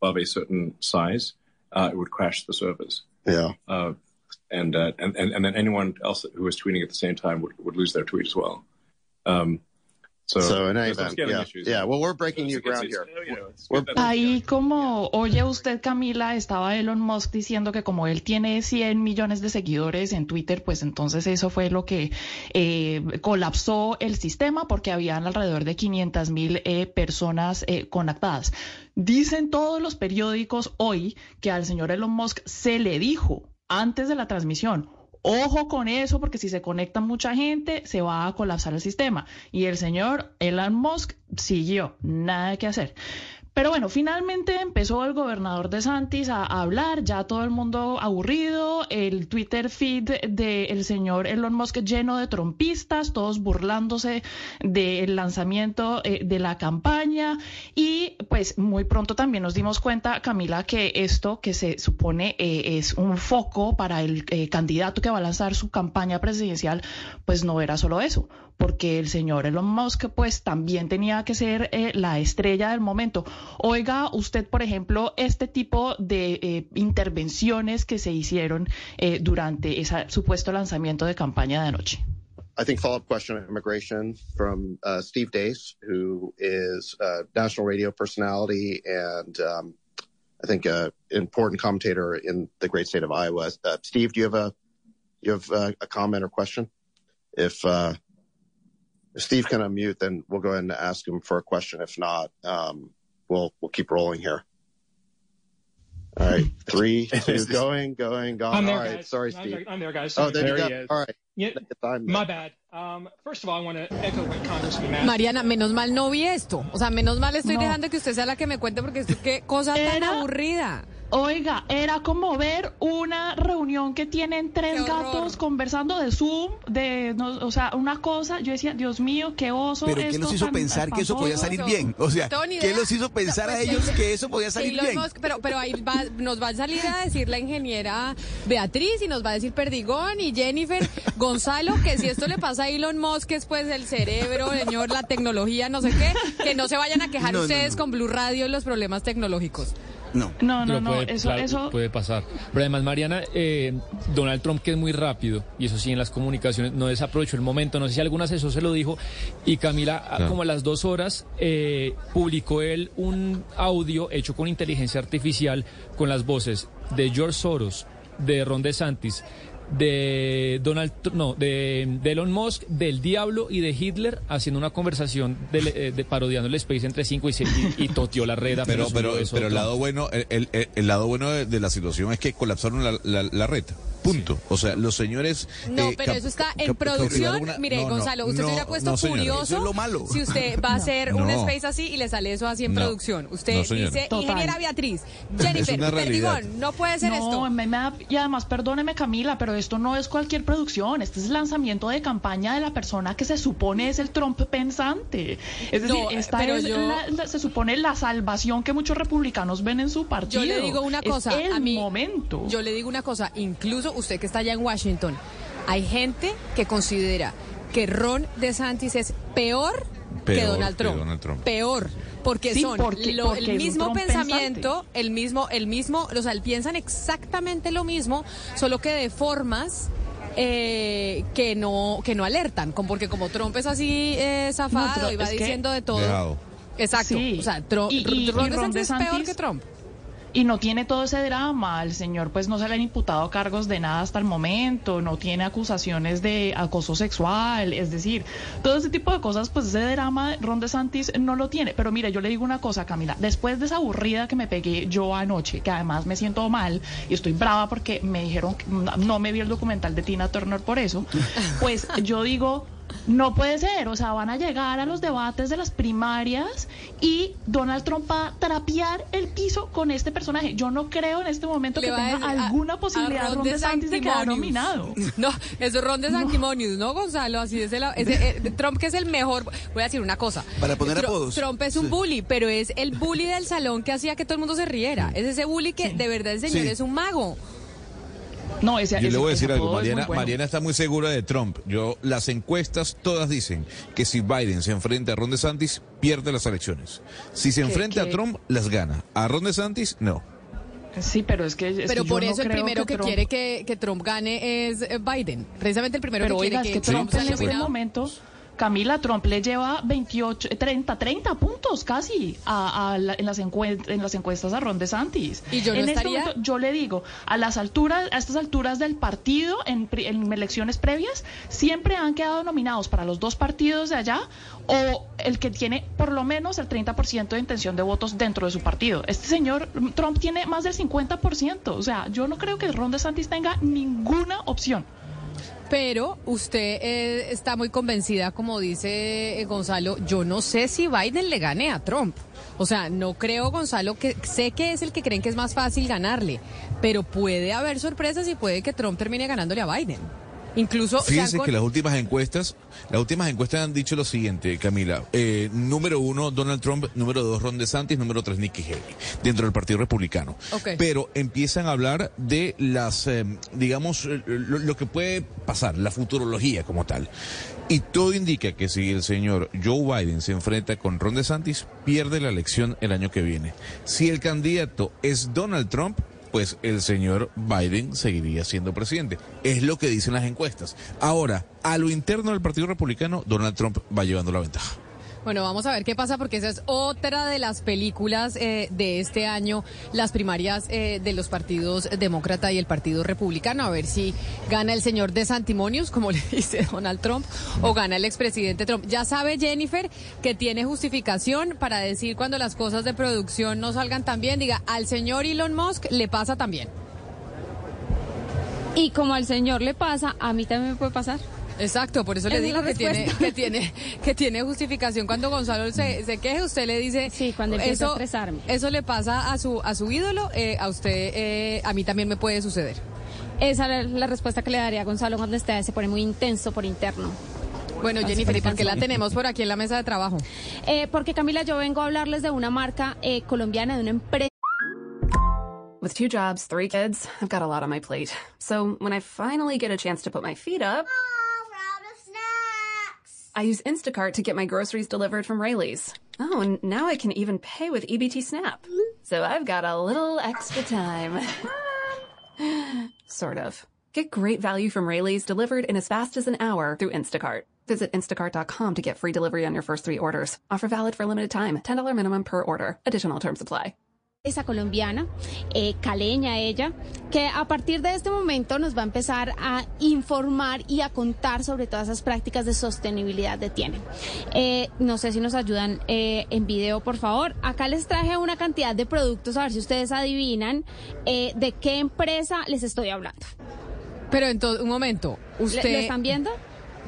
Speaker 32: above a certain size, uh, it would crash the servers.
Speaker 33: Yeah.
Speaker 32: Uh, and, uh, and and and then anyone else who was tweeting at the same time would, would lose their tweet as well. Um, so
Speaker 33: So, in any event, yeah.
Speaker 32: issues.
Speaker 33: Yeah, well, we're breaking new ground here.
Speaker 23: Ahí como oye usted Camila, estaba Elon Musk diciendo que como él tiene 100 millones de seguidores en Twitter, pues entonces eso fue lo que eh, colapsó el sistema porque habían alrededor de 500 mil eh, personas eh, conectadas. Dicen todos los periódicos hoy que al señor Elon Musk se le dijo antes de la transmisión, Ojo con eso, porque si se conecta mucha gente, se va a colapsar el sistema. Y el señor Elon Musk siguió, nada que hacer. Pero bueno, finalmente empezó el gobernador de Santis a, hablar, ya todo el mundo aburrido, el Twitter feed del señor Elon Musk lleno de trompistas, todos burlándose del lanzamiento eh, de la campaña. Y pues muy pronto también nos dimos cuenta, Camila, que esto que se supone eh, es un foco para el eh, candidato que va a lanzar su campaña presidencial, pues no era solo eso, porque el señor Elon Musk pues también tenía que ser eh, la estrella del momento. Oiga, usted, por ejemplo, este tipo de eh, intervenciones que se hicieron eh, durante ese supuesto lanzamiento de campaña de anoche.
Speaker 33: I think follow-up question on immigration from uh, Steve Dace, who is a national radio personality and um, I think an important commentator in the great state of Iowa. Uh, Steve, do you have a you have uh, a comment or question? If, uh, if Steve can unmute, then we'll go ahead and ask him for a question. If not, um, we'll we'll keep rolling here. All right, three, two, going, going, going.
Speaker 34: I'm there,
Speaker 33: All right,
Speaker 34: guys.
Speaker 33: sorry,
Speaker 34: I'm
Speaker 33: Steve.
Speaker 34: there- I'm there, guys.
Speaker 33: Oh, there,
Speaker 34: There
Speaker 33: you
Speaker 34: he
Speaker 33: go.
Speaker 34: is.
Speaker 33: All right.
Speaker 34: Yeah, my bad. Um, first of all, I want to echo what Congressman Matt.
Speaker 16: Mariana, menos mal no vi esto. O sea, menos mal estoy
Speaker 23: No.
Speaker 16: dejando que usted sea la que me cuente porque es qué cosa tan aburrida.
Speaker 23: Oiga, era como ver una reunión que tienen tres
Speaker 16: Qué
Speaker 23: gatos conversando de Zoom, de, no, o sea, una cosa, yo decía, Dios mío, qué oso.
Speaker 17: Pero ¿qué
Speaker 23: esto
Speaker 17: los hizo
Speaker 23: tan
Speaker 17: pensar que eso podía salir bien? O sea, ¿qué
Speaker 16: idea.
Speaker 17: los hizo pensar a
Speaker 16: Pues,
Speaker 17: ellos
Speaker 16: sí.
Speaker 17: que eso podía salir bien?
Speaker 16: Musk, pero, pero ahí va- nos va a salir a decir la ingeniera Beatriz y nos va a decir Perdigón y Jennifer Gonzalo que si esto le pasa a Elon Musk es pues el cerebro, señor, la tecnología, no sé qué, que no se vayan a quejar
Speaker 17: No,
Speaker 16: ustedes
Speaker 17: no.
Speaker 16: con Blue Radio los problemas tecnológicos.
Speaker 17: No.
Speaker 23: No, no,
Speaker 20: Pero
Speaker 23: no,
Speaker 20: puede,
Speaker 23: eso,
Speaker 20: claro,
Speaker 23: eso,
Speaker 20: puede pasar. Pero además, Mariana, eh, Donald Trump, que es muy rápido, y eso sí, en las comunicaciones, no desaprovechó el momento. No sé si algún asesor se lo dijo. Y Camila,
Speaker 19: Claro.
Speaker 20: como a las dos horas, eh, publicó él un audio hecho con inteligencia artificial con las voces de George Soros, de Ron DeSantis, de Donald no de, de Elon Musk del diablo y de Hitler haciendo una conversación de, eh, de parodiando el Space entre cinco y, se- y, y toteó la red
Speaker 19: Pero, pero, pero el lado bueno, el, el- el lado bueno de, de la situación es que colapsaron la, la, la red. Punto. O sea, los señores.
Speaker 16: No,
Speaker 19: eh,
Speaker 16: pero eso está en producción. Mire,
Speaker 19: no,
Speaker 16: Gonzalo, usted
Speaker 19: no,
Speaker 16: se hubiera puesto
Speaker 19: no,
Speaker 16: furioso
Speaker 17: Eso es lo malo.
Speaker 16: si usted va a hacer un
Speaker 19: No.
Speaker 16: space así y le sale eso así en
Speaker 19: No.
Speaker 16: producción. Usted dice,
Speaker 23: Total.
Speaker 16: ingeniera Beatriz, Jennifer. Perdigón, no puede ser
Speaker 23: no,
Speaker 16: esto.
Speaker 23: me- me da- y además, perdóneme Camila, pero esto no es cualquier producción, este es el lanzamiento de campaña de la persona que se supone es el Trump pensante. Es decir,
Speaker 16: No,
Speaker 23: esta
Speaker 16: pero
Speaker 23: es
Speaker 16: yo-
Speaker 23: la- la- se supone la salvación que muchos republicanos ven en su partido.
Speaker 16: Yo le digo una
Speaker 23: Es
Speaker 16: cosa,
Speaker 23: el
Speaker 16: a mí,
Speaker 23: momento.
Speaker 16: yo le digo una cosa, incluso usted que está allá en Washington, hay gente que considera que Ron DeSantis es peor, que Donald
Speaker 19: que
Speaker 16: Trump.
Speaker 19: Donald Trump.
Speaker 16: Peor, porque
Speaker 23: Sí,
Speaker 16: son
Speaker 23: porque-
Speaker 16: lo-
Speaker 23: porque
Speaker 16: el mismo pensamiento, el mismo, el mismo, o sea, piensan exactamente lo mismo, solo que de formas eh, que no que no alertan, como porque como Trump es así eh, zafado
Speaker 23: Trump
Speaker 16: y va
Speaker 23: que-
Speaker 16: diciendo de todo.
Speaker 19: Dejado.
Speaker 16: Exacto.
Speaker 23: Sí.
Speaker 16: O sea,
Speaker 23: Y- y-
Speaker 16: Ron
Speaker 23: y Ron
Speaker 16: DeSantis es peor que Trump.
Speaker 23: Y no tiene todo ese drama. El señor pues no se le han imputado cargos de nada hasta el momento, no tiene acusaciones de acoso sexual, es decir, todo ese tipo de cosas, pues ese drama Ron DeSantis no lo tiene. Pero mira, yo le digo una cosa, Camila, después de esa aburrida que me pegué yo anoche, que además me siento mal y estoy brava porque me dijeron que no me vi el documental de Tina Turner por eso, pues yo digo... No puede ser, o sea, van a llegar a los debates de las primarias y Donald Trump va a trapear el piso con este personaje. Yo no creo en este momento
Speaker 16: Le
Speaker 23: que
Speaker 16: a
Speaker 23: tenga
Speaker 16: a-
Speaker 23: alguna
Speaker 16: a
Speaker 23: posibilidad
Speaker 16: Ron
Speaker 23: Ron DeSantis de quedar nominado.
Speaker 16: No, eso es Ron de Sanctimonious, ¿no, Gonzalo? Así es el, ese, eh, Trump que es el mejor. Voy a decir una cosa.
Speaker 17: Para poner
Speaker 16: Tru-
Speaker 17: apodos.
Speaker 16: Trump es un
Speaker 17: Sí.
Speaker 16: bully, pero es el bully del salón que hacía que todo el mundo se riera. Es ese bully que de verdad el señor
Speaker 19: Sí.
Speaker 16: es un mago.
Speaker 23: No, ese,
Speaker 19: Yo le voy a decir algo,
Speaker 23: apodo es
Speaker 19: Mariana,
Speaker 23: bueno.
Speaker 19: Mariana está muy segura de Trump. Yo, las encuestas todas dicen que si Biden se enfrenta a Ron DeSantis, pierde las elecciones. Si se
Speaker 23: ¿Qué-
Speaker 19: enfrenta
Speaker 23: qué?
Speaker 19: a Trump, las gana. A Ron DeSantis, no.
Speaker 23: Sí, pero es que. es
Speaker 16: pero
Speaker 23: que
Speaker 16: por
Speaker 23: yo no
Speaker 16: eso el primero que,
Speaker 23: Trump-
Speaker 16: quiere que, que Trump gane es eh, Biden. Precisamente el primero
Speaker 23: Pero
Speaker 16: que
Speaker 23: oiga,
Speaker 16: quiere
Speaker 23: es que Trump en este momento, Camila Trump le lleva 28, 30, 30 puntos casi a, a la- en, las en las encuestas a Ron DeSantis.
Speaker 16: Y yo no
Speaker 23: en este momento, yo le digo, a las alturas, a estas alturas del partido, en, en elecciones previas, siempre han quedado nominados para los dos partidos de allá o el que tiene por lo menos el 30% de intención de votos dentro de su partido. Este señor mm, Trump tiene más del 50%. O sea, yo no creo que Ron DeSantis tenga ninguna opción.
Speaker 16: Pero usted eh, está muy convencida, como dice eh, Gonzalo, yo no sé si Biden le gane a Trump. O sea, no creo, Gonzalo, que sé que es el que creen que es más fácil ganarle, pero puede haber sorpresas y puede que Trump termine ganándole a Biden. Incluso
Speaker 19: Fíjense
Speaker 16: con-
Speaker 19: que las últimas encuestas, las últimas encuestas han dicho lo siguiente, Camila. Eh, número uno, Donald Trump. Número dos, Ron DeSantis. Número tres, Nikki Haley, dentro del Partido Republicano. Pero empiezan a hablar de las, eh, digamos, eh, lo, lo que puede pasar, la futurología como tal. Y todo indica que si el señor Joe Biden se enfrenta con Ron DeSantis, pierde la elección el año que viene. Si el candidato es Donald Trump, pues el señor Biden seguiría siendo presidente. Es lo que dicen las encuestas. Ahora, a lo interno del Partido Republicano, Donald Trump va llevando la ventaja.
Speaker 16: Bueno, vamos a ver qué pasa porque esa es otra de las películas eh, de este año, las primarias eh, de los partidos demócrata y el partido republicano, a ver si gana el señor de Santimonius, como le dice Donald Trump, o gana el expresidente Trump. Ya sabe Jennifer que tiene justificación para decir cuando las cosas de producción no salgan tan bien, diga, al señor Elon Musk le pasa también.
Speaker 35: Y como al señor le pasa, a mí también me puede pasar.
Speaker 16: Exacto, por eso le digo que tiene, que tiene que tiene justificación cuando Gonzalo se, se queje, usted le dice
Speaker 35: Sí, cuando empieza a
Speaker 16: eso,
Speaker 35: estresarme.
Speaker 16: eso le pasa a su a su ídolo, eh, a usted eh, a mí también me puede suceder.
Speaker 35: Esa es la respuesta que le daría a Gonzalo cuando esté, se pone muy intenso por interno.
Speaker 16: Bueno, Jennifer, ¿y por qué la tenemos por aquí en la mesa de trabajo?
Speaker 35: Eh, porque Camila, yo vengo a hablarles de una marca eh, colombiana, de una empresa.
Speaker 1: With two jobs, three kids, I've got a lot on my plate. So when I finally get a chance to put my feet up, I use Instacart to get my groceries delivered from Rayleigh's. Oh, and now I can even pay with EBT Snap. So I've got a little extra time. sort of. Get great value from Rayleigh's delivered in as fast as an hour through Instacart. Visit instacart.com to get free delivery on your first three orders. Offer valid for a limited time. $10 minimum per order. Additional terms apply.
Speaker 35: Esa colombiana, eh, caleña ella, que a partir de este momento nos va a empezar a informar y a contar sobre todas esas prácticas de sostenibilidad que tienen. Eh, no sé si nos ayudan eh, en video, por favor. Acá les traje una cantidad de productos, a ver si ustedes adivinan eh, de qué empresa les estoy hablando.
Speaker 16: Pero entonces, un momento,
Speaker 35: ¿Le-
Speaker 16: usted...
Speaker 35: ¿Lo están viendo?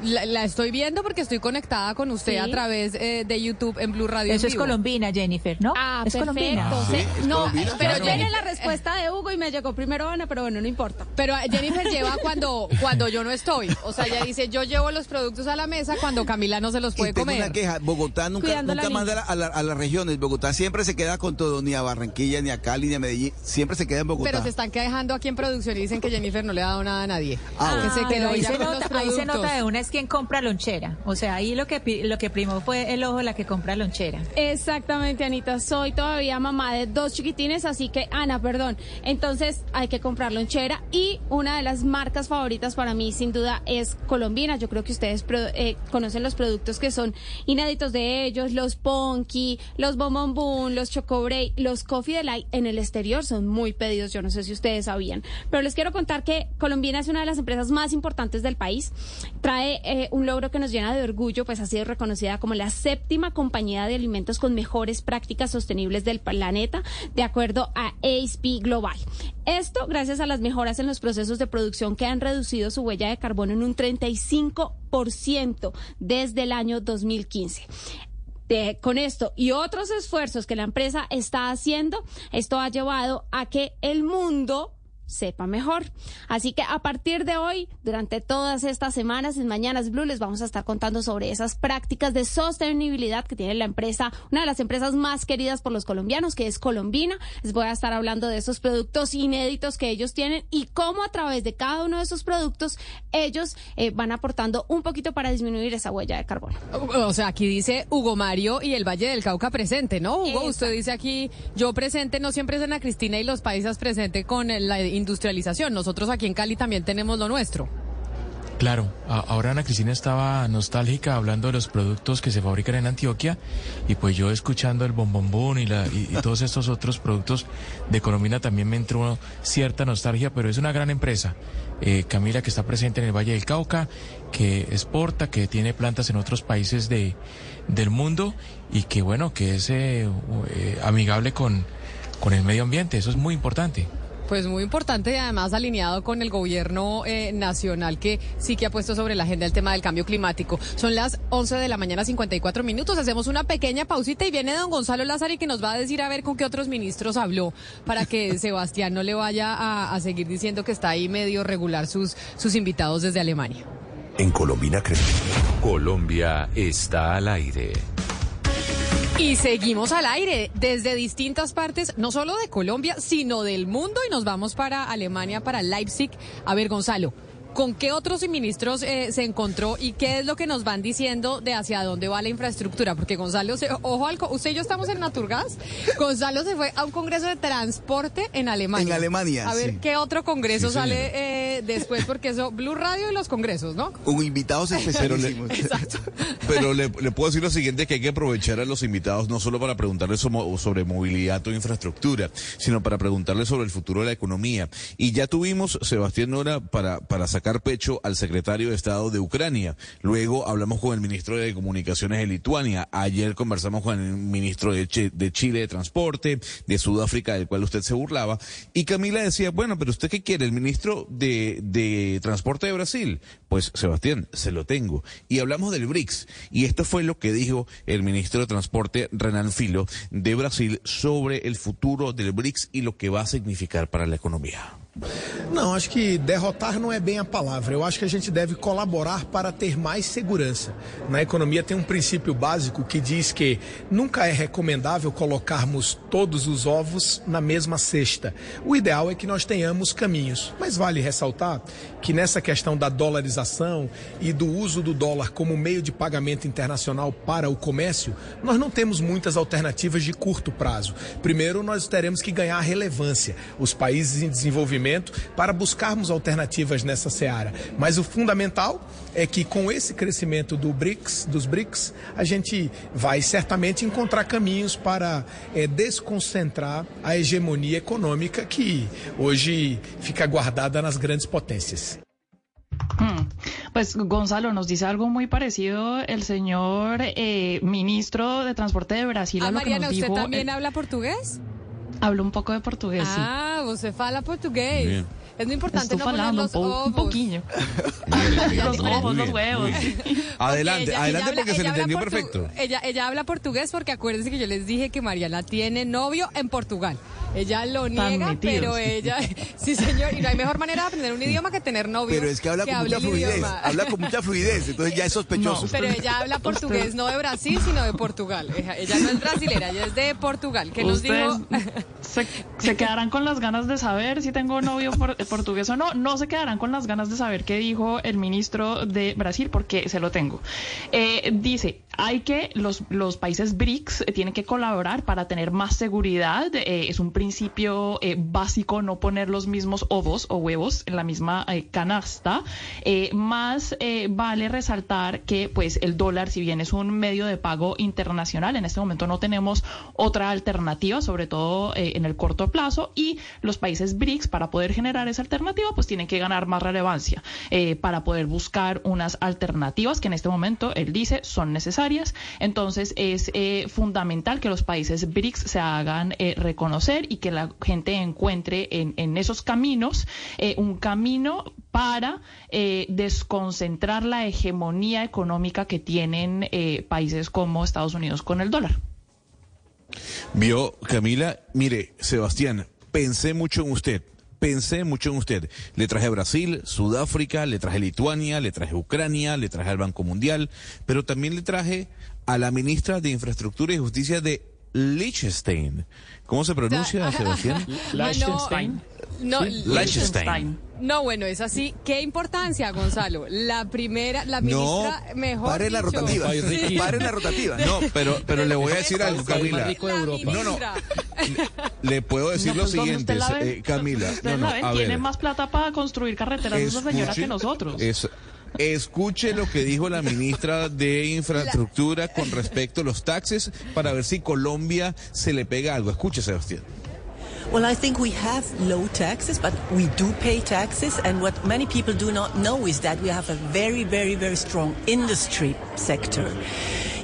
Speaker 16: La, la estoy viendo porque estoy conectada con usted
Speaker 35: Sí.
Speaker 16: a través eh, de YouTube en Blue Radio.
Speaker 30: Eso es colombina, Jennifer, ¿no?
Speaker 35: Ah,
Speaker 30: es
Speaker 35: perfecto.
Speaker 30: colombina.
Speaker 35: Sí,
Speaker 17: es
Speaker 35: no,
Speaker 17: colombina,
Speaker 35: pero
Speaker 17: claro.
Speaker 35: viene la respuesta de Hugo y me llegó primero Ana, pero bueno, no importa.
Speaker 16: Pero eh, Jennifer lleva cuando, cuando yo no estoy. O sea, ella dice, yo llevo los productos a la mesa cuando Camila no se los puede
Speaker 17: y tengo
Speaker 16: comer.
Speaker 17: una queja, Bogotá nunca,
Speaker 35: Cuidando
Speaker 17: nunca
Speaker 35: la
Speaker 17: manda a, la- a las regiones, Bogotá siempre se queda con todo, ni a Barranquilla, ni a Cali, ni a Medellín, siempre se queda en Bogotá.
Speaker 16: Pero se están quedando aquí en producción y dicen que Jennifer no le ha dado nada a nadie.
Speaker 17: Ah,
Speaker 16: que se
Speaker 30: Pero
Speaker 16: quedó
Speaker 30: ahí se, nota, ahí se nota de una es quien compra lonchera. O sea, ahí lo que lo que primó fue el ojo la que compra lonchera.
Speaker 35: Exactamente, Anita. Soy todavía mamá de dos chiquitines, así que, Ana, perdón. Entonces hay que comprar lonchera y una de las marcas favoritas para mí, sin duda, es Colombina. Yo creo que ustedes eh, conocen los productos que son inéditos de ellos, los Ponky, los Bonbon Boom, los Chocobray, los Coffee Delight en el exterior son muy pedidos. Yo no sé si ustedes sabían, pero les quiero contar que Colombina es una de las empresas más importantes del país. Trae eh, un logro que nos llena de orgullo, pues ha sido reconocida como la séptima compañía de alimentos con mejores prácticas sostenibles del planeta, de acuerdo a ASP Global. Esto gracias a las mejoras en los procesos de producción que han reducido su huella de carbono en un 35% desde el año 2015. De- con esto y otros esfuerzos que la empresa está haciendo, esto ha llevado a que el mundo sepa mejor. Así que a partir de hoy, durante todas estas semanas en Mañanas Blue, les vamos a estar contando sobre esas prácticas de sostenibilidad que tiene la empresa, una de las empresas más queridas por los colombianos, que es Colombina. Les voy a estar hablando de esos productos inéditos que ellos tienen y cómo a través de cada uno de esos productos ellos eh, van aportando un poquito para disminuir esa huella de carbono.
Speaker 16: O sea, aquí dice Hugo Mario y el Valle del Cauca presente, ¿no? Hugo, usted dice aquí, yo presente, no siempre es Ana Cristina y los países presente con la industrialización. Nosotros aquí en Cali también tenemos lo nuestro.
Speaker 18: Claro, ahora Ana Cristina estaba nostálgica hablando de los productos que se fabrican en Antioquia y pues yo escuchando el bombombón y, y todos estos otros productos de Colombina también me entró cierta nostalgia, pero es una gran empresa. Eh, Camila que está presente en el Valle del Cauca, que exporta, que tiene plantas en otros países de, del mundo y que bueno, que es eh, eh, amigable con, con el medio ambiente, eso es muy importante.
Speaker 16: Pues muy importante y además alineado con el gobierno eh, nacional que sí que ha puesto sobre la agenda el tema del cambio climático. Son las 11 de la mañana 54 minutos. Hacemos una pequeña pausita y viene don Gonzalo Lázaro que nos va a decir a ver con qué otros ministros habló para que Sebastián no le vaya a, a seguir diciendo que está ahí medio regular sus, sus invitados desde Alemania.
Speaker 6: En Colombina Colombia está al aire.
Speaker 16: Y seguimos al aire desde distintas partes, no solo de Colombia, sino del mundo. Y nos vamos para Alemania, para Leipzig. A ver, Gonzalo, ¿con qué otros ministros eh, se encontró y qué es lo que nos van diciendo de hacia dónde va la infraestructura? Porque Gonzalo, se- ojo, al, usted y yo estamos en Naturgas. Gonzalo se fue a un congreso de transporte en Alemania.
Speaker 17: En Alemania,
Speaker 16: A ver,
Speaker 17: sí.
Speaker 16: ¿qué otro congreso
Speaker 17: Sí,
Speaker 16: sale eh, después? Porque eso, Blue Radio y los congresos, ¿no?
Speaker 17: Con invitados especialísimos.
Speaker 19: Pero le, le puedo decir lo siguiente, que hay que aprovechar a los invitados no solo para preguntarles sobre movilidad o infraestructura, sino para preguntarles sobre el futuro de la economía. Y ya tuvimos, Sebastián Nora, para, para sacar pecho al secretario de Estado de Ucrania. Luego hablamos con el ministro de Comunicaciones de Lituania. Ayer conversamos con el ministro de Chile de Transporte, de Sudáfrica, del cual usted se burlaba. Y Camila decía, bueno, pero ¿usted qué quiere? ¿El ministro de, de Transporte de Brasil? Pues, Sebastián, se lo tengo. Y hablamos del BRICS. Y esto fue lo que dijo el ministro de Transporte, Renan Filo, de Brasil, sobre el futuro del BRICS y lo que va a significar para la economía.
Speaker 36: Não, acho que derrotar não é bem a palavra. Eu acho que a gente deve colaborar para ter mais segurança. Na economia tem um princípio básico que diz que nunca é recomendável colocarmos todos os ovos na mesma cesta. O ideal é que nós tenhamos caminhos. Mas vale ressaltar que nessa questão da dolarização e do uso do dólar como meio de pagamento internacional para o comércio, nós não temos muitas alternativas de curto prazo. Primeiro, nós teremos que ganhar relevância, os países em desenvolvimento, para buscarmos alternativas nessa seara. Mas o fundamental é que com esse crescimento do BRICS, dos BRICS, a gente vai certamente encontrar caminhos para eh, desconcentrar a hegemonia econômica que hoje fica guardada nas grandes potências.
Speaker 23: Mm, Pues Gonzalo nos dice algo muy parecido el señor eh, ministro de Transporte de Brasil a
Speaker 16: Ah,
Speaker 23: lo que
Speaker 16: Mariana,
Speaker 23: nos
Speaker 16: ¿usted
Speaker 23: dijo.
Speaker 16: también
Speaker 23: eh,
Speaker 16: habla portugués?
Speaker 23: Hablo un poco de portugués, sí.
Speaker 16: Ah, você fala português.
Speaker 23: Bien.
Speaker 16: Es muy importante
Speaker 23: Estoy
Speaker 16: no poner los
Speaker 23: un, po- un
Speaker 16: ovos.
Speaker 23: poquillo.
Speaker 19: Los
Speaker 23: huevos, los huevos.
Speaker 19: Adelante,
Speaker 16: Ella-
Speaker 19: adelante
Speaker 16: ella habla-
Speaker 19: porque se le
Speaker 16: habla
Speaker 19: entendió perfecto.
Speaker 16: Ella, ella habla portugués porque acuérdense que yo les dije que Mariana tiene novio en Portugal. Ella lo
Speaker 23: Tan
Speaker 16: niega,
Speaker 23: metidos.
Speaker 16: pero ella, sí señor, y no hay mejor manera de aprender un idioma que tener novio.
Speaker 17: Pero es que habla con mucha fluidez,
Speaker 16: idioma.
Speaker 17: habla con mucha fluidez, entonces ya es sospechoso.
Speaker 16: Pero ella habla portugués no de Brasil, sino de Portugal. Ella, no es brasilera, ella es de Portugal. Que nos dijo?
Speaker 23: se, se quedarán con las ganas de saber si tengo novio por- portugués o no. No se quedarán con las ganas de saber qué dijo el ministro de Brasil, porque se lo tengo. Eh, dice, hay que, los, los países BRICS eh, tienen que colaborar para tener más seguridad. Eh, es un principio eh, básico no poner los mismos ovos o huevos en la misma canasta. Más vale resaltar que pues el dólar, si bien es un medio de pago internacional, en este momento no tenemos otra alternativa, sobre todo en el corto plazo, y los países BRICS, para poder generar esa alternativa, pues tienen que ganar más relevancia para poder buscar unas alternativas que en este momento, él dice, son necesarias. Entonces es eh, fundamental que los países BRICS se hagan eh, reconocer y que la gente encuentre en, en esos caminos eh, un camino para desconcentrar la hegemonía económica que tienen países como Estados Unidos con el dólar.
Speaker 19: Vio, Camila, mire, Sebastián, pensé mucho en usted. Pensé mucho en usted. Le traje Brasil, Sudáfrica, le traje Lituania, le traje Ucrania, le traje al Banco Mundial, pero también le traje a la ministra de Infraestructura y Justicia de Liechtenstein. ¿Cómo se pronuncia, Sebastián?
Speaker 16: Liechtenstein. No,
Speaker 19: Sí. Liechtenstein.
Speaker 16: No, bueno, es así. ¿Qué importancia, Gonzalo? La primera, la ministra, mejor
Speaker 17: pare la
Speaker 16: dicho.
Speaker 17: rotativa.
Speaker 16: Sí.
Speaker 17: Pare la rotativa.
Speaker 19: No, pero, pero le voy a decir algo, Camila.
Speaker 20: de Europa.
Speaker 19: No, no. Le puedo decir
Speaker 23: No,
Speaker 19: lo siguiente, eh, Camila. No, no, a
Speaker 23: tiene
Speaker 19: ver.
Speaker 23: más plata para construir carreteras esa señora que nosotros.
Speaker 19: Es- escuche lo que dijo la ministra de Infraestructura con respecto a los taxes para ver si Colombia se le pega algo. Escuche, Sebastián.
Speaker 37: Well, I think we have low taxes, but we do pay taxes. And what many people do not know is that we have a very, very, very strong industry sector.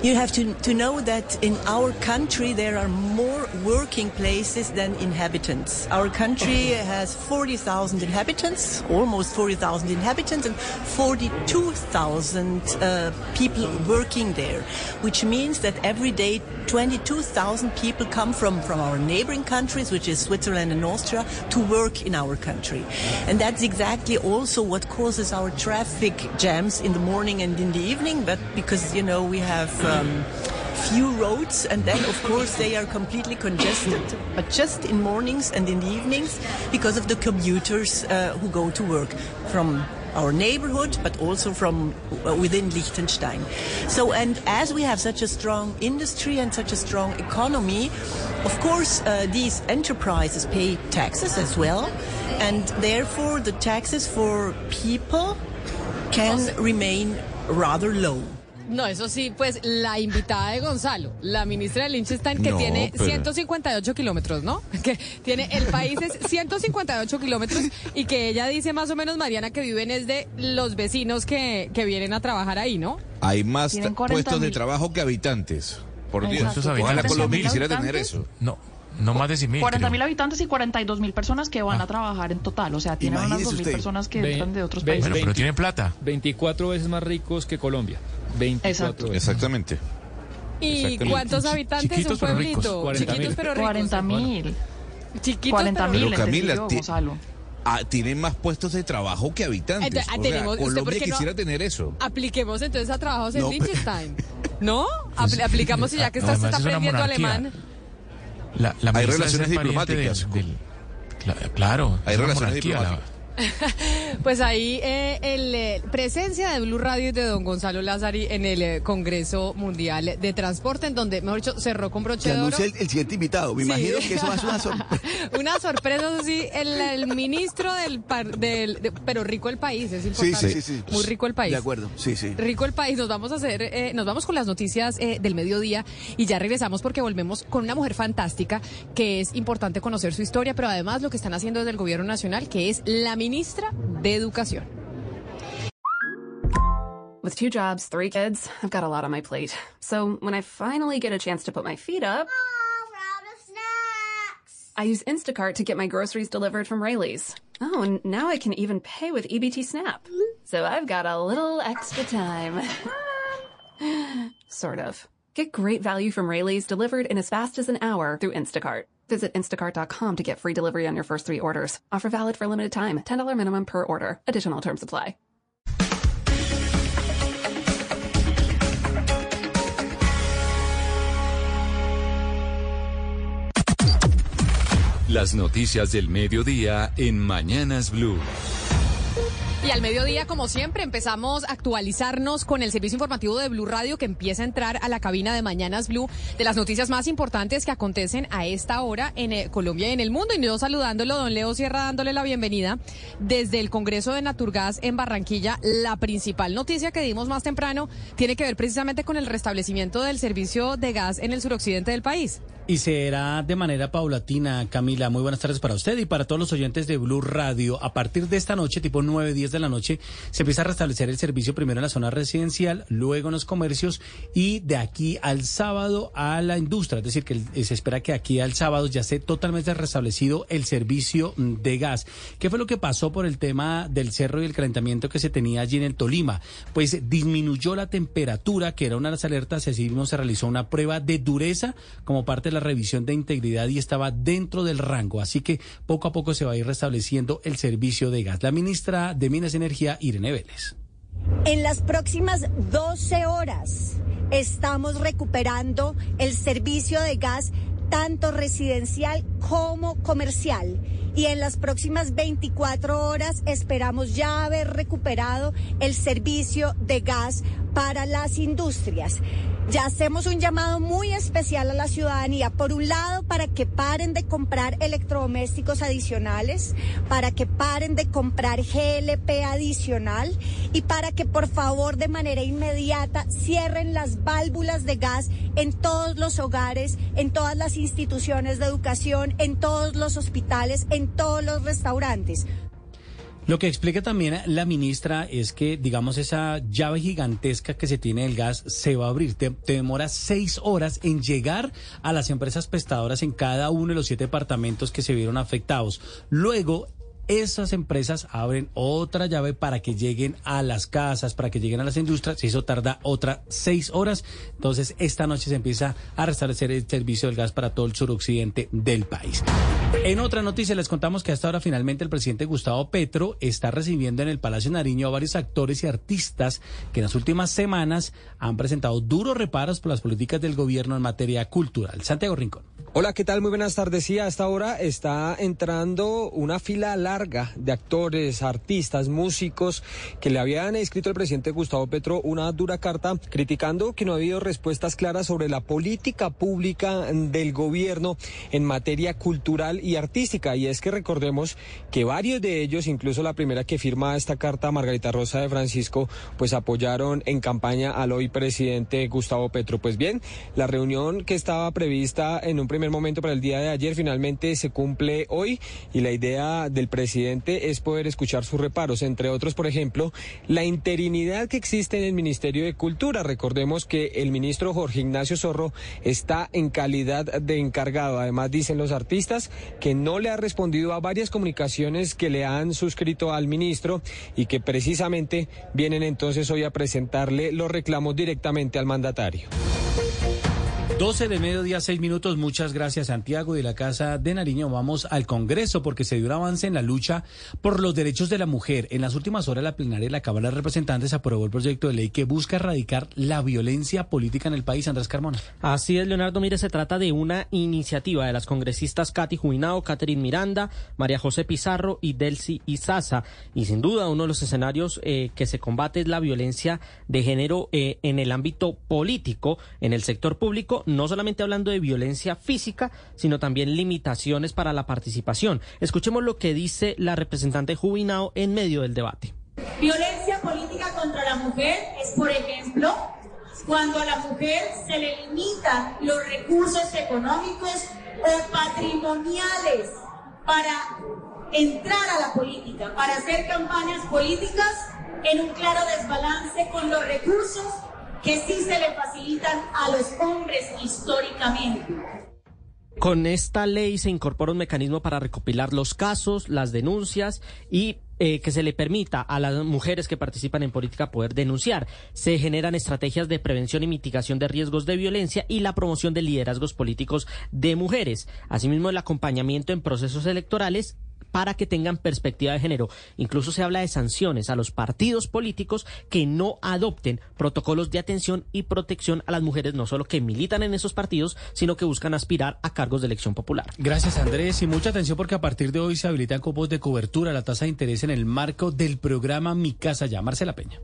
Speaker 37: You have to, to know that in our country there are more working places than inhabitants. Our country has 40,000 inhabitants, almost 40,000 inhabitants, and 42,000 uh, people working there, which means that every day 22,000 people come from, from our neighboring countries, which is Switzerland and Austria, to work in our country. And that's exactly also what causes our traffic jams in the morning and in the evening, but because, you know, we have um, few roads and then of course they are completely congested but just in mornings and in the evenings because of the commuters uh, who go to work from our neighborhood but also from uh, within Liechtenstein. So and as we have such a strong industry and such a strong economy of course uh, these enterprises pay taxes as well and therefore the taxes for people can remain rather low
Speaker 16: No, eso sí, pues la invitada de Gonzalo, la ministra de Liechtenstein, que
Speaker 37: No,
Speaker 16: tiene
Speaker 37: pero-
Speaker 16: 158 kilómetros, ¿no? Que tiene, el país es 158 kilómetros y que ella dice más o menos, Mariana, que viven es de los vecinos que, que vienen a trabajar ahí, ¿no?
Speaker 19: Hay más
Speaker 23: Tienen
Speaker 19: ta-
Speaker 23: 40
Speaker 19: puestos de trabajo que habitantes. Por Dios. Ojalá
Speaker 23: 40
Speaker 19: Colombia
Speaker 23: mil
Speaker 19: quisiera tener
Speaker 23: habitantes.
Speaker 19: eso.
Speaker 18: No, no más de 100 mil.
Speaker 23: 40 mil habitantes y 42 mil personas que van a trabajar en total. O sea, tienen unas
Speaker 20: Imagínese
Speaker 23: 2 mil personas que entran de otros países.
Speaker 18: Bueno, pero tienen plata.
Speaker 20: 24 veces más ricos que Colombia. 24
Speaker 23: Exacto.
Speaker 20: veces.
Speaker 19: Exactamente.
Speaker 16: ¿Y
Speaker 19: Exactamente.
Speaker 16: cuántos habitantes
Speaker 19: Chiquitos,
Speaker 16: un
Speaker 19: pero ricos.
Speaker 16: pueblito?
Speaker 20: 40
Speaker 16: Chiquitos
Speaker 20: mil.
Speaker 16: pero ricos.
Speaker 23: 40 mil.
Speaker 16: Chiquitos
Speaker 23: 40
Speaker 16: pero
Speaker 23: mil,
Speaker 19: Pero Camila,
Speaker 23: Gonzalo.
Speaker 19: ah, tienen más puestos de trabajo que habitantes.
Speaker 16: Entonces, ah,
Speaker 19: O sea,
Speaker 16: tenemos- ¿usted por
Speaker 19: Colombia
Speaker 16: qué no-
Speaker 19: quisiera tener eso.
Speaker 16: Apliquemos entonces a trabajos en
Speaker 19: No,
Speaker 16: Liechtenstein. ¿No? Apl- aplicamos y ya que
Speaker 18: No,
Speaker 16: estás está aprendiendo alemán.
Speaker 18: La, la
Speaker 19: Hay relaciones diplomáticas.
Speaker 18: del- cla- claro,
Speaker 19: Hay relaciones diplomáticas.
Speaker 16: Pues ahí eh, el, eh, presencia de Blue Radio y de don Gonzalo Lázari en el eh, Congreso Mundial de Transporte, en donde, mejor dicho, cerró con broche
Speaker 17: Se
Speaker 16: de oro.
Speaker 17: el, el siguiente invitado. Me
Speaker 16: Sí.
Speaker 17: imagino que eso va a ser una sorpresa.
Speaker 16: Una sorpresa, eso sí, el, el ministro del, par- del de- pero rico el país, es importante.
Speaker 17: sí, sí, sí.
Speaker 16: Muy rico el país.
Speaker 17: De acuerdo, sí, sí.
Speaker 16: Rico el país, nos vamos a hacer, eh, nos vamos con las noticias del mediodía y ya regresamos porque volvemos con una mujer fantástica que es importante conocer su historia, pero además lo que están haciendo desde el gobierno nacional, que es la ministra de Educación.
Speaker 1: With two jobs, three kids, I've got a lot on my plate. So when I finally get a chance to put my feet up, I use Instacart to get my groceries delivered from Rayleigh's. Oh, and now I can even pay with EBT Snap. So I've got a little extra time. sort of. Get great value from Rayleigh's delivered in as fast as an hour through Instacart. Visit instacart.com to get free delivery on your first three orders. Offer valid for limited time. $10 minimum per order. Additional terms apply.
Speaker 6: Las noticias del mediodía en Mañanas Blue.
Speaker 16: Y al mediodía, como siempre, empezamos a actualizarnos con el servicio informativo de Blue Radio que empieza a entrar a la cabina de Mañanas Blue de las noticias más importantes que acontecen a esta hora en eh, Colombia y en el mundo. Y yo saludándolo, don Leo Sierra, dándole la bienvenida desde el Congreso de Naturgas en Barranquilla. La principal noticia que dimos más temprano tiene que ver precisamente con el restablecimiento del servicio de gas en el suroccidente del país.
Speaker 7: Y será de manera paulatina, Camila. Muy buenas tardes para usted y para todos los oyentes de Blue Radio. A partir de esta noche, tipo 9, 10 de la noche, se empieza a restablecer el servicio primero en la zona residencial, luego en los comercios y de aquí al sábado a la industria. Es decir, que se espera que aquí al sábado ya esté totalmente restablecido el servicio de gas. ¿Qué fue lo que pasó por el tema del cerro y el calentamiento que se tenía allí en el Tolima? Pues disminuyó la temperatura, que era una de las alertas, así mismo se realizó una prueba de dureza como parte de la revisión de integridad y estaba dentro del rango. Así que poco a poco se va a ir restableciendo el servicio de gas. La ministra de Minas y Energía, Irene Vélez.
Speaker 38: En las próximas 12 horas estamos recuperando el servicio de gas tanto residencial como comercial. Y en las próximas 24 horas esperamos ya haber recuperado el servicio de gas para las industrias. Ya hacemos un llamado muy especial a la ciudadanía, por un lado, para que paren de comprar electrodomésticos adicionales, para que paren de comprar GLP adicional y para que por favor de manera inmediata cierren las válvulas de gas en todos los hogares, en todas las instituciones de educación, en todos los hospitales, en todos los restaurantes.
Speaker 7: Lo que explica también la ministra es que, digamos, esa llave gigantesca que se tiene del gas se va a abrir. Te, te, demora seis horas en llegar a las empresas prestadoras en cada uno de los siete departamentos que se vieron afectados. Luego, esas empresas abren otra llave para que lleguen a las casas, para que lleguen a las industrias, eso tarda otra seis horas. Entonces, esta noche se empieza a restablecer el servicio del gas para todo el suroccidente del país. En otra noticia les contamos que hasta ahora finalmente el presidente Gustavo Petro está recibiendo en el Palacio Nariño a varios actores y artistas que en las últimas semanas han presentado duros reparos por las políticas del gobierno en materia cultural. Santiago Rincón.
Speaker 36: Hola, ¿qué tal? Muy buenas tardes. Sí, a esta hora está entrando una fila larga de actores, artistas, músicos que le habían escrito al presidente Gustavo Petro una dura carta criticando que no ha habido respuestas claras sobre la política pública del gobierno en materia cultural y artística. Y es que recordemos que varios de ellos, incluso la primera que firma esta carta, Margarita Rosa de Francisco, pues apoyaron en campaña al hoy presidente Gustavo Petro. Pues bien, la reunión que estaba prevista en un primer momento para el día de ayer finalmente se cumple hoy y la idea del presidente es poder escuchar sus reparos, entre otros, por ejemplo, la interinidad que existe en el Ministerio de Cultura. Recordemos que el ministro Jorge Ignacio Zorro está en calidad de encargado. Además, dicen los artistas que no le ha respondido a varias comunicaciones que le han suscrito al ministro y que precisamente vienen entonces hoy a presentarle los reclamos directamente al mandatario.
Speaker 7: 12 de mediodía, 6 minutos. Muchas gracias, Santiago de la Casa de Nariño. Vamos al Congreso porque se dio un avance en la lucha por los derechos de la mujer. En las últimas horas, la plenaria de la Cámara de Representantes aprobó el proyecto de ley que busca erradicar la violencia política en el país. Andrés Carmona.
Speaker 39: Así es, Leonardo. Mire, se trata de una iniciativa de las congresistas Katy Juinao, Catherine Miranda, María José Pizarro y Delcy Izaza. Y sin duda, uno de los escenarios eh, que se combate es la violencia de género eh, en el ámbito político, en el sector público no solamente hablando de violencia física, sino también limitaciones para la participación. Escuchemos lo que dice la representante Jubinao en medio del debate.
Speaker 40: Violencia política contra la mujer es, por ejemplo, cuando a la mujer se le limitan los recursos económicos o patrimoniales para entrar a la política, para hacer campañas políticas en un claro desbalance con los recursos que sí se le facilitan a los hombres históricamente.
Speaker 39: Con esta ley se incorpora un mecanismo para recopilar los casos, las denuncias y eh, que se le permita a las mujeres que participan en política poder denunciar. Se generan estrategias de prevención y mitigación de riesgos de violencia y la promoción de liderazgos políticos de mujeres. Asimismo, el acompañamiento en procesos electorales para que tengan perspectiva de género. Incluso se habla de sanciones a los partidos políticos que no adopten protocolos de atención y protección a las mujeres, no solo que militan en esos partidos, sino que buscan aspirar a cargos de elección popular.
Speaker 7: Gracias Andrés y mucha atención porque a partir de hoy se habilitan cupos de cobertura a la tasa de interés en el marco del programa Mi Casa Ya. Marcela Peña.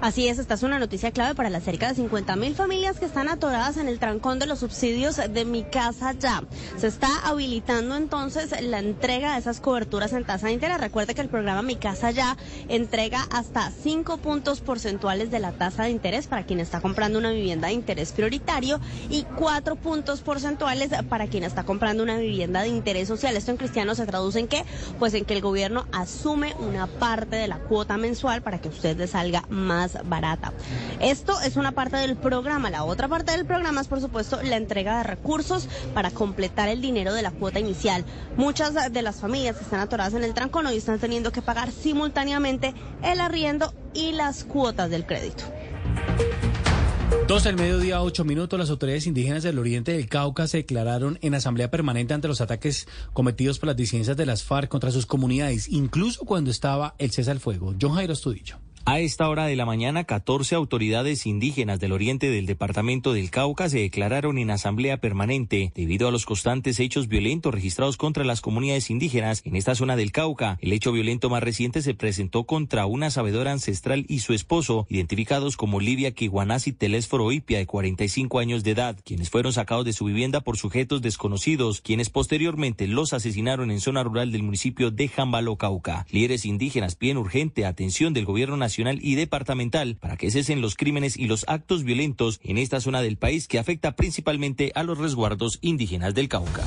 Speaker 41: Así es, esta es una noticia clave para las cerca de 50 mil familias que están atoradas en el trancón de los subsidios de Mi Casa Ya. Se está habilitando entonces la entrega de esas coberturas en tasa interés. Recuerde que el programa Mi Casa Ya entrega hasta 5 puntos porcentuales de la tasa de interés para quien está comprando una vivienda de interés prioritario y 4 puntos porcentuales para quien está comprando una vivienda de interés social. Esto en cristiano se traduce en qué? Pues en que el gobierno asume una parte de la cuota mensual para que usted le salga más barata. Esto es una parte del programa. La otra parte del programa es, por supuesto, la entrega de recursos para completar el dinero de la cuota inicial. Muchas de las familias están atoradas en el trancón hoy están teniendo que pagar simultáneamente el arriendo y las cuotas del crédito.
Speaker 7: Dos del mediodía, ocho minutos, las autoridades indígenas del oriente del Cauca se declararon en asamblea permanente ante los ataques cometidos por las disidencias de las FARC contra sus comunidades, incluso cuando estaba el cese al fuego. John Jairo Estudillo.
Speaker 42: A esta hora de la mañana, 14 autoridades indígenas del oriente del departamento del Cauca se declararon en asamblea permanente debido a los constantes hechos violentos registrados contra las comunidades indígenas en esta zona del Cauca. El hecho violento más reciente se presentó contra una sabedora ancestral y su esposo, identificados como Livia Kiwanasi Telésforo Ipia, de 45 años de edad, quienes fueron sacados de su vivienda por sujetos desconocidos, quienes posteriormente los asesinaron en zona rural del municipio de Jambalo, Cauca. Líderes indígenas piden urgente atención del gobierno nacional y departamental para que cesen los crímenes y los actos violentos en esta zona del país que afecta principalmente a los resguardos indígenas del Cauca.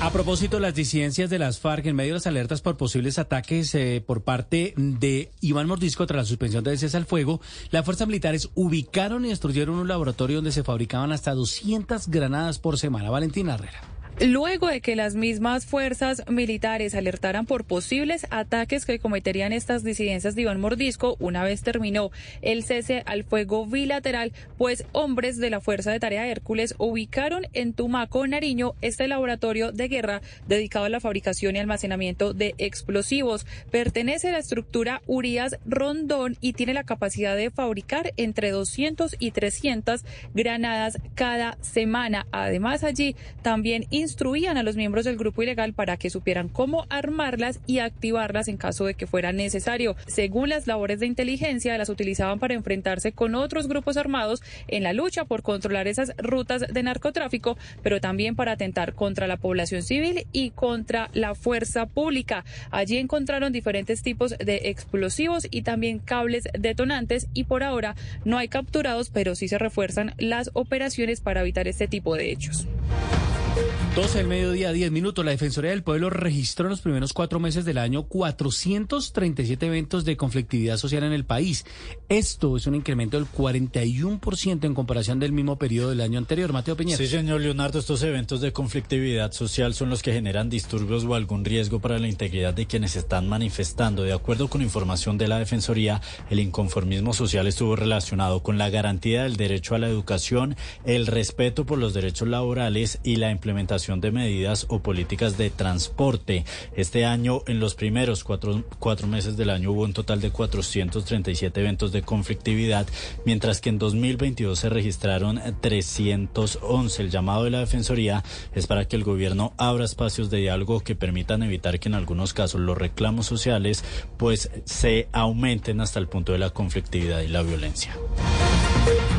Speaker 7: A propósito de las disidencias de las FARC, en medio de las alertas por posibles ataques eh, por parte de Iván Mordisco tras la suspensión del cese al fuego, las fuerzas militares ubicaron y destruyeron un laboratorio donde se fabricaban hasta 200 granadas por semana. Valentina Herrera.
Speaker 8: Luego de que las mismas fuerzas militares alertaran por posibles ataques que cometerían estas disidencias de Iván Mordisco, una vez terminó el cese al fuego bilateral, pues hombres de la Fuerza de Tarea Hércules ubicaron en Tumaco, Nariño, este laboratorio de guerra dedicado a la fabricación y almacenamiento de explosivos. Pertenece a la estructura Urias Rondón y tiene la capacidad de fabricar entre 200 y 300 granadas cada semana. Además, allí también instruían a los miembros del grupo ilegal para que supieran cómo armarlas y activarlas en caso de que fuera necesario. Según las labores de inteligencia, las utilizaban para enfrentarse con otros grupos armados en la lucha por controlar esas rutas de narcotráfico, pero también para atentar contra la población civil y contra la fuerza pública. Allí encontraron diferentes tipos de explosivos y también cables detonantes y por ahora no hay capturados, pero sí se refuerzan las operaciones para evitar este tipo de hechos.
Speaker 7: 12 del mediodía, 10 minutos. La Defensoría del Pueblo registró en los primeros cuatro meses del año 437 eventos de conflictividad social en el país. Esto es un incremento del 41% en comparación del mismo periodo del año anterior. Mateo Peña.
Speaker 43: Sí, señor Leonardo, estos eventos de conflictividad social son los que generan disturbios o algún riesgo para la integridad de quienes están manifestando. De acuerdo con información de la Defensoría, el inconformismo social estuvo relacionado con la garantía del derecho a la educación, el respeto por los derechos laborales y la implementación de medidas o políticas de transporte. Este año, en los primeros cuatro, cuatro meses del año, hubo un total de 437 eventos de conflictividad, mientras que en 2022 se registraron 311. El llamado de la Defensoría es para que el gobierno abra espacios de diálogo que permitan evitar que en algunos casos los reclamos sociales pues se aumenten hasta el punto de la conflictividad y la violencia.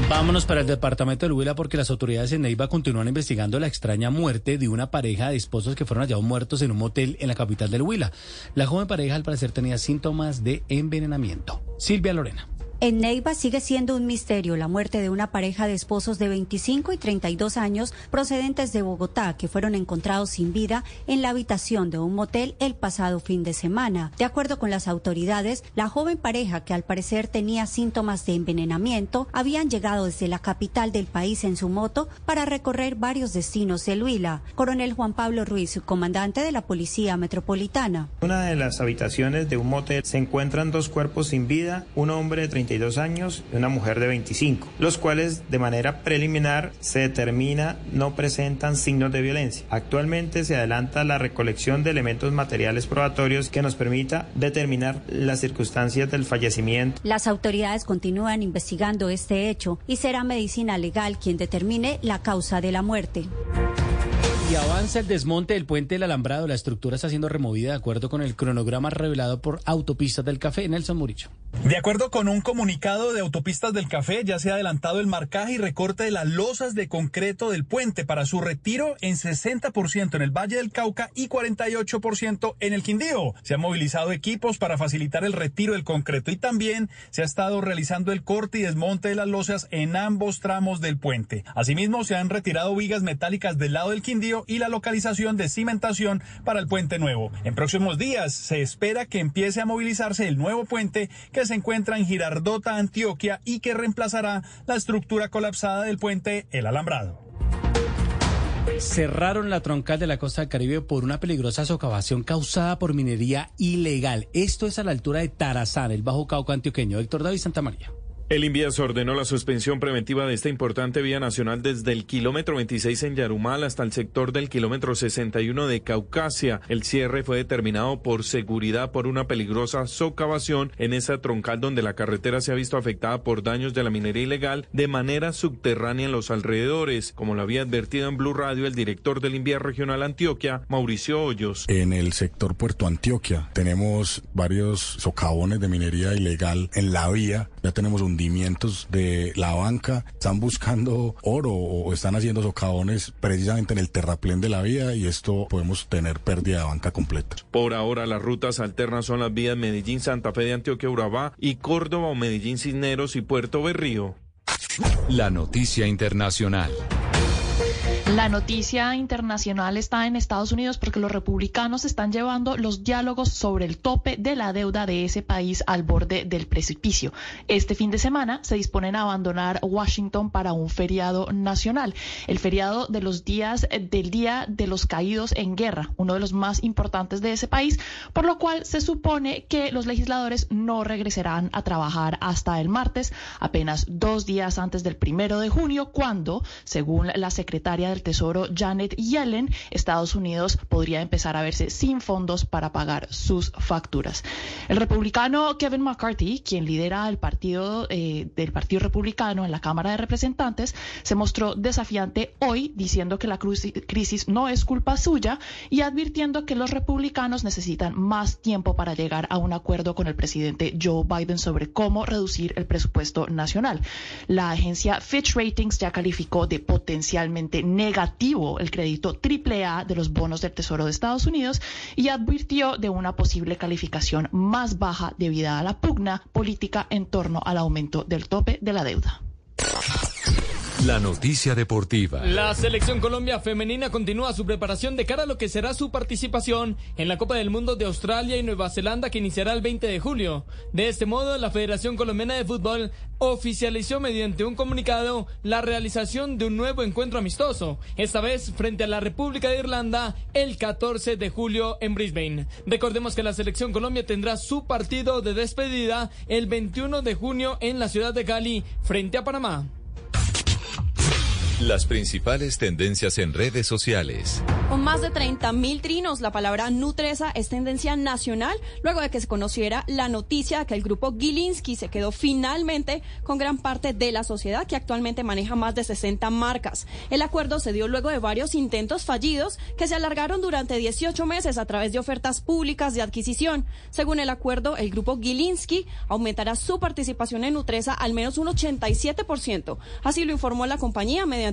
Speaker 7: Vámonos para el departamento de Huila porque las autoridades en Neiva continúan investigando la extraña muerte de una pareja de esposos que fueron hallados muertos en un motel en la capital del Huila. La joven pareja al parecer tenía síntomas de envenenamiento. Silvia Lorena.
Speaker 44: En Neiva sigue siendo un misterio la muerte de una pareja de esposos de 25 y 32 años procedentes de Bogotá que fueron encontrados sin vida en la habitación de un motel el pasado fin de semana. De acuerdo con las autoridades, la joven pareja que al parecer tenía síntomas de envenenamiento habían llegado desde la capital del país en su moto para recorrer varios destinos de Huila. Coronel Juan Pablo Ruiz, comandante de la Policía Metropolitana.
Speaker 45: Una de las habitaciones de un motel se encuentran dos cuerpos sin vida, un hombre de 32 años y una mujer de 25, los cuales de manera preliminar se determina no presentan signos de violencia. Actualmente se adelanta la recolección de elementos materiales probatorios que nos permita determinar las circunstancias del fallecimiento.
Speaker 44: Las autoridades continúan investigando este hecho y será medicina legal quien determine la causa de la muerte.
Speaker 7: Y avanza el desmonte del puente del alambrado. La estructura está siendo removida de acuerdo con el cronograma revelado por Autopistas del Café. Nelson Muricho.
Speaker 36: De acuerdo con un comunicado de Autopistas del Café, ya se ha adelantado el marcaje y recorte de las losas de concreto del puente para su retiro en 60% en el Valle del Cauca y 48% en el Quindío. Se han movilizado equipos para facilitar el retiro del concreto y también se ha estado realizando el corte y desmonte de las losas en ambos tramos del puente. Asimismo, se han retirado vigas metálicas del lado del Quindío y la localización de cimentación para el puente nuevo. En próximos días se espera que empiece a movilizarse el nuevo puente que se encuentra en Girardota, Antioquia y que reemplazará la estructura colapsada del puente El Alambrado.
Speaker 7: Cerraron la troncal de la costa del Caribe por una peligrosa socavación causada por minería ilegal. Esto es a la altura de Tarazán, el Bajo Cauca antioqueño. Héctor David Santamaría.
Speaker 46: El INVIAS ordenó la suspensión preventiva de esta importante vía nacional desde el kilómetro 26 en Yarumal hasta el sector del kilómetro 61 de Caucasia. El cierre fue determinado por seguridad por una peligrosa socavación en esa troncal donde la carretera se ha visto afectada por daños de la minería ilegal de manera subterránea en los alrededores, como lo había advertido en Blue Radio el director del INVIAS regional Antioquia, Mauricio Hoyos.
Speaker 47: En el sector Puerto Antioquia tenemos varios socavones de minería ilegal en la vía. Ya tenemos un hundimientos de la banca, están buscando oro o están haciendo socavones precisamente en el terraplén de la vía y esto podemos tener pérdida de banca completa.
Speaker 46: Por ahora las rutas alternas son las vías Medellín, Santa Fe de Antioquia, Urabá y Córdoba o Medellín, Cisneros y Puerto Berrío.
Speaker 6: La noticia internacional.
Speaker 23: La noticia internacional está en Estados Unidos porque los republicanos están llevando los diálogos sobre el tope de la deuda de ese país al borde del precipicio. Este fin de semana se disponen a abandonar Washington para un feriado nacional, el feriado de los días del Día de los Caídos en Guerra, uno de los más importantes de ese país, por lo cual se supone que los legisladores no regresarán a trabajar hasta el martes, apenas dos días antes del primero de junio, cuando, según la secretaria del Tesoro Janet Yellen, Estados Unidos podría empezar a verse sin fondos para pagar sus facturas. El republicano Kevin McCarthy, quien lidera el partido eh, del Partido Republicano en la Cámara de Representantes, se mostró desafiante hoy diciendo que la crisis no es culpa suya y advirtiendo que los republicanos necesitan más tiempo para llegar a un acuerdo con el presidente Joe Biden sobre cómo reducir el presupuesto nacional. La agencia Fitch Ratings ya calificó de potencialmente negativo el crédito AAA de los bonos del Tesoro de Estados Unidos y advirtió de una posible calificación más baja debido a la pugna política en torno al aumento del tope de la deuda.
Speaker 6: La noticia deportiva.
Speaker 48: La selección Colombia femenina continúa su preparación de cara a lo que será su participación en la Copa del Mundo de Australia y Nueva Zelanda que iniciará el 20 de julio. De este modo, la Federación Colombiana de Fútbol oficializó mediante un comunicado la realización de un nuevo encuentro amistoso, esta vez frente a la República de Irlanda el 14 de julio en Brisbane. Recordemos que la selección Colombia tendrá su partido de despedida el 21 de junio en la ciudad de Cali frente a Panamá.
Speaker 6: Las principales tendencias en redes sociales.
Speaker 49: Con más de 30 mil trinos, la palabra Nutresa es tendencia nacional luego de que se conociera la noticia de que el grupo Gilinski se quedó finalmente con gran parte de la sociedad que actualmente maneja más de 60 marcas. El acuerdo se dio luego de varios intentos fallidos que se alargaron durante 18 meses a través de ofertas públicas de adquisición. Según el acuerdo, el grupo Gilinski aumentará su participación en Nutresa al menos un 87%. Así lo informó la compañía mediante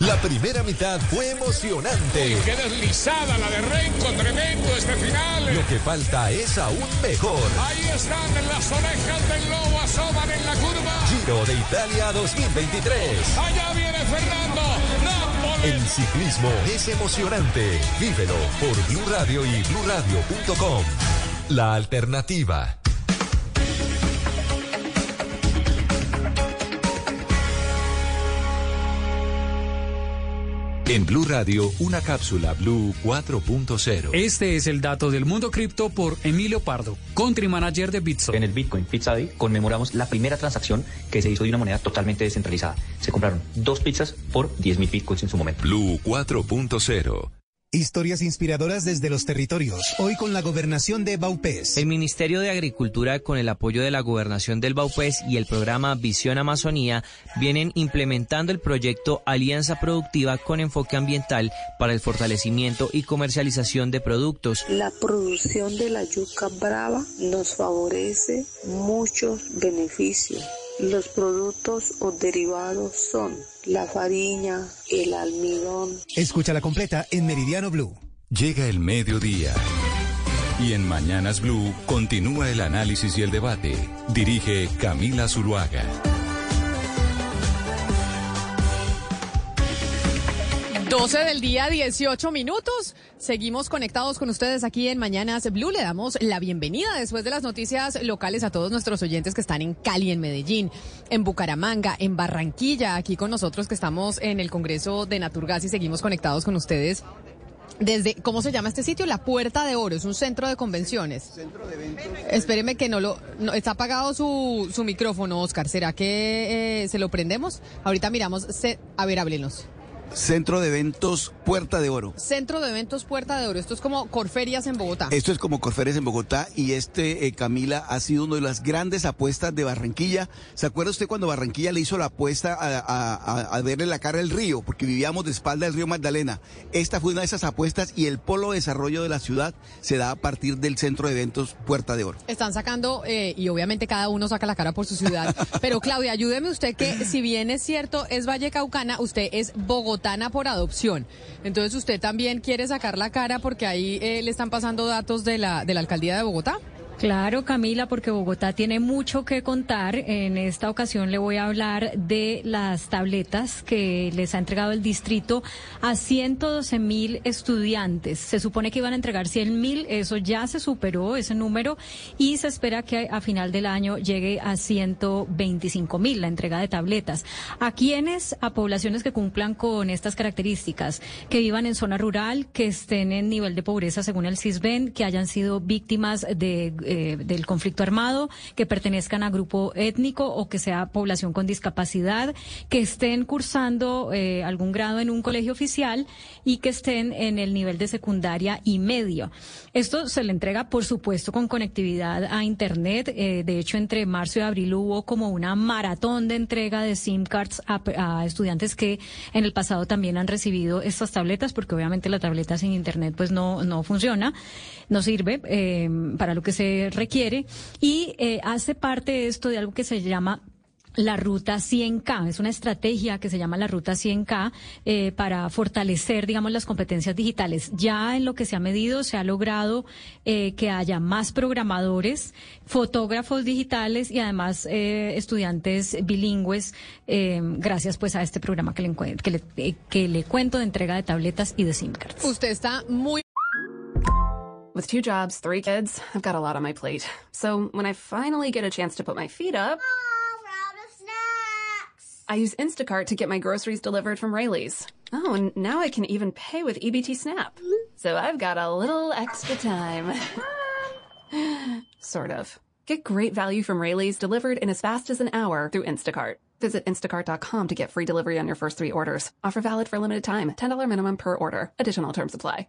Speaker 6: La primera mitad fue emocionante.
Speaker 50: Qué deslizada la de Renko, tremendo este final.
Speaker 6: Lo que falta es aún mejor.
Speaker 50: Ahí están las orejas del lobo, asoman en la curva.
Speaker 6: Giro de Italia 2023.
Speaker 50: Allá viene Fernando. Nápoles.
Speaker 6: El ciclismo es emocionante. Vívelo por Blue Radio y BlueRadio.com. La alternativa. En Blue Radio, una cápsula Blue 4.0.
Speaker 9: Este es el dato del mundo cripto por Emilio Pardo, country manager de Bitso.
Speaker 51: En el Bitcoin Pizza Day conmemoramos la primera transacción que se hizo de una moneda totalmente descentralizada. Se compraron dos pizzas por 10.000 Bitcoins en su momento.
Speaker 6: Blue 4.0.
Speaker 52: Historias inspiradoras desde los territorios. Hoy con la gobernación de Baupés.
Speaker 36: El Ministerio de Agricultura, con el apoyo de la gobernación del Baupés y el programa Visión Amazonía, vienen implementando el proyecto Alianza Productiva con enfoque ambiental para el fortalecimiento y comercialización de productos.
Speaker 53: La producción de la yuca brava nos favorece muchos beneficios. Los productos o derivados son la farina, el almidón.
Speaker 52: Escucha la completa en Meridiano Blue.
Speaker 6: Llega el mediodía. Y en Mañanas Blue continúa el análisis y el debate. Dirige Camila Zuluaga.
Speaker 16: 12 del día, 18 minutos. Seguimos conectados con ustedes aquí en Mañanas Blue. Le damos la bienvenida después de las noticias locales a todos nuestros oyentes que están en Cali, en Medellín, en Bucaramanga, en Barranquilla, aquí con nosotros que estamos en el Congreso de Naturgas y seguimos conectados con ustedes desde, ¿cómo se llama este sitio? La Puerta de Oro, es un centro de convenciones. Centro de eventos. Espéreme que no lo, no, está apagado su, su micrófono, Oscar. ¿Será que eh, se lo prendemos? Ahorita miramos, se, a ver, háblenos.
Speaker 17: Centro de Eventos Puerta de Oro.
Speaker 16: Centro de Eventos Puerta de Oro. Esto es como Corferias en Bogotá.
Speaker 17: Esto es como Corferias en Bogotá y este, eh, Camila, ha sido una de las grandes apuestas de Barranquilla. ¿Se acuerda usted cuando Barranquilla le hizo la apuesta a, a, a, verle la cara al río? Porque vivíamos de espalda del río Magdalena. Esta fue una de esas apuestas y el polo de desarrollo de la ciudad se da a partir del Centro de Eventos Puerta de Oro.
Speaker 16: Están sacando, eh, y obviamente cada uno saca la cara por su ciudad. Pero Claudia, ayúdeme usted que si bien es cierto, es Valle Caucana, usted es Bogotá por adopción. Entonces, ¿usted también quiere sacar la cara porque ahí eh, le están pasando datos de la, de la alcaldía de Bogotá?
Speaker 26: Claro, Camila, porque Bogotá tiene mucho que contar. En esta ocasión le voy a hablar de las tabletas que les ha entregado el distrito a 112 mil estudiantes. Se supone que iban a entregar 100 mil, eso ya se superó ese número y se espera que a final del año llegue a 125 mil la entrega de tabletas. ¿A quiénes? A poblaciones que cumplan con estas características, que vivan en zona rural, que estén en nivel de pobreza según el CISBEN, que hayan sido víctimas de eh, del conflicto armado, que pertenezcan a grupo étnico o que sea población con discapacidad, que estén cursando eh, algún grado en un colegio oficial y que estén en el nivel de secundaria y medio. Esto se le entrega, por supuesto, con conectividad a Internet. Eh, de hecho, entre marzo y abril hubo como una maratón de entrega de SIM cards a, estudiantes que en el pasado también han recibido estas tabletas, porque obviamente la tableta sin Internet pues no, no funciona, no sirve eh, para lo que se requiere y eh, hace parte esto de algo que se llama la ruta 100K. Es una estrategia que se llama la ruta 100K eh, para fortalecer, digamos, las competencias digitales. Ya en lo que se ha medido se ha logrado eh, que haya más programadores, fotógrafos digitales y además eh, estudiantes bilingües, eh, gracias pues a este programa que le, que, le, eh, que le cuento de entrega de tabletas y de SIM cards.
Speaker 16: Usted está muy
Speaker 1: With two jobs, three kids, I've got a lot on my plate. So when I finally get a chance to put my feet up, I use Instacart to get my groceries delivered from Rayleigh's. Oh, and now I can even pay with EBT Snap. So I've got a little extra time. sort of. Get great value from Rayleigh's delivered in as fast as an hour through Instacart. Visit instacart.com to get free delivery on your first three orders. Offer valid for limited time. $10 minimum per order. Additional terms apply.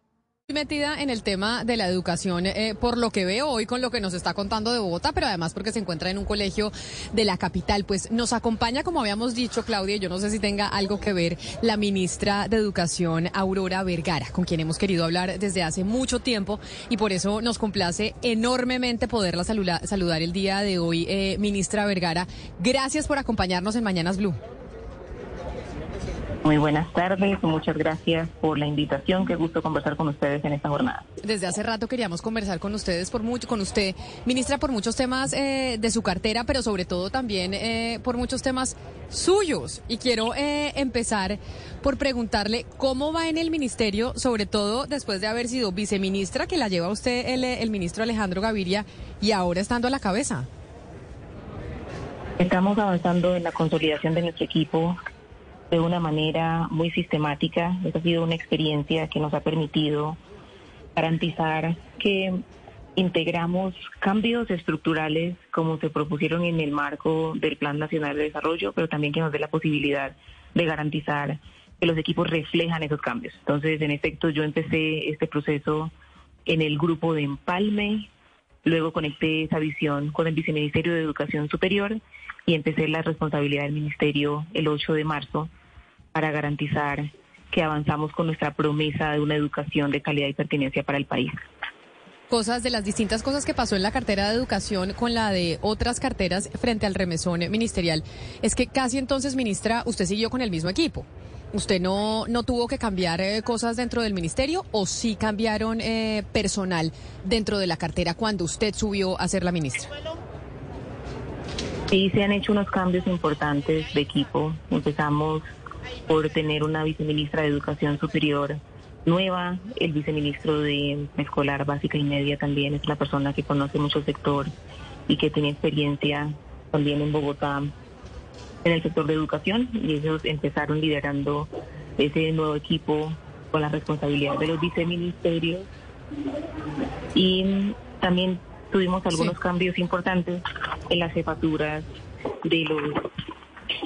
Speaker 16: Metida en el tema de la educación eh, por lo que veo hoy con lo que nos está contando de Bogotá, pero además porque se encuentra en un colegio de la capital. Pues nos acompaña, como habíamos dicho, Claudia, yo no sé si tenga algo que ver la ministra de Educación, Aurora Vergara, con quien hemos querido hablar desde hace mucho tiempo y por eso nos complace enormemente poderla saludar el día de hoy, eh, ministra Vergara. Gracias por acompañarnos en Mañanas Blue.
Speaker 54: Muy buenas tardes, muchas gracias por la invitación. Qué gusto conversar con ustedes en esta jornada.
Speaker 16: Desde hace rato queríamos conversar con ustedes por mucho, con usted, ministra, por muchos temas eh, de su cartera, pero sobre todo también eh, por muchos temas suyos. Y quiero eh, empezar por preguntarle cómo va en el ministerio, sobre todo después de haber sido viceministra, que la lleva usted el, el ministro Alejandro Gaviria, y ahora estando a la cabeza.
Speaker 54: Estamos avanzando en la consolidación de nuestro equipo de una manera muy sistemática. Esta ha sido una experiencia que nos ha permitido garantizar que integramos cambios estructurales como se propusieron en el marco del Plan Nacional de Desarrollo, pero también que nos dé la posibilidad de garantizar que los equipos reflejan esos cambios. Entonces, en efecto, yo empecé este proceso en el grupo de Empalme, luego conecté esa visión con el Viceministerio de Educación Superior y empecé la responsabilidad del Ministerio el 8 de marzo para garantizar que avanzamos con nuestra promesa de una educación de calidad y pertinencia para el país.
Speaker 16: Cosas de las distintas cosas que pasó en la cartera de educación con la de otras carteras frente al remesón ministerial. Es que casi entonces, ministra, usted siguió con el mismo equipo. ¿Usted no, no tuvo que cambiar eh, cosas dentro del ministerio o sí cambiaron eh, personal dentro de la cartera cuando usted subió a ser la ministra?
Speaker 54: Sí, se han hecho unos cambios importantes de equipo. Empezamos por tener una viceministra de Educación Superior nueva, el viceministro de Escolar Básica y Media también es una persona que conoce mucho el sector y que tiene experiencia también en Bogotá en el sector de educación. Y ellos empezaron liderando ese nuevo equipo con la responsabilidad de los viceministerios. Y también tuvimos algunos cambios importantes en las jefaturas de los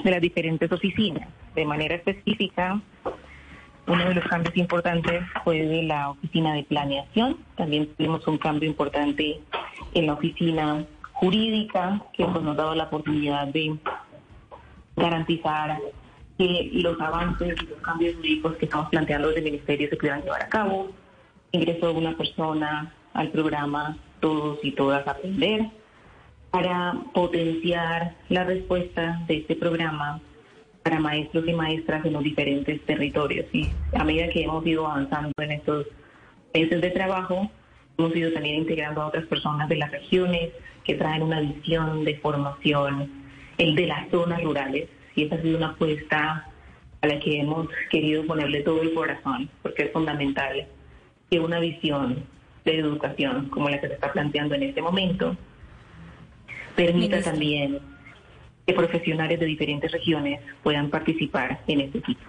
Speaker 54: de las diferentes oficinas. De manera específica, uno de los cambios importantes fue de la oficina de planeación. También tuvimos un cambio importante en la oficina jurídica, que pues, nos ha dado la oportunidad de garantizar que los avances y los cambios jurídicos que estamos planteando desde el Ministerio se puedan llevar a cabo. Ingresó una persona al programa Todos y Todas Aprender para potenciar la respuesta de este programa para maestros y maestras en los diferentes territorios. Y a medida que hemos ido avanzando en estos meses de trabajo, hemos ido también integrando a otras personas de las regiones que traen una visión de formación, el de las zonas rurales. Y esa ha sido una apuesta a la que hemos querido ponerle todo el corazón, porque es fundamental que una visión de educación como la que se está planteando en este momento permita también que profesionales de diferentes regiones puedan participar en este equipo.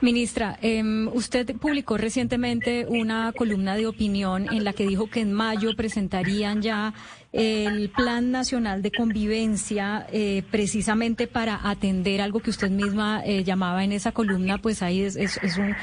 Speaker 55: Ministra, em, usted publicó recientemente una columna de opinión en la que dijo que en mayo presentarían ya el Plan Nacional de Convivencia eh, precisamente para atender algo que usted misma eh, llamaba en esa columna, pues ahí es, es, un,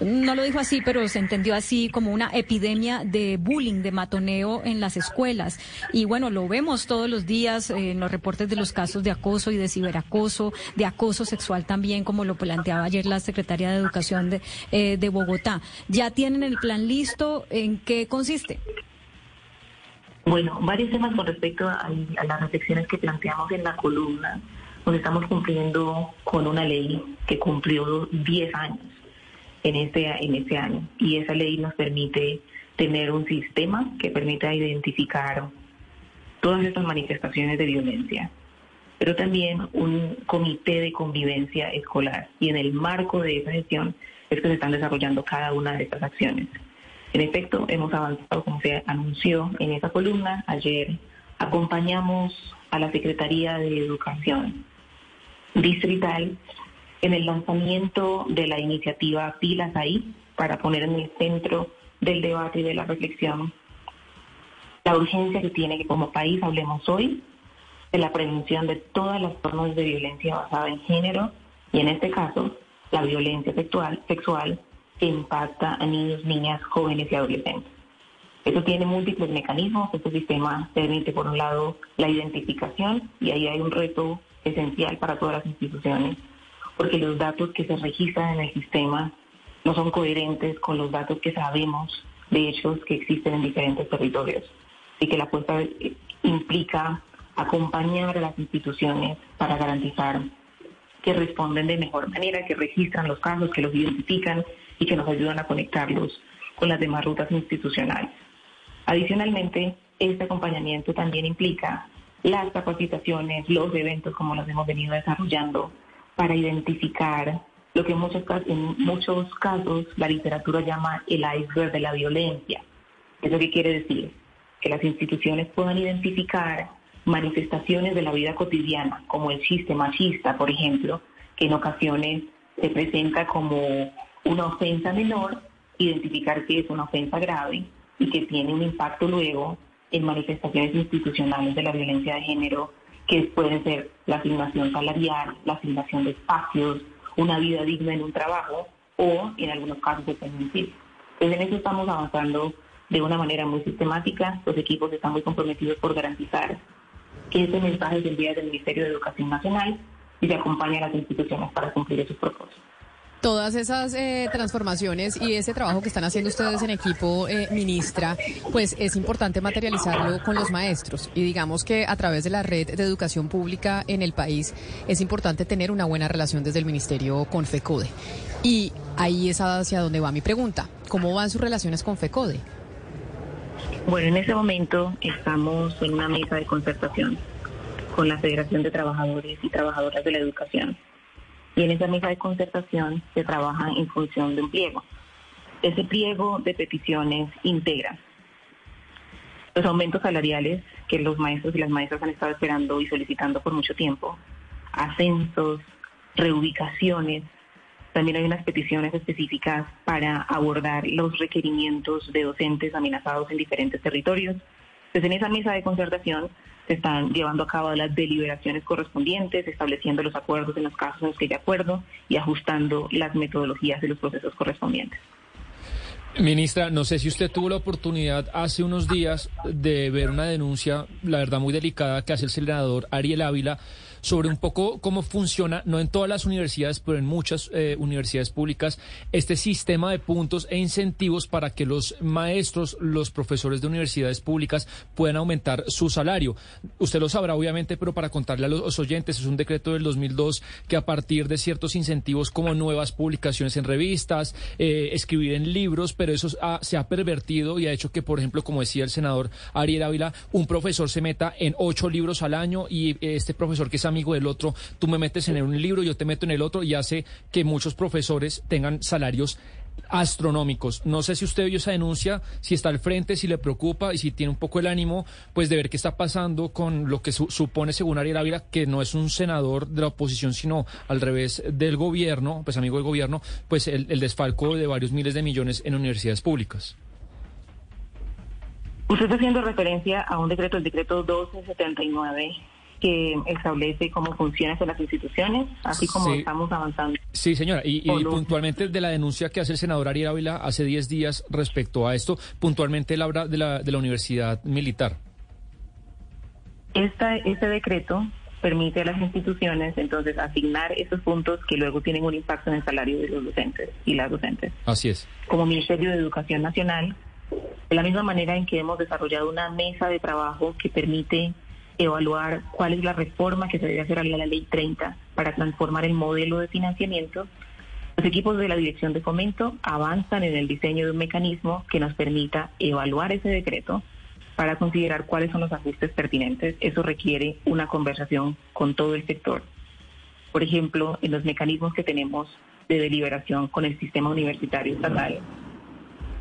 Speaker 55: no lo dijo así, pero se entendió así como una epidemia de bullying, de matoneo en las escuelas. Y bueno, lo vemos todos los días eh, en los reportes de los casos de acoso y de ciberacoso, de acoso sexual también, como lo planteaba ayer la secretaria de Educación de, de Bogotá. ¿Ya tienen el plan listo? ¿En qué consiste?
Speaker 54: Bueno, varios temas con respecto a, las reflexiones que planteamos en la columna. Nos estamos cumpliendo con una ley que cumplió 10 años en este, en este año y esa ley nos permite tener un sistema que permita identificar todas estas manifestaciones de violencia, pero también un comité de convivencia escolar y en el marco de esa gestión es que se están desarrollando cada una de estas acciones. En efecto, hemos avanzado, como se anunció en esa columna. Ayer acompañamos a la Secretaría de Educación Distrital en el lanzamiento de la iniciativa Pilas ahí, para poner en el centro del debate y de la reflexión la urgencia que tiene que como país hablemos hoy de la prevención de todas las formas de violencia basada en género y en este caso la violencia sexual, sexual que impacta a niños, niñas, jóvenes y adolescentes. Eso tiene múltiples mecanismos. Este sistema permite, por un lado, la identificación y ahí hay un reto esencial para todas las instituciones, porque los datos que se registran en el sistema no son coherentes con los datos que sabemos de hechos que existen en diferentes territorios y que la apuesta eh, implica acompañar a las instituciones para garantizar que responden de mejor manera, que registran los casos, que los identifican y que nos ayudan a conectarlos con las demás rutas institucionales. Adicionalmente, este acompañamiento también implica las capacitaciones, los eventos como los hemos venido desarrollando para identificar lo que en muchos, en muchos casos la literatura llama el iceberg de la violencia. ¿Eso qué quiere decir? Que las instituciones puedan identificar manifestaciones de la vida cotidiana, como el chiste machista, por ejemplo, que en ocasiones se presenta como una ofensa menor, identificar que es una ofensa grave y que tiene un impacto luego en manifestaciones institucionales de la violencia de género, que pueden ser la asignación salarial, la asignación de espacios, una vida digna en un trabajo o en algunos casos de feminicidio. Entonces en eso estamos avanzando de una manera muy sistemática, los equipos están muy comprometidos por garantizar que ese mensaje se envía del Ministerio de Educación Nacional y se acompaña a las instituciones para cumplir esos propósitos.
Speaker 16: Todas esas eh, transformaciones y ese trabajo que están haciendo ustedes en equipo, eh, ministra, pues es importante materializarlo con los maestros. Y digamos que a través de la red de educación pública en el país es importante tener una buena relación desde el ministerio con FECODE. Y ahí es hacia donde va mi pregunta. ¿Cómo van sus relaciones con FECODE?
Speaker 54: Bueno, en ese momento estamos en una mesa de concertación con la Federación de Trabajadores y Trabajadoras de la Educación y en esa mesa de concertación se trabaja en función de un pliego. Ese pliego de peticiones integra los aumentos salariales que los maestros y las maestras han estado esperando y solicitando por mucho tiempo, ascensos, reubicaciones. También hay unas peticiones específicas para abordar los requerimientos de docentes amenazados en diferentes territorios. Entonces, en esa mesa de concertación se están llevando a cabo las deliberaciones correspondientes, estableciendo los acuerdos en los casos en los que hay acuerdo y ajustando las metodologías de los procesos correspondientes.
Speaker 20: Ministra, no sé si usted tuvo la oportunidad hace unos días de ver una denuncia, la verdad muy delicada, que hace el senador Ariel Ávila sobre un poco cómo funciona, no en todas las universidades, pero en muchas eh, universidades públicas, este sistema de puntos e incentivos para que los maestros, los profesores de universidades públicas puedan aumentar su salario. Usted lo sabrá, obviamente, pero para contarle a los oyentes, es un decreto del 2002 que a partir de ciertos incentivos como nuevas publicaciones en revistas, eh, escribir en libros, pero eso se ha pervertido y ha hecho que, por ejemplo, como decía el senador Ariel Ávila, un profesor se meta en ocho libros al año y este profesor que es amigo del otro, tú me metes en un libro, yo te meto en el otro y hace que muchos profesores tengan salarios astronómicos. No sé si usted vio esa denuncia, si está al frente, si le preocupa y si tiene un poco el ánimo, pues de ver qué está pasando con lo que supone, según Ariel Ávila, que no es un senador de la oposición, sino al revés del gobierno, pues amigo del gobierno, pues el, el desfalco de varios miles de millones en universidades públicas.
Speaker 54: Usted está haciendo referencia a un decreto, el decreto 1279 que establece cómo funcionan las instituciones, así como estamos avanzando.
Speaker 20: Sí, señora, y, puntualmente de la denuncia que hace el senador Ariel Ávila hace 10 días respecto a esto, puntualmente él habla de la, de la Universidad Militar.
Speaker 54: Esta, este decreto permite a las instituciones entonces asignar esos puntos que luego tienen un impacto en el salario de los docentes y las docentes.
Speaker 20: Así es.
Speaker 54: Como Ministerio de Educación Nacional, de la misma manera en que hemos desarrollado una mesa de trabajo que permite evaluar cuál es la reforma que se debe hacer a la ley 30 para transformar el modelo de financiamiento. Los equipos de la Dirección de Fomento avanzan en el diseño de un mecanismo que nos permita evaluar ese decreto para considerar cuáles son los ajustes pertinentes. Eso requiere una conversación con todo el sector. Por ejemplo, en los mecanismos que tenemos de deliberación con el sistema universitario estatal,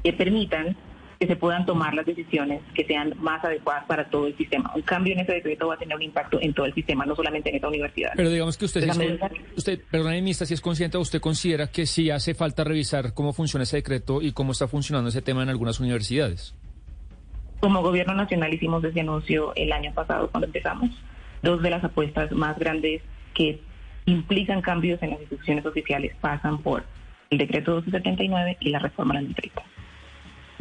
Speaker 54: que permitan que se puedan tomar las decisiones que sean más adecuadas para todo el sistema. Un cambio en ese decreto va a tener un impacto en todo el sistema, no solamente en esta universidad.
Speaker 20: Pero digamos que usted, es, usted perdón, ministra, si es consciente, usted considera que sí hace falta revisar cómo funciona ese decreto y cómo está funcionando ese tema en algunas universidades.
Speaker 54: Como gobierno nacional hicimos ese anuncio el año pasado cuando empezamos. Dos de las apuestas más grandes que implican cambios en las instituciones oficiales pasan por el decreto 279 y la reforma a la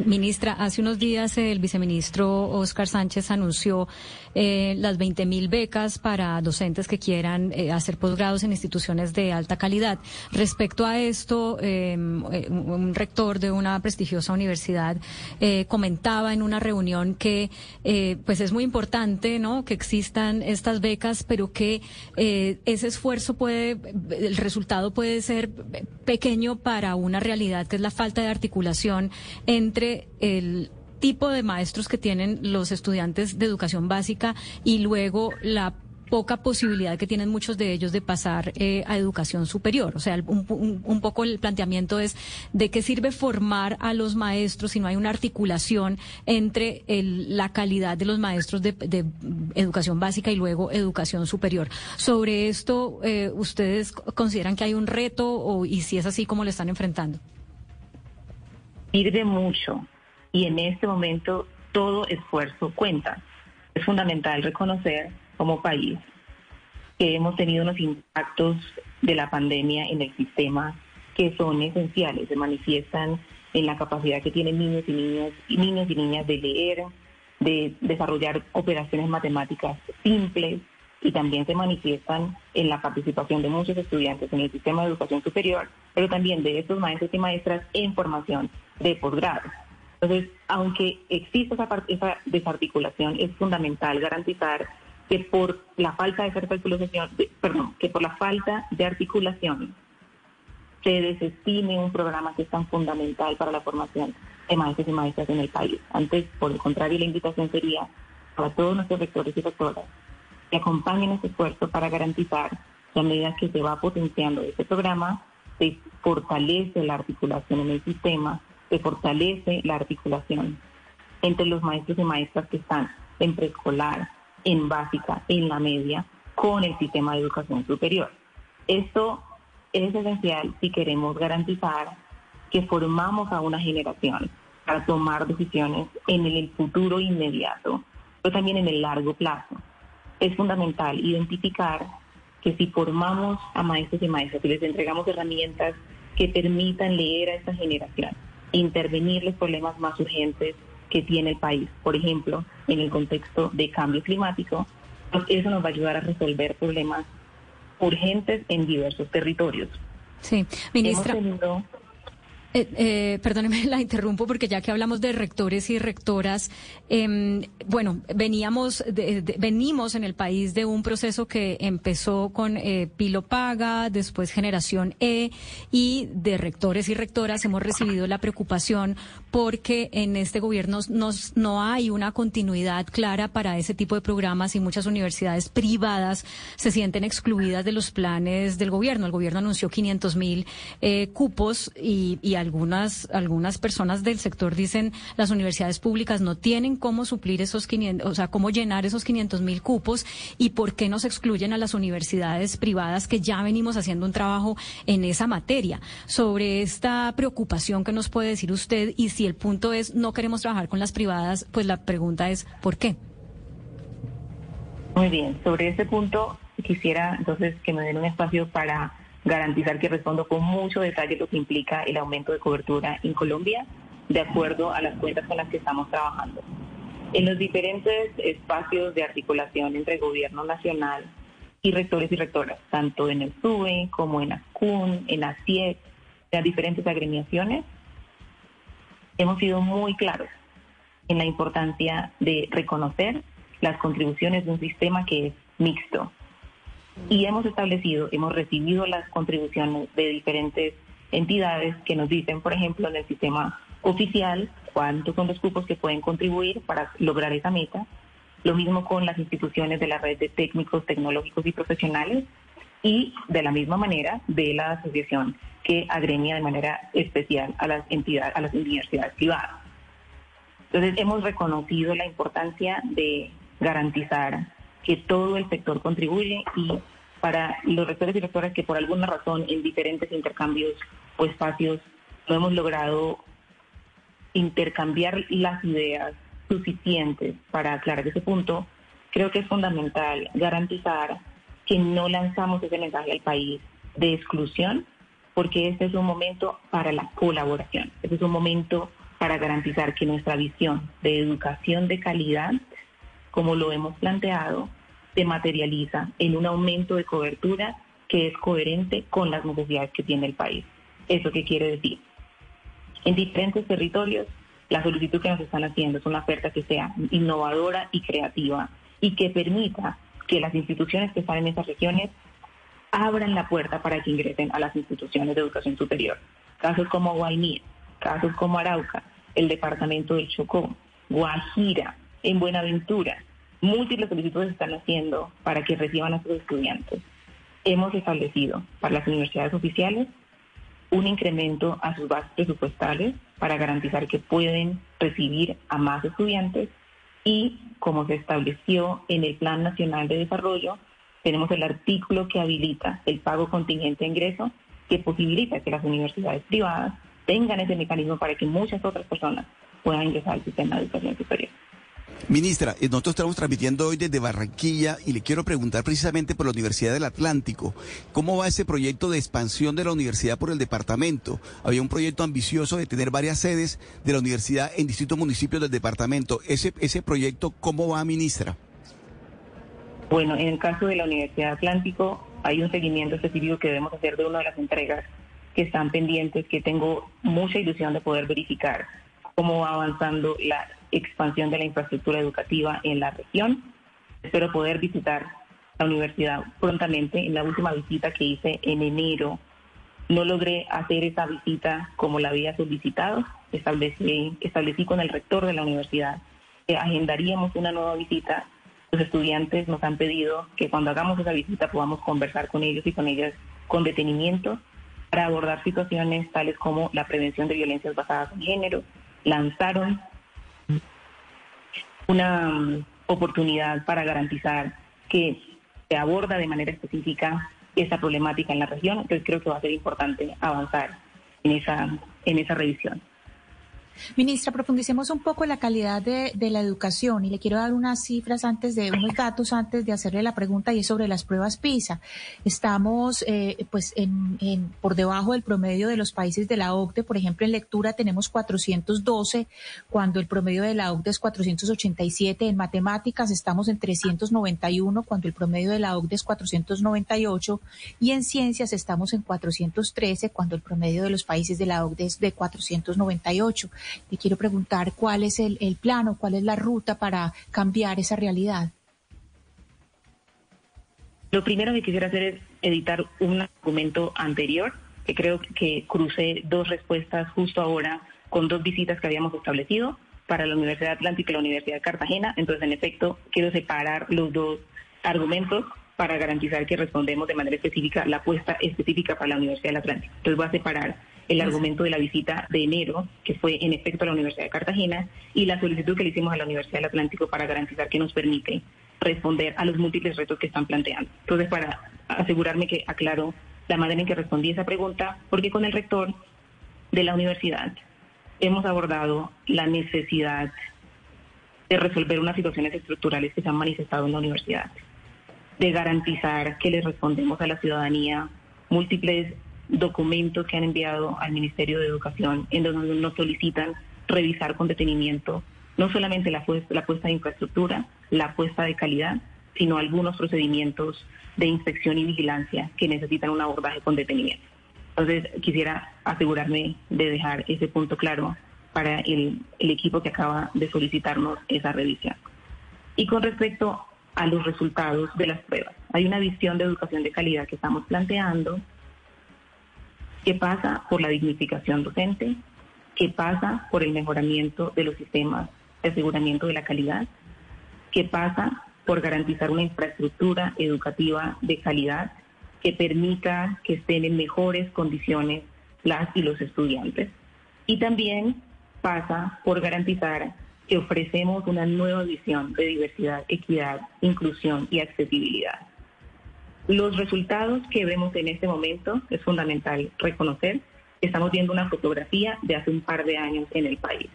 Speaker 26: Ministra, hace unos días el viceministro Oscar Sánchez anunció eh, las 20 mil becas para docentes que quieran eh, hacer posgrados en instituciones de alta calidad. Respecto a esto, em, eh, un rector de una prestigiosa universidad comentaba en una reunión que pues es muy importante ¿no? que existan estas becas, pero que ese esfuerzo puede, el resultado puede ser pequeño para una realidad que es la falta de articulación entre el tipo de maestros que tienen los estudiantes de educación básica y luego la poca posibilidad que tienen muchos de ellos de pasar eh, a educación superior. O sea, un, poco el planteamiento es de qué sirve formar a los maestros si no hay una articulación entre la calidad de los maestros de, educación básica y luego educación superior. Sobre esto, eh, ¿ustedes consideran que hay un reto o, y si es así, cómo lo están enfrentando?
Speaker 54: Sirve mucho y en este momento todo esfuerzo cuenta. Es fundamental reconocer como país que hemos tenido unos impactos de la pandemia en el sistema que son esenciales, se manifiestan en la capacidad que tienen niños y niñas niños y niñas de leer, de desarrollar operaciones matemáticas simples y también se manifiestan en la participación de muchos estudiantes en el sistema de educación superior, pero también de estos maestros y maestras en formación de posgrado. Entonces, aunque exista esa, esa desarticulación, es fundamental garantizar que por la falta de articulación, perdón, que por la falta de articulación se desestime un programa que es tan fundamental para la formación de maestros y maestras en el país. Antes, por el contrario, la invitación sería para todos nuestros rectores y rectoras que acompañen este esfuerzo para garantizar que a medida que se va potenciando este programa, se fortalece la articulación en el sistema, se fortalece la articulación entre los maestros y maestras que están en preescolar, en básica, en la media, con el sistema de educación superior. Esto es esencial si queremos garantizar que formamos a una generación para tomar decisiones en el futuro inmediato, pero también en el largo plazo. Es fundamental identificar que si formamos a maestros y maestras y les entregamos herramientas que permitan leer a esta generación, intervenir los problemas más urgentes que tiene el país, por ejemplo, en el contexto de cambio climático, pues eso nos va a ayudar a resolver problemas urgentes en diversos territorios.
Speaker 26: Sí, ministra. Eh, eh, perdóneme, la interrumpo porque ya que hablamos de rectores y rectoras, em, bueno, veníamos, venimos en el país de un proceso que empezó con eh, Pilo Paga, después Generación E, y de rectores y rectoras hemos recibido la preocupación porque en este gobierno nos, no hay una continuidad clara para ese tipo de programas y muchas universidades privadas se sienten excluidas de los planes del gobierno. El gobierno anunció 500 mil eh, cupos y, y algunas, algunas personas del sector dicen las universidades públicas no tienen cómo suplir esos 500, o sea, cómo llenar esos 500 mil cupos y por qué nos excluyen a las universidades privadas que ya venimos haciendo un trabajo en esa materia. Sobre esta preocupación que nos puede decir usted y si el punto es no queremos trabajar con las privadas, pues la pregunta es ¿por qué?
Speaker 54: Muy bien, sobre ese punto quisiera entonces que me den un espacio para garantizar que respondo con mucho detalle lo que implica el aumento de cobertura en Colombia, de acuerdo a las cuentas con las que estamos trabajando. En los diferentes espacios de articulación entre gobierno nacional y rectores y rectoras, tanto en el SUBE como en ASCUN, en ACIEC, las diferentes agremiaciones, hemos sido muy claros en la importancia de reconocer las contribuciones de un sistema que es mixto, y hemos establecido, hemos recibido las contribuciones de diferentes entidades que nos dicen, por ejemplo, en el sistema oficial, cuántos son los cupos que pueden contribuir para lograr esa meta. Lo mismo con las instituciones de la red de técnicos, tecnológicos y profesionales y de la misma manera de la asociación que agremia de manera especial a las entidades, a las universidades privadas. Entonces hemos reconocido la importancia de garantizar que todo el sector contribuye y para los rectores y rectoras que por alguna razón en diferentes intercambios o espacios no hemos logrado intercambiar las ideas suficientes para aclarar ese punto, creo que es fundamental garantizar que no lanzamos ese mensaje al país de exclusión porque este es un momento para la colaboración, este es un momento para garantizar que nuestra visión de educación de calidad, como lo hemos planteado, se materializa en un aumento de cobertura que es coherente con las necesidades que tiene el país. ¿Eso qué quiere decir? En diferentes territorios, la solicitud que nos están haciendo es una oferta que sea innovadora y creativa y que permita que las instituciones que están en esas regiones abran la puerta para que ingresen a las instituciones de educación superior. Casos como Guainía, casos como Arauca, el departamento del Chocó, Guajira, en Buenaventura, múltiples solicitudes están haciendo para que reciban a sus estudiantes. Hemos establecido para las universidades oficiales un incremento a sus bases presupuestales para garantizar que pueden recibir a más estudiantes y como se estableció en el Plan Nacional de Desarrollo, tenemos el artículo que habilita el pago contingente de ingreso que posibilita que las universidades privadas tengan ese mecanismo para que muchas otras personas puedan ingresar al sistema de educación superior.
Speaker 17: Ministra, eh, nosotros estamos transmitiendo hoy desde Barranquilla y le quiero preguntar precisamente por la Universidad del Atlántico, ¿cómo va ese proyecto de expansión de la universidad por el departamento? Había un proyecto ambicioso de tener varias sedes de la universidad en distintos municipios del departamento. Ese, ese proyecto, ¿cómo va, ministra?
Speaker 54: Bueno, en el caso de la Universidad Atlántico hay un seguimiento específico que debemos hacer de una de las entregas que están pendientes, que tengo mucha ilusión de poder verificar cómo va avanzando la expansión de la infraestructura educativa en la región. Espero poder visitar la universidad prontamente. En la última visita que hice en enero, no logré hacer esa visita como la había solicitado. Establecí, establecí con el rector de la universidad que agendaríamos una nueva visita. Los estudiantes nos han pedido que cuando hagamos esa visita podamos conversar con ellos y con ellas con detenimiento para abordar situaciones tales como la prevención de violencias basadas en género. Lanzaron una mm, oportunidad para garantizar que se aborda de manera específica esa problemática en la región. Entonces creo que va a ser importante avanzar en esa, en esa revisión.
Speaker 30: Ministra, profundicemos un poco en la calidad de, la educación y le quiero dar unas cifras antes de, unos datos antes de hacerle la pregunta y es sobre las pruebas PISA. Estamos eh, pues en, por debajo del promedio de los países de la OCDE. Por ejemplo, en lectura tenemos 412 cuando el promedio de la OCDE es 487. En matemáticas estamos en 391 cuando el promedio de la OCDE es 498 y en ciencias estamos en 413 cuando el promedio de los países de la OCDE es de 498. Le quiero preguntar cuál es el, el plan o cuál es la ruta para cambiar esa realidad.
Speaker 54: Lo primero que quisiera hacer es editar un documento anterior, que creo que crucé dos respuestas justo ahora con dos visitas que habíamos establecido para la Universidad Atlántica y la Universidad de Cartagena. Entonces, en efecto, quiero separar los dos argumentos para garantizar que respondemos de manera específica la apuesta específica para la Universidad del Atlántico. Entonces, voy a separar el argumento de la visita de enero, que fue en efecto a la Universidad de Cartagena, y la solicitud que le hicimos a la Universidad del Atlántico para garantizar que nos permite responder a los múltiples retos que están planteando. Entonces, para asegurarme que aclaro la manera en que respondí esa pregunta, porque con el rector de la universidad hemos abordado la necesidad de resolver unas situaciones estructurales que se han manifestado en la universidad, de garantizar que le respondemos a la ciudadanía múltiples documentos que han enviado al Ministerio de Educación en donde nos solicitan revisar con detenimiento no solamente la, la puesta de infraestructura, la puesta de calidad, sino algunos procedimientos de inspección y vigilancia que necesitan un abordaje con detenimiento. Entonces, quisiera asegurarme de dejar ese punto claro para el, el equipo que acaba de solicitarnos esa revisión. Y con respecto a los resultados de las pruebas, hay una visión de educación de calidad que estamos planteando ¿Qué pasa por la dignificación docente, ¿Qué pasa por el mejoramiento de los sistemas de aseguramiento de la calidad, ¿Qué pasa por garantizar una infraestructura educativa de calidad que permita que estén en mejores condiciones las y los estudiantes. Y también pasa por garantizar que ofrecemos una nueva visión de diversidad, equidad, inclusión y accesibilidad. Los resultados que vemos en este momento es fundamental reconocer que estamos viendo una fotografía de hace un par de años en el país.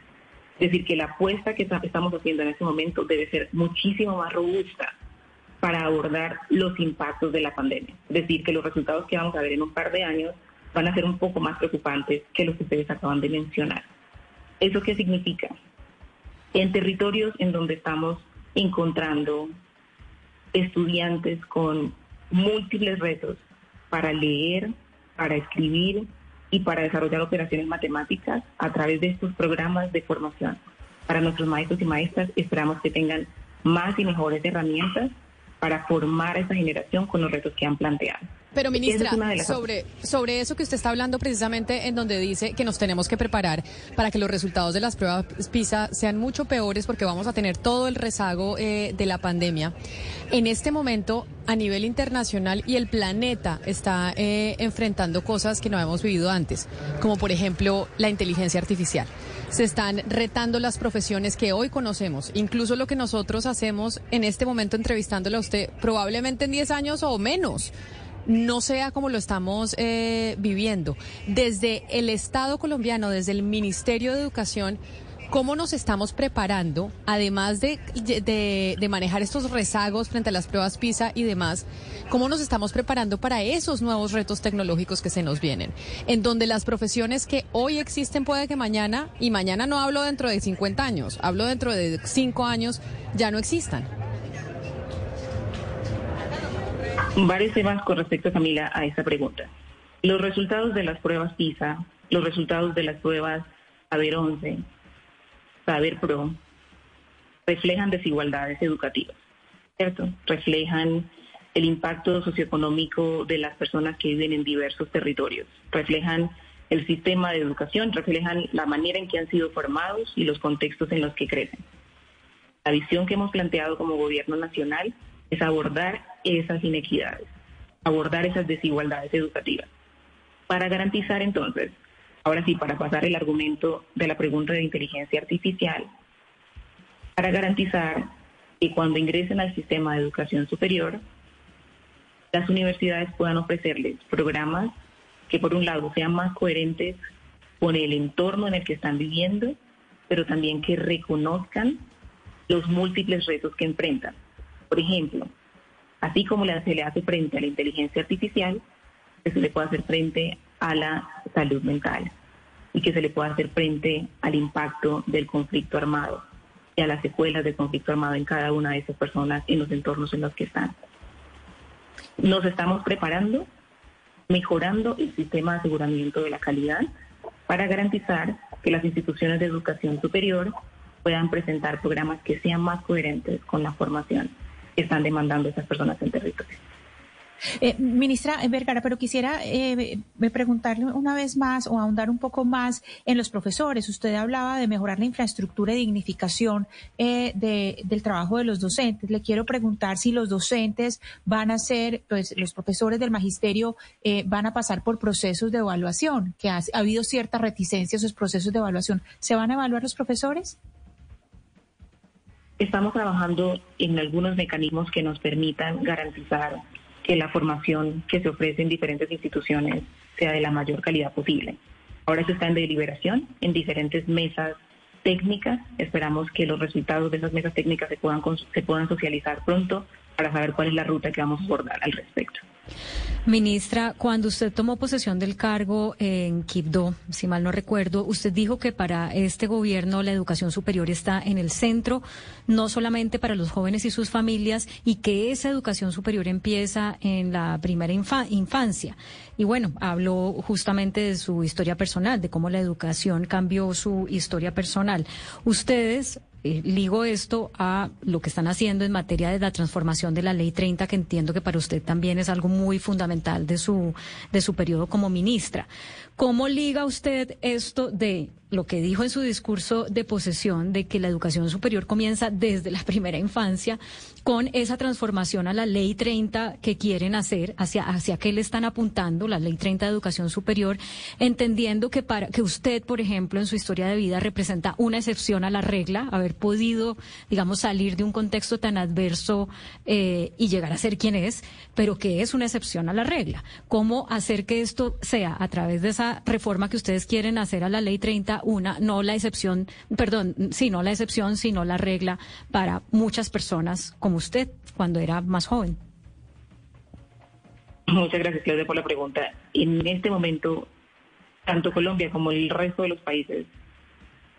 Speaker 54: Es decir, que la apuesta que estamos haciendo en este momento debe ser muchísimo más robusta para abordar los impactos de la pandemia. Es decir, que los resultados que vamos a ver en un par de años van a ser un poco más preocupantes que los que ustedes acaban de mencionar. ¿Eso qué significa? En territorios en donde estamos encontrando estudiantes con múltiples retos para leer, para escribir y para desarrollar operaciones matemáticas a través de estos programas de formación. Para nuestros maestros y maestras esperamos que tengan más y mejores herramientas para formar a esa generación con los retos que han planteado.
Speaker 16: Pero ministra, sobre, sobre eso que usted está hablando precisamente en donde dice que nos tenemos que preparar para que los resultados de las pruebas PISA sean mucho peores porque vamos a tener todo el rezago eh, de la pandemia. En este momento, a nivel internacional y el planeta está eh, enfrentando cosas que no habíamos vivido antes, como por ejemplo la inteligencia artificial. Se están retando las profesiones que hoy conocemos, incluso lo que nosotros hacemos en este momento entrevistándole a usted, probablemente en 10 años o menos no sea como lo estamos eh, viviendo. Desde el Estado colombiano, desde el Ministerio de Educación, ¿cómo nos estamos preparando, además de, de, manejar estos rezagos frente a las pruebas PISA y demás, cómo nos estamos preparando para esos nuevos retos tecnológicos que se nos vienen? En donde las profesiones que hoy existen puede que mañana, y mañana no hablo dentro de 50 años, hablo dentro de 5 años, ya no existan.
Speaker 54: Varios temas con respecto, Camila, a esa pregunta. Los resultados de las pruebas PISA, los resultados de las pruebas Saber 11, Saber Pro, reflejan desigualdades educativas, ¿cierto? Reflejan el impacto socioeconómico de las personas que viven en diversos territorios, reflejan el sistema de educación, reflejan la manera en que han sido formados y los contextos en los que crecen. La visión que hemos planteado como gobierno nacional es abordar esas inequidades, abordar esas desigualdades educativas. Para garantizar entonces, ahora sí, para pasar el argumento de la pregunta de inteligencia artificial, para garantizar que cuando ingresen al sistema de educación superior, las universidades puedan ofrecerles programas que por un lado sean más coherentes con el entorno en el que están viviendo, pero también que reconozcan los múltiples retos que enfrentan. Por ejemplo, así como se le hace frente a la inteligencia artificial, que se le puede hacer frente a la salud mental y que se le puede hacer frente al impacto del conflicto armado y a las secuelas del conflicto armado en cada una de esas personas en los entornos en los que están. Nos estamos preparando, mejorando el sistema de aseguramiento de la calidad para garantizar que las instituciones de educación superior puedan presentar programas que sean más coherentes con la formación están demandando esas personas en territorio.
Speaker 30: Eh, ministra Vergara, pero quisiera eh, preguntarle una vez más o ahondar un poco más en los profesores. Usted hablaba de mejorar la infraestructura y dignificación eh, del trabajo de los docentes. Le quiero preguntar si los docentes van a ser, pues los profesores del magisterio eh, van a pasar por procesos de evaluación, que ha, ha habido cierta reticencia a esos procesos de evaluación. ¿Se van a evaluar los profesores?
Speaker 54: Estamos trabajando en algunos mecanismos que nos permitan garantizar que la formación que se ofrece en diferentes instituciones sea de la mayor calidad posible. Ahora se está en deliberación en diferentes mesas técnicas. Esperamos que los resultados de esas mesas técnicas se puedan, se puedan socializar pronto para saber cuál es la ruta que vamos a abordar al respecto.
Speaker 26: Ministra, cuando usted tomó posesión del cargo en Quibdó, si mal no recuerdo, usted dijo que para este gobierno la educación superior está en el centro, no solamente para los jóvenes y sus familias, y que esa educación superior empieza en la primera infancia. Y bueno, habló justamente de su historia personal, de cómo la educación cambió su historia personal. Ustedes eh, ligo esto a lo que están haciendo en materia de la transformación de la ley 30, que entiendo que para usted también es algo muy fundamental de su, de su periodo como ministra. ¿Cómo liga usted esto de lo que dijo en su discurso de posesión, de que la educación superior comienza desde la primera infancia, con esa transformación a la ley 30 que quieren hacer, hacia, hacia qué le están apuntando, la ley 30 de educación superior, entendiendo que para que usted, por ejemplo, en su historia de vida representa una excepción a la regla, haber podido, digamos, salir de un contexto tan adverso eh, y llegar a ser quien es, pero que es una excepción a la regla. ¿Cómo hacer que esto sea a través de esa reforma que ustedes quieren hacer a la ley 30, una, no la excepción, perdón, sí, no la excepción, sino la regla para muchas personas como usted cuando era más joven.
Speaker 54: Muchas gracias, Claudia, por la pregunta. en este momento, tanto Colombia como el resto de los países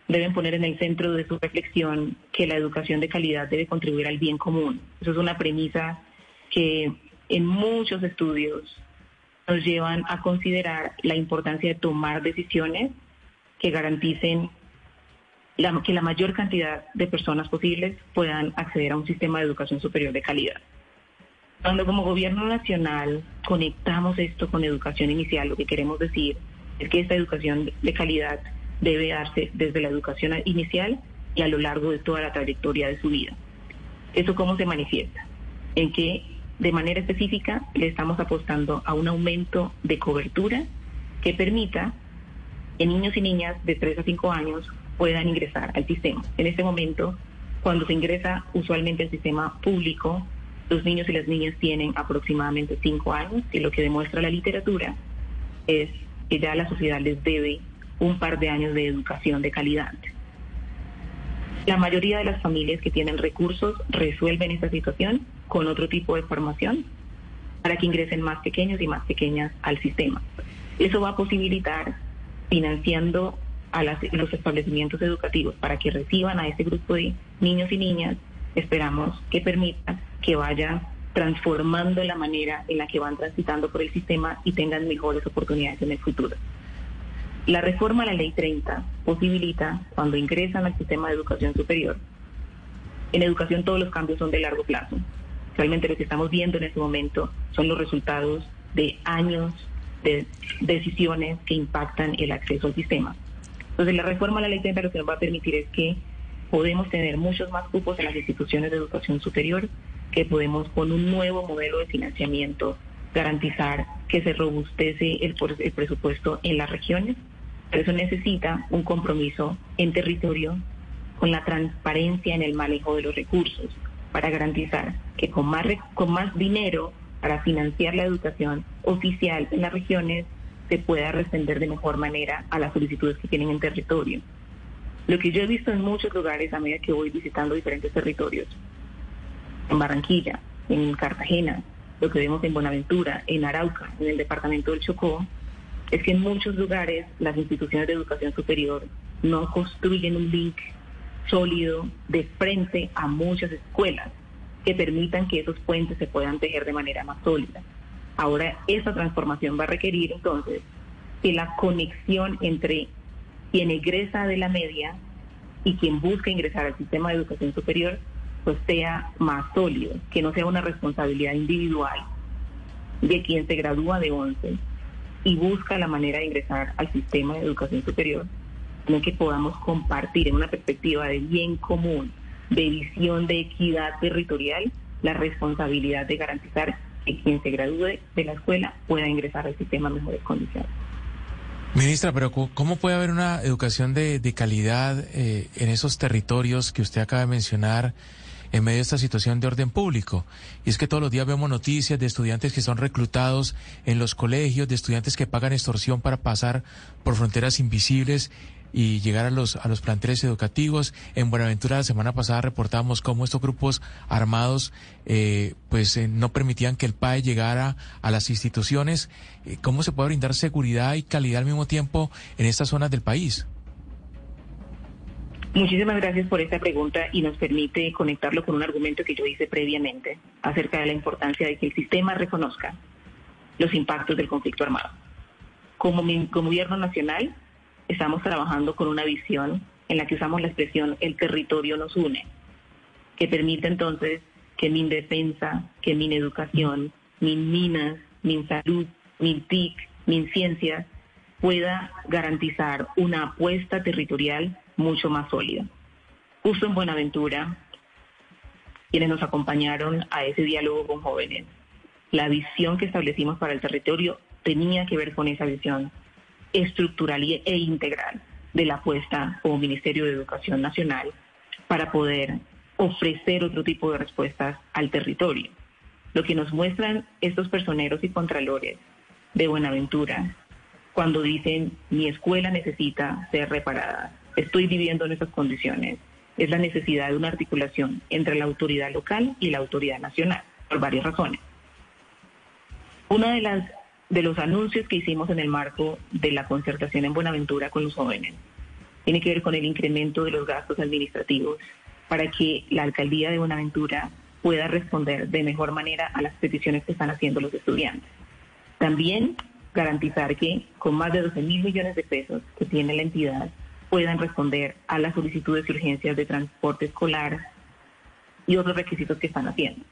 Speaker 54: deben poner en el centro de su reflexión que la educación de calidad debe contribuir al bien común. Eso es una premisa que en muchos estudios nos llevan a considerar la importancia de tomar decisiones que garanticen que la mayor cantidad de personas posibles puedan acceder a un sistema de educación superior de calidad. Cuando como gobierno nacional conectamos esto con educación inicial, lo que queremos decir es que esta educación de calidad debe darse desde la educación inicial y a lo largo de toda la trayectoria de su vida. ¿Eso cómo se manifiesta? En que de manera específica le estamos apostando a un aumento de cobertura que permita que niños y niñas de 3 a 5 años puedan ingresar al sistema. En este momento, cuando se ingresa usualmente al sistema público, los niños y las niñas tienen aproximadamente 5 años y lo que demuestra la literatura es que ya la sociedad les debe un par de años de educación de calidad. La mayoría de las familias que tienen recursos resuelven esta situación con otro tipo de formación para que ingresen más pequeños y más pequeñas al sistema. Eso va a posibilitar financiando a los establecimientos educativos para que reciban a ese grupo de niños y niñas, esperamos que permita que vaya transformando la manera en la que van transitando por el sistema y tengan mejores oportunidades en el futuro. La reforma a la Ley 30 posibilita, cuando ingresan al sistema de educación superior, en educación todos los cambios son de largo plazo. Realmente lo que estamos viendo en este momento son los resultados de años de decisiones que impactan el acceso al sistema. Entonces la reforma a la Ley 30 lo que nos va a permitir es que podemos tener muchos más cupos en las instituciones de educación superior, que podemos con un nuevo modelo de financiamiento garantizar que se robustece el, el presupuesto en las regiones pero eso necesita un compromiso en territorio con la transparencia en el manejo de los recursos para garantizar que con más, con más dinero para financiar la educación oficial en las regiones se pueda responder de mejor manera a las solicitudes que tienen en territorio. Lo que yo he visto en muchos lugares a medida que voy visitando diferentes territorios, en Barranquilla, en Cartagena, lo que vemos en Buenaventura, en Arauca, en el departamento del Chocó, es que en muchos lugares las instituciones de educación superior no construyen un link sólido de frente a muchas escuelas que permitan que esos puentes se puedan tejer de manera más sólida. Ahora, esa transformación va a requerir entonces que la conexión entre quien egresa de la media y quien busca ingresar al sistema de educación superior pues sea más sólido, que no sea una responsabilidad individual de quien se gradúa de 11 y busca la manera de ingresar al sistema de educación superior, en que podamos compartir en una perspectiva de bien común, de visión de equidad territorial, la responsabilidad de garantizar que quien se gradúe de la escuela pueda ingresar al sistema en mejores condiciones.
Speaker 56: Ministra, pero ¿cómo puede haber una educación de, calidad eh, en esos territorios que usted acaba de mencionar? en medio de esta situación de orden público. Y es que todos los días vemos noticias de estudiantes que son reclutados en los colegios, de estudiantes que pagan extorsión para pasar por fronteras invisibles y llegar a los, a los planteles educativos. En Buenaventura la semana pasada reportábamos cómo estos grupos armados eh, pues eh, no permitían que el PAE llegara a las instituciones. Eh, ¿Cómo se puede brindar seguridad y calidad al mismo tiempo en estas zonas del país?
Speaker 54: Muchísimas gracias por esta pregunta y nos permite conectarlo con un argumento que yo hice previamente acerca de la importancia de que el sistema reconozca los impactos del conflicto armado. Como, gobierno nacional estamos trabajando con una visión en la que usamos la expresión el territorio nos une, que permite entonces que mi defensa, que mi educación, mi minas, mi salud, mi TIC, mi ciencia pueda garantizar una apuesta territorial mucho más sólida. Justo en Buenaventura, quienes nos acompañaron a ese diálogo con jóvenes, la visión que establecimos para el territorio tenía que ver con esa visión estructural e integral de la apuesta como Ministerio de Educación Nacional para poder ofrecer otro tipo de respuestas al territorio. Lo que nos muestran estos personeros y contralores de Buenaventura cuando dicen mi escuela necesita ser reparada, estoy viviendo en esas condiciones, es la necesidad de una articulación entre la autoridad local y la autoridad nacional, por varias razones. Una de las de los anuncios que hicimos en el marco de la concertación en Buenaventura con los jóvenes. Tiene que ver con el incremento de los gastos administrativos para que la alcaldía de Buenaventura pueda responder de mejor manera a las peticiones que están haciendo los estudiantes. También garantizar que con más de 12 mil millones de pesos que tiene la entidad puedan responder a las solicitudes y urgencias de transporte escolar y otros requisitos que están haciendo.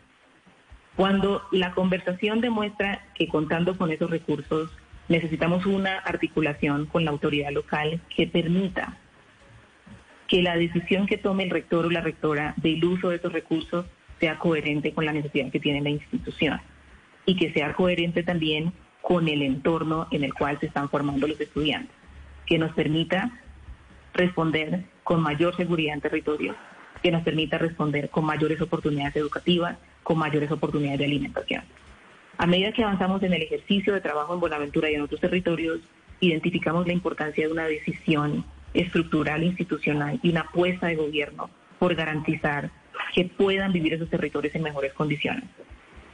Speaker 54: Cuando la conversación demuestra que contando con esos recursos necesitamos una articulación con la autoridad local que permita que la decisión que tome el rector o la rectora del uso de esos recursos sea coherente con la necesidad que tiene la institución y que sea coherente también con el entorno en el cual se están formando los estudiantes, que nos permita responder con mayor seguridad en territorio, que nos permita responder con mayores oportunidades educativas, con mayores oportunidades de alimentación. A medida que avanzamos en el ejercicio de trabajo en Buenaventura y en otros territorios, identificamos la importancia de una decisión estructural, institucional y una apuesta de gobierno por garantizar que puedan vivir esos territorios en mejores condiciones.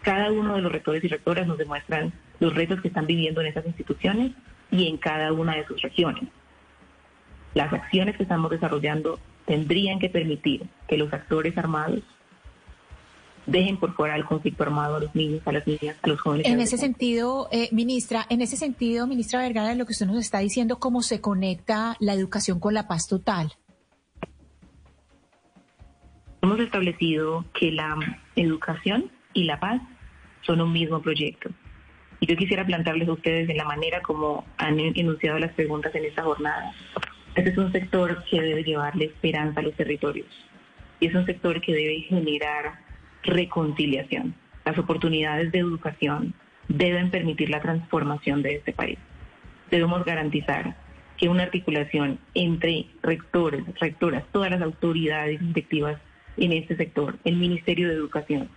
Speaker 54: Cada uno de los rectores y rectoras nos demuestran los retos que están viviendo en esas instituciones y en cada una de sus regiones. Las acciones que estamos desarrollando tendrían que permitir que los actores armados dejen por fuera el conflicto armado a los niños, a las niñas, a los jóvenes.
Speaker 57: En ese sentido, eh, ministra, en ese sentido, ministra Vergara, lo que usted nos está diciendo, cómo se conecta la educación con la paz total.
Speaker 54: Hemos establecido que la educación y la paz son un mismo proyecto. Y yo quisiera plantearles a ustedes de la manera como han enunciado las preguntas en esta jornada. Este es un sector que debe llevarle esperanza a los territorios. Y es un sector que debe generar reconciliación. Las oportunidades de educación deben permitir la transformación de este país. Debemos garantizar que una articulación entre rectores, rectoras, todas las autoridades directivas en este sector, el Ministerio de Educación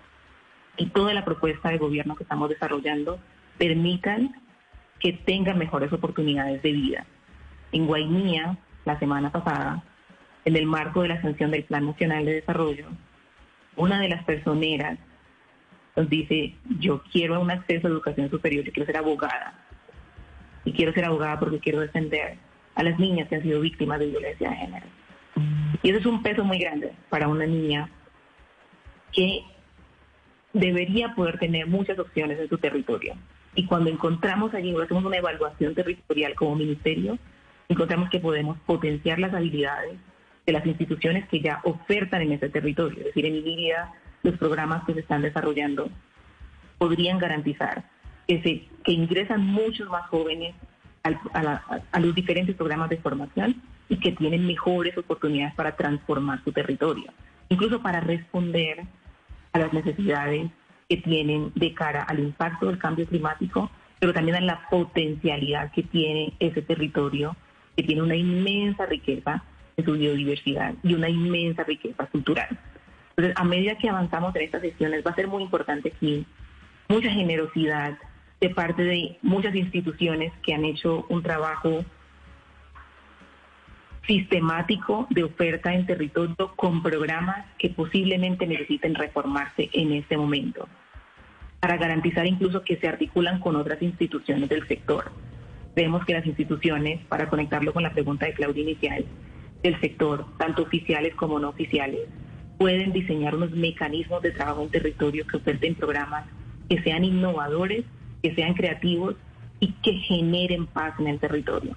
Speaker 54: y toda la propuesta de gobierno que estamos desarrollando permitan que tengan mejores oportunidades de vida. En Guainía, la semana pasada, en el marco de la sanción del Plan Nacional de Desarrollo, una de las personeras nos dice, yo quiero un acceso a educación superior, yo quiero ser abogada. Y quiero ser abogada porque quiero defender a las niñas que han sido víctimas de violencia de género. Y eso es un peso muy grande para una niña que debería poder tener muchas opciones en su territorio. Y cuando encontramos allí, hacemos una evaluación territorial como ministerio, encontramos que podemos potenciar las habilidades de las instituciones que ya ofertan en ese territorio. Es decir, en Iliria, los programas que se están desarrollando podrían garantizar que, se, que ingresan muchos más jóvenes a, los diferentes programas de formación y que tienen mejores oportunidades para transformar su territorio, incluso para responder a las necesidades que tienen de cara al impacto del cambio climático, pero también a la potencialidad que tiene ese territorio, que tiene una inmensa riqueza en su biodiversidad y una inmensa riqueza cultural. Entonces, a medida que avanzamos en estas sesiones, va a ser muy importante aquí mucha generosidad de parte de muchas instituciones que han hecho un trabajo sistemático de oferta en territorio con programas que posiblemente necesiten reformarse en este momento, para garantizar incluso que se articulan con otras instituciones del sector. Vemos que las instituciones, para conectarlo con la pregunta de Claudia inicial, del sector, tanto oficiales como no oficiales, pueden diseñar unos mecanismos de trabajo en territorio que oferten programas que sean innovadores, que sean creativos y que generen paz en el territorio.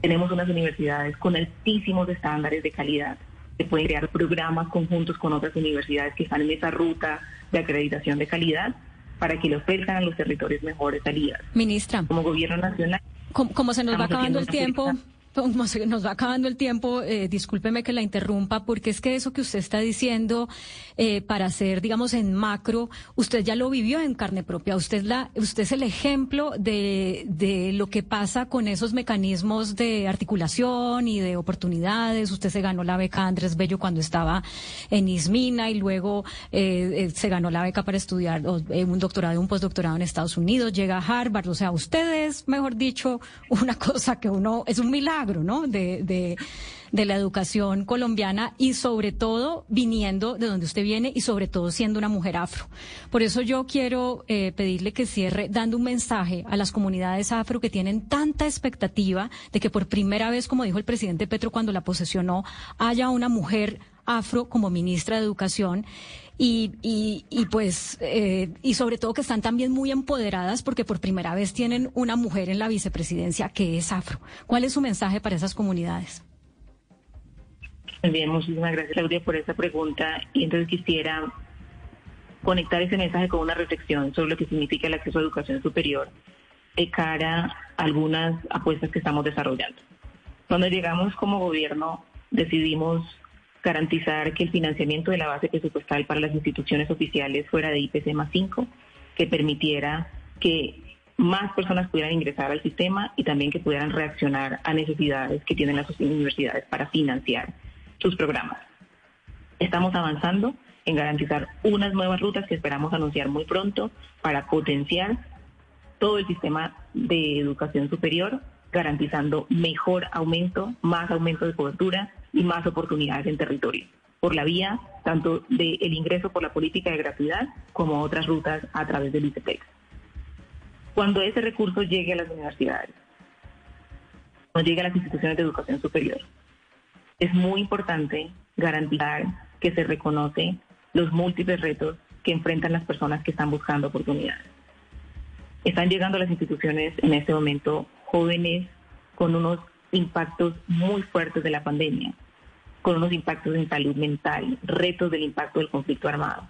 Speaker 54: Tenemos unas universidades con altísimos estándares de calidad que pueden crear programas conjuntos con otras universidades que están en esa ruta de acreditación de calidad para que le ofrezcan a los territorios mejores salidas.
Speaker 58: Ministra.
Speaker 54: Como gobierno nacional.
Speaker 58: Como, se nos va acabando el tiempo se nos va acabando el tiempo, eh, discúlpeme que la interrumpa, porque es que eso que usted está diciendo eh, para hacer, digamos, en macro, usted ya lo vivió en carne propia. Usted, la, usted es el ejemplo de, de lo que pasa con esos mecanismos de articulación y de oportunidades. Usted se ganó la beca Andrés Bello cuando estaba en Ismina y luego eh, se ganó la beca para estudiar un doctorado un postdoctorado en Estados Unidos. Llega a Harvard. O sea, usted es, mejor dicho, una cosa que uno, es un milagro
Speaker 26: ¿no? De, de, de la educación colombiana y sobre todo viniendo de donde usted viene y sobre todo siendo una mujer afro. Por eso yo quiero eh, pedirle que cierre dando un mensaje a las comunidades afro que tienen tanta expectativa de que por primera vez, como dijo el presidente Petro cuando la posesionó, haya una mujer afro como ministra de Educación y, y, y pues, eh, y sobre todo que están también muy empoderadas porque por primera vez tienen una mujer en la vicepresidencia que es afro. ¿Cuál es su mensaje para esas comunidades?
Speaker 54: Bien, muchísimas gracias Claudia por esa pregunta y entonces quisiera conectar ese mensaje con una reflexión sobre lo que significa el acceso a educación superior de cara a algunas apuestas que estamos desarrollando. Cuando llegamos como gobierno decidimos garantizar que el financiamiento de la base presupuestal para las instituciones oficiales fuera de IPC más 5, que permitiera que más personas pudieran ingresar al sistema y también que pudieran reaccionar a necesidades que tienen las universidades para financiar sus programas. Estamos avanzando en garantizar unas nuevas rutas que esperamos anunciar muy pronto para potenciar todo el sistema de educación superior, garantizando mejor aumento, más aumento de cobertura y más oportunidades en territorio, por la vía tanto del ingreso por la política de gratuidad como otras rutas a través del ICETEX. Cuando ese recurso llegue a las universidades, cuando llegue a las instituciones de educación superior, es muy importante garantizar que se reconoce los múltiples retos que enfrentan las personas que están buscando oportunidades. Están llegando a las instituciones en este momento jóvenes con unos impactos muy fuertes de la pandemia, con unos impactos en salud mental, retos del impacto del conflicto armado.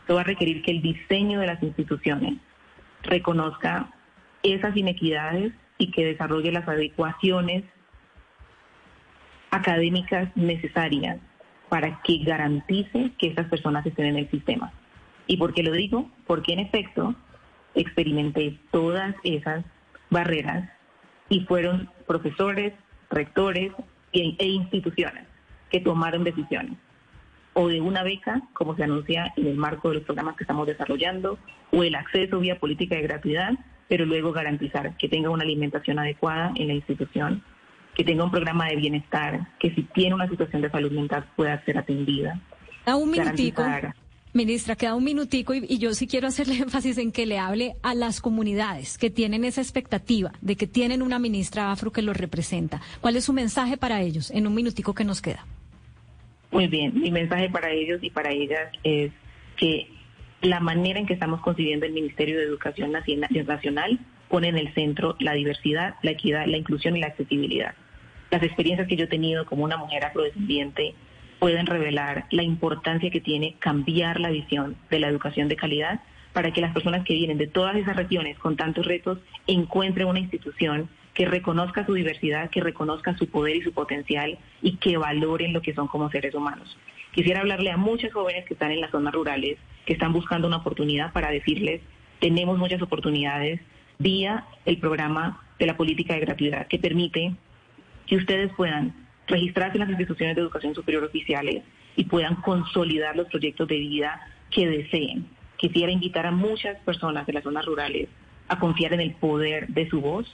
Speaker 54: Esto va a requerir que el diseño de las instituciones reconozca esas inequidades y que desarrolle las adecuaciones académicas necesarias para que garantice que esas personas estén en el sistema. ¿Y por qué lo digo? Porque en efecto experimenté todas esas barreras y fueron profesores, rectores e, e instituciones que tomaron decisiones o de una beca, como se anuncia en el marco de los programas que estamos desarrollando, o el acceso vía política de gratuidad, pero luego garantizar que tenga una alimentación adecuada en la institución que tenga un programa de bienestar, que si tiene una situación de salud mental pueda ser atendida.
Speaker 26: A un minutico. Ministra, queda un minutico y, y, yo sí quiero hacerle énfasis en que le hable a las comunidades que tienen esa expectativa de que tienen una ministra afro que los representa. ¿Cuál es su mensaje para ellos en un minutico que nos queda?
Speaker 54: Muy bien, mi mensaje para ellos y para ellas es que la manera en que estamos concibiendo el Ministerio de Educación Nacional pone en el centro la diversidad, la equidad, la inclusión y la accesibilidad. Las experiencias que yo he tenido como una mujer afrodescendiente pueden revelar la importancia que tiene cambiar la visión de la educación de calidad para que las personas que vienen de todas esas regiones con tantos retos encuentren una institución que reconozca su diversidad, que reconozca su poder y su potencial y que valoren lo que son como seres humanos. Quisiera hablarle a muchos jóvenes que están en las zonas rurales, que están buscando una oportunidad para decirles, tenemos muchas oportunidades, vía el programa de la política de gratuidad que permite que ustedes puedan registrarse en las instituciones de educación superior oficiales y puedan consolidar los proyectos de vida que deseen. Quisiera invitar a muchas personas de las zonas rurales a confiar en el poder de su voz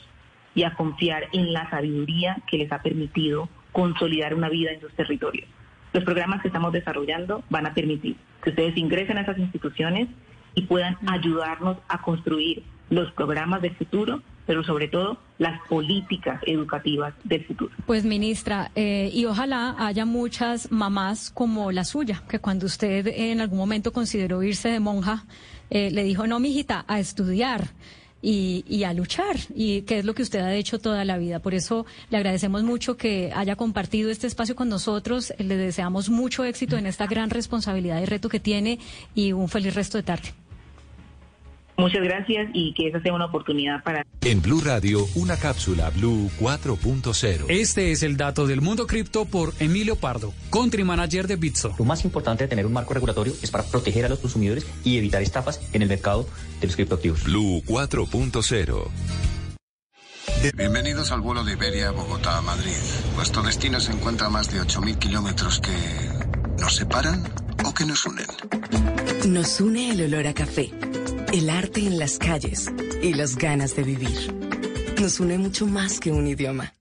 Speaker 54: y a confiar en la sabiduría que les ha permitido consolidar una vida en sus territorios. Los programas que estamos desarrollando van a permitir que ustedes ingresen a esas instituciones y puedan ayudarnos a construir los programas del futuro, pero sobre todo las políticas educativas del futuro.
Speaker 26: Pues ministra, eh, y ojalá haya muchas mamás como la suya, que cuando usted en algún momento consideró irse de monja, eh, le dijo, no, mijita, a estudiar. Y, y, a luchar, y que es lo que usted ha hecho toda la vida. Por eso le agradecemos mucho que haya compartido este espacio con nosotros. Le deseamos mucho éxito en esta gran responsabilidad y reto que tiene y un feliz resto de tarde.
Speaker 54: Muchas gracias y que esa sea una oportunidad para...
Speaker 6: En Blue Radio, una cápsula Blue 4.0.
Speaker 59: Este es el dato del mundo cripto por Emilio Pardo, country manager de Bitso.
Speaker 52: Lo más importante de tener un marco regulatorio es para proteger a los consumidores y evitar estafas en el mercado de los criptoactivos.
Speaker 6: Blue 4.0.
Speaker 60: Bienvenidos al vuelo de Iberia Bogotá a Madrid. Vuestro destino se encuentra a más de 8.000 kilómetros que nos separan o que nos unen.
Speaker 61: Nos une el olor a café el arte en las calles y las ganas de vivir. Nos une mucho más que un idioma.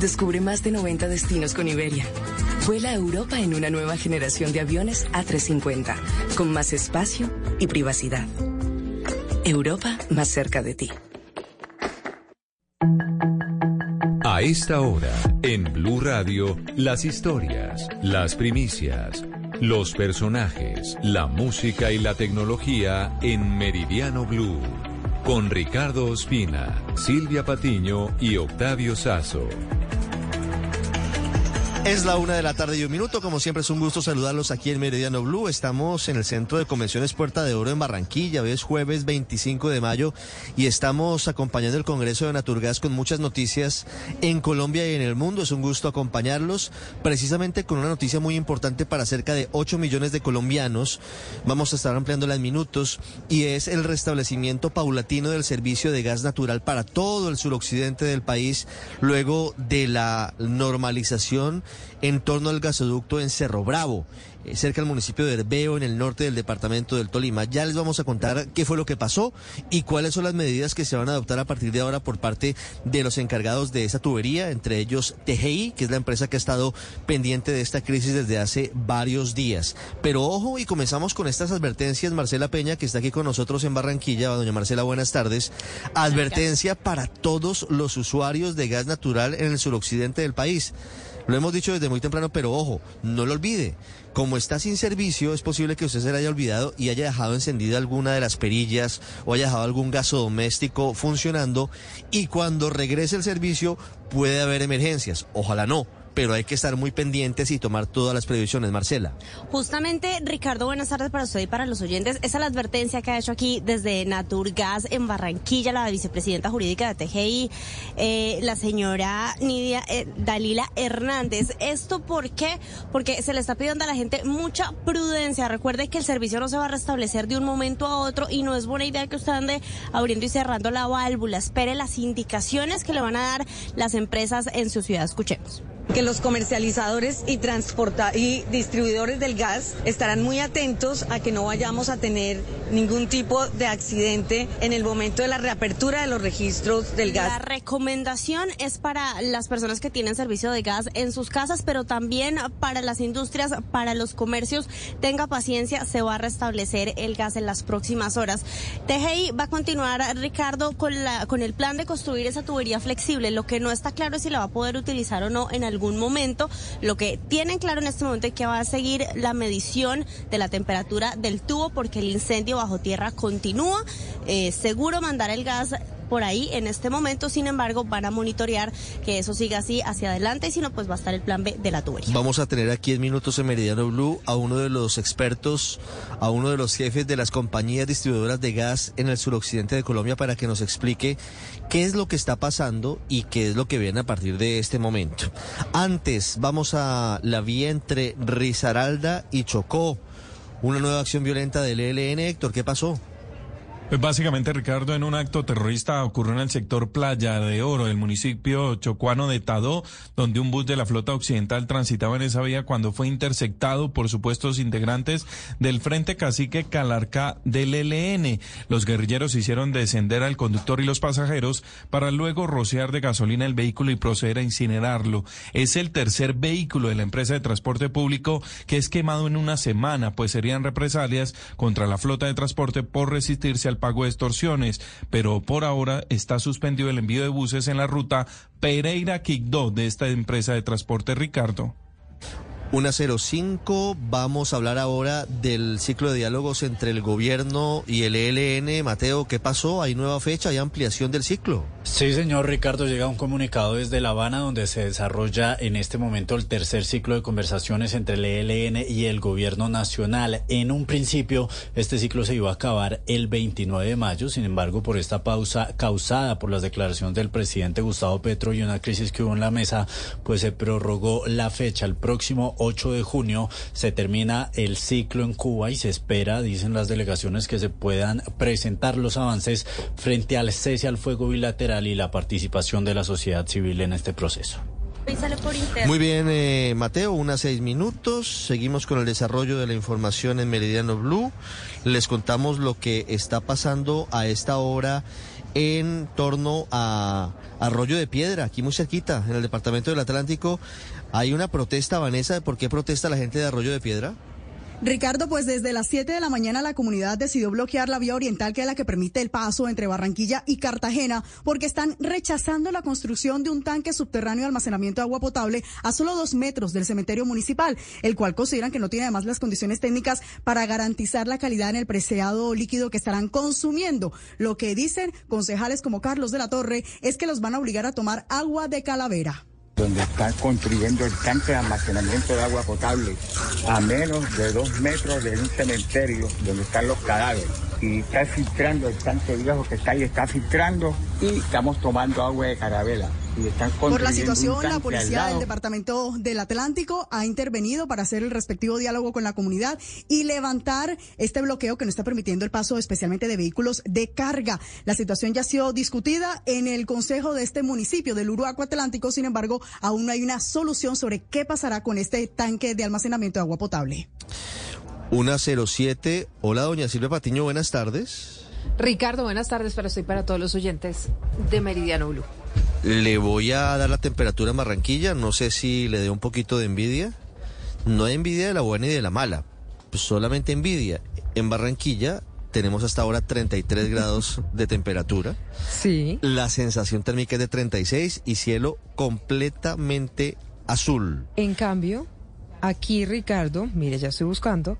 Speaker 62: Descubre más de 90 destinos con Iberia. Vuela a Europa en una nueva generación de aviones A350, con más espacio y privacidad. Europa más cerca de ti.
Speaker 6: A esta hora, en Blue Radio, las historias, las primicias, los personajes, la música y la tecnología en Meridiano Blue. Con Ricardo Ospina, Silvia Patiño y Octavio Sazo.
Speaker 63: Es la una de la tarde y un minuto. Como siempre, es un gusto saludarlos aquí en Meridiano Blue. Estamos en el Centro de Convenciones Puerta de Oro en Barranquilla. Hoy es jueves 25 de mayo y estamos acompañando el Congreso de Naturgas con muchas noticias en Colombia y en el mundo. Es un gusto acompañarlos precisamente con una noticia muy importante para cerca de 8 millones de colombianos. Vamos a estar ampliándola en minutos y es el restablecimiento paulatino del servicio de gas natural para todo el suroccidente del país luego de la normalización en torno al gasoducto en Cerro Bravo, cerca del municipio de Herbeo, en el norte del departamento del Tolima. Ya les vamos a contar qué fue lo que pasó y cuáles son las medidas que se van a adoptar a partir de ahora por parte de los encargados de esa tubería, entre ellos TGI, que es la empresa que ha estado pendiente de esta crisis desde hace varios días. Pero ojo, y comenzamos con estas advertencias. Marcela Peña, que está aquí con nosotros en Barranquilla. Doña Marcela, buenas tardes. Advertencia para todos los usuarios de gas natural en el suroccidente del país. Lo hemos dicho desde muy temprano, pero ojo, no lo olvide. Como está sin servicio, es posible que usted se le haya olvidado y haya dejado encendida alguna de las perillas o haya dejado algún gaso doméstico funcionando y cuando regrese el servicio puede haber emergencias. Ojalá no pero hay que estar muy pendientes y tomar todas las previsiones, Marcela.
Speaker 41: Justamente, Ricardo, buenas tardes para usted y para los oyentes. Esa es la advertencia que ha hecho aquí desde Naturgas en Barranquilla, la vicepresidenta jurídica de TGI, eh, la señora Nidia eh, Dalila Hernández. ¿Esto por qué? Porque se le está pidiendo a la gente mucha prudencia. Recuerde que el servicio no se va a restablecer de un momento a otro y no es buena idea que usted ande abriendo y cerrando la válvula. Espere las indicaciones que le van a dar las empresas en su ciudad. Escuchemos
Speaker 64: que los comercializadores y transporta y distribuidores del gas estarán muy atentos a que no vayamos a tener ningún tipo de accidente en el momento de la reapertura de los registros del gas.
Speaker 41: La recomendación es para las personas que tienen servicio de gas en sus casas, pero también para las industrias, para los comercios. Tenga paciencia, se va a restablecer el gas en las próximas horas. TGI va a continuar, Ricardo, con, la, con el plan de construir esa tubería flexible. Lo que no está claro es si la va a poder utilizar o no en algún momento. Lo que tienen claro en este momento es que va a seguir la medición de la temperatura del tubo porque el incendio bajo tierra continúa. Eh, seguro mandar el gas por ahí en este momento. Sin embargo, van a monitorear que eso siga así hacia adelante y si no, pues va a estar el plan B de la tubería.
Speaker 63: Vamos a tener aquí en Minutos en Meridiano Blue a uno de los expertos, a uno de los jefes de las compañías distribuidoras de gas en el suroccidente de Colombia para que nos explique qué es lo que está pasando y qué es lo que viene a partir de este momento. Antes, vamos a la vía entre Risaralda y Chocó. Una nueva acción violenta del ELN, Héctor, ¿qué pasó?
Speaker 65: Pues básicamente, Ricardo, en un acto terrorista ocurrió en el sector Playa de Oro del municipio chocuano de Tadó, donde un bus de la flota occidental transitaba en esa vía cuando fue interceptado por supuestos integrantes del Frente Cacique Calarca del ELN. Los guerrilleros hicieron descender al conductor y los pasajeros para luego rociar de gasolina el vehículo y proceder a incinerarlo. Es el tercer vehículo de la empresa de transporte público que es quemado en una semana, pues serían represalias contra la flota de transporte por resistirse al pago de extorsiones, pero por ahora está suspendido el envío de buses en la ruta Pereira-Quigdó de esta empresa de transporte Ricardo.
Speaker 63: 105. Vamos a hablar ahora del ciclo de diálogos entre el gobierno y el ELN. Mateo, ¿qué pasó? ¿Hay nueva fecha? ¿Hay ampliación del ciclo?
Speaker 66: Sí, señor Ricardo. Llega un comunicado desde La Habana donde se desarrolla en este momento el tercer ciclo de conversaciones entre el ELN y el gobierno nacional. En un principio, este ciclo se iba a acabar el 29 de mayo. Sin embargo, por esta pausa causada por las declaraciones del presidente Gustavo Petro y una crisis que hubo en la mesa, pues se prorrogó la fecha. El próximo 8 de junio se termina el ciclo en Cuba y se espera, dicen las delegaciones, que se puedan presentar los avances frente al cese al fuego bilateral y la participación de la sociedad civil en este proceso.
Speaker 63: Muy bien, eh, Mateo, unas seis minutos. Seguimos con el desarrollo de la información en Meridiano Blue. Les contamos lo que está pasando a esta hora en torno a Arroyo de Piedra, aquí muy cerquita, en el departamento del Atlántico. Hay una protesta, Vanessa, ¿de por qué protesta la gente de Arroyo de Piedra?
Speaker 61: Ricardo, pues desde las 7 de la mañana la comunidad decidió bloquear la vía oriental que es la que permite el paso entre Barranquilla y Cartagena porque están rechazando la construcción de un tanque subterráneo de almacenamiento de agua potable a solo dos metros del cementerio municipal, el cual consideran que no tiene además las condiciones técnicas para garantizar la calidad en el preciado líquido que estarán consumiendo. Lo que dicen concejales como Carlos de la Torre es que los van a obligar a tomar agua de calavera
Speaker 60: donde están construyendo el tanque de almacenamiento de agua potable a menos de dos metros de un cementerio donde están los cadáveres. Y está filtrando el tanque viejo que está ahí, está filtrando y estamos tomando agua de carabela.
Speaker 61: Por la situación, la policía del Departamento del Atlántico ha intervenido para hacer el respectivo diálogo con la comunidad y levantar este bloqueo que no está permitiendo el paso especialmente de vehículos de carga. La situación ya ha sido discutida en el Consejo de este municipio del Uruaco Atlántico, sin embargo, aún no hay una solución sobre qué pasará con este tanque de almacenamiento de agua potable.
Speaker 63: Una 07. Hola, doña Silvia Patiño, buenas tardes.
Speaker 16: Ricardo, buenas tardes, pero estoy para todos los oyentes de Meridiano Blue.
Speaker 63: Le voy a dar la temperatura en Barranquilla, no sé si le dé un poquito de envidia. No hay envidia de la buena y de la mala, pues solamente envidia. En Barranquilla tenemos hasta ahora 33 grados de temperatura.
Speaker 16: Sí.
Speaker 63: La sensación térmica es de 36 y cielo completamente azul.
Speaker 16: En cambio, aquí Ricardo, mire, ya estoy buscando,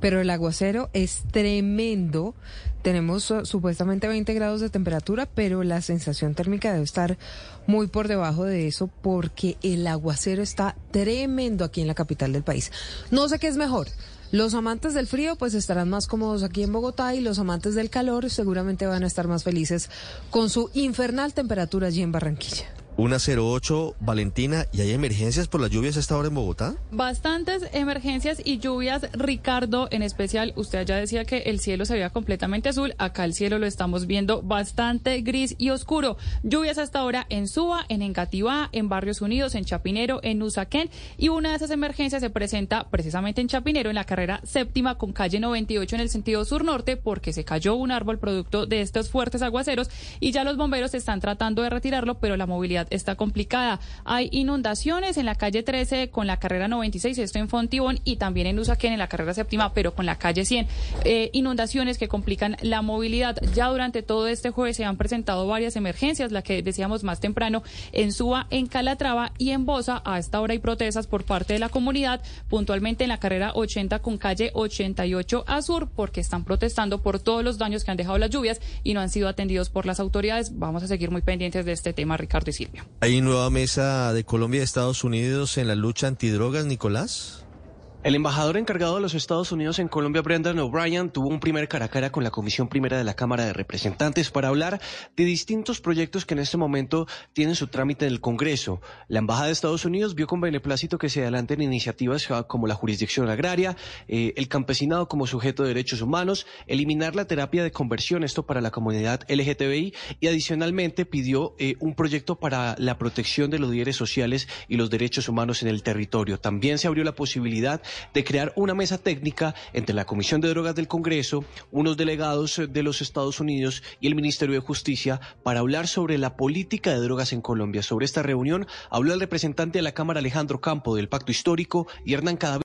Speaker 16: pero el aguacero es tremendo. Tenemos uh, supuestamente 20 grados de temperatura, pero la sensación térmica debe estar muy por debajo de eso porque el aguacero está tremendo aquí en la capital del país. No sé qué es mejor. Los amantes del frío pues estarán más cómodos aquí en Bogotá y los amantes del calor seguramente van a estar más felices con su infernal temperatura allí en Barranquilla.
Speaker 63: Una 08, Valentina, ¿y hay emergencias por las lluvias a esta hora en Bogotá?
Speaker 8: Bastantes emergencias y lluvias, Ricardo, en especial, usted ya decía que el cielo se veía completamente azul, acá el cielo lo estamos viendo bastante gris y oscuro. Lluvias hasta ahora en Suba, en Engativá, en Barrios Unidos, en Chapinero, en Usaquén, y una de esas emergencias se presenta precisamente en Chapinero, en la carrera séptima con calle 98 en el sentido sur-norte, porque se cayó un árbol producto de estos fuertes aguaceros y ya los bomberos están tratando de retirarlo, pero la movilidad está complicada. Hay inundaciones en la calle 13 con la carrera 96, esto en Fontibón, y también en Usaquén en la carrera séptima, pero con la calle 100. Eh, inundaciones que complican la movilidad. Ya durante todo este jueves se han presentado varias emergencias, la que decíamos más temprano en Suba, en Calatrava y en Bosa. A esta hora hay protestas por parte de la comunidad, puntualmente en la carrera 80 con calle 88 a sur, porque están protestando por todos los daños que han dejado las lluvias y no han sido atendidos por las autoridades. Vamos a seguir muy pendientes de este tema, Ricardo y Silvia.
Speaker 63: ¿Hay nueva mesa de Colombia y Estados Unidos en la lucha antidrogas, Nicolás?
Speaker 67: El embajador encargado de los Estados Unidos en Colombia, Brendan O'Brien, tuvo un primer cara a cara con la Comisión Primera de la Cámara de Representantes para hablar de distintos proyectos que en este momento tienen su trámite en el Congreso. La Embajada de Estados Unidos vio con beneplácito que se adelanten iniciativas como la jurisdicción agraria, eh, el campesinado como sujeto de derechos humanos, eliminar la terapia de conversión, esto para la comunidad LGTBI, y adicionalmente pidió eh, un proyecto para la protección de los líderes sociales y los derechos humanos en el territorio. También se abrió la posibilidad de crear una mesa técnica entre la Comisión de Drogas del Congreso, unos delegados de los Estados Unidos y el Ministerio de Justicia para hablar sobre la política de drogas en Colombia. Sobre esta reunión habló el representante de la Cámara Alejandro Campo del Pacto Histórico y Hernán Cadavid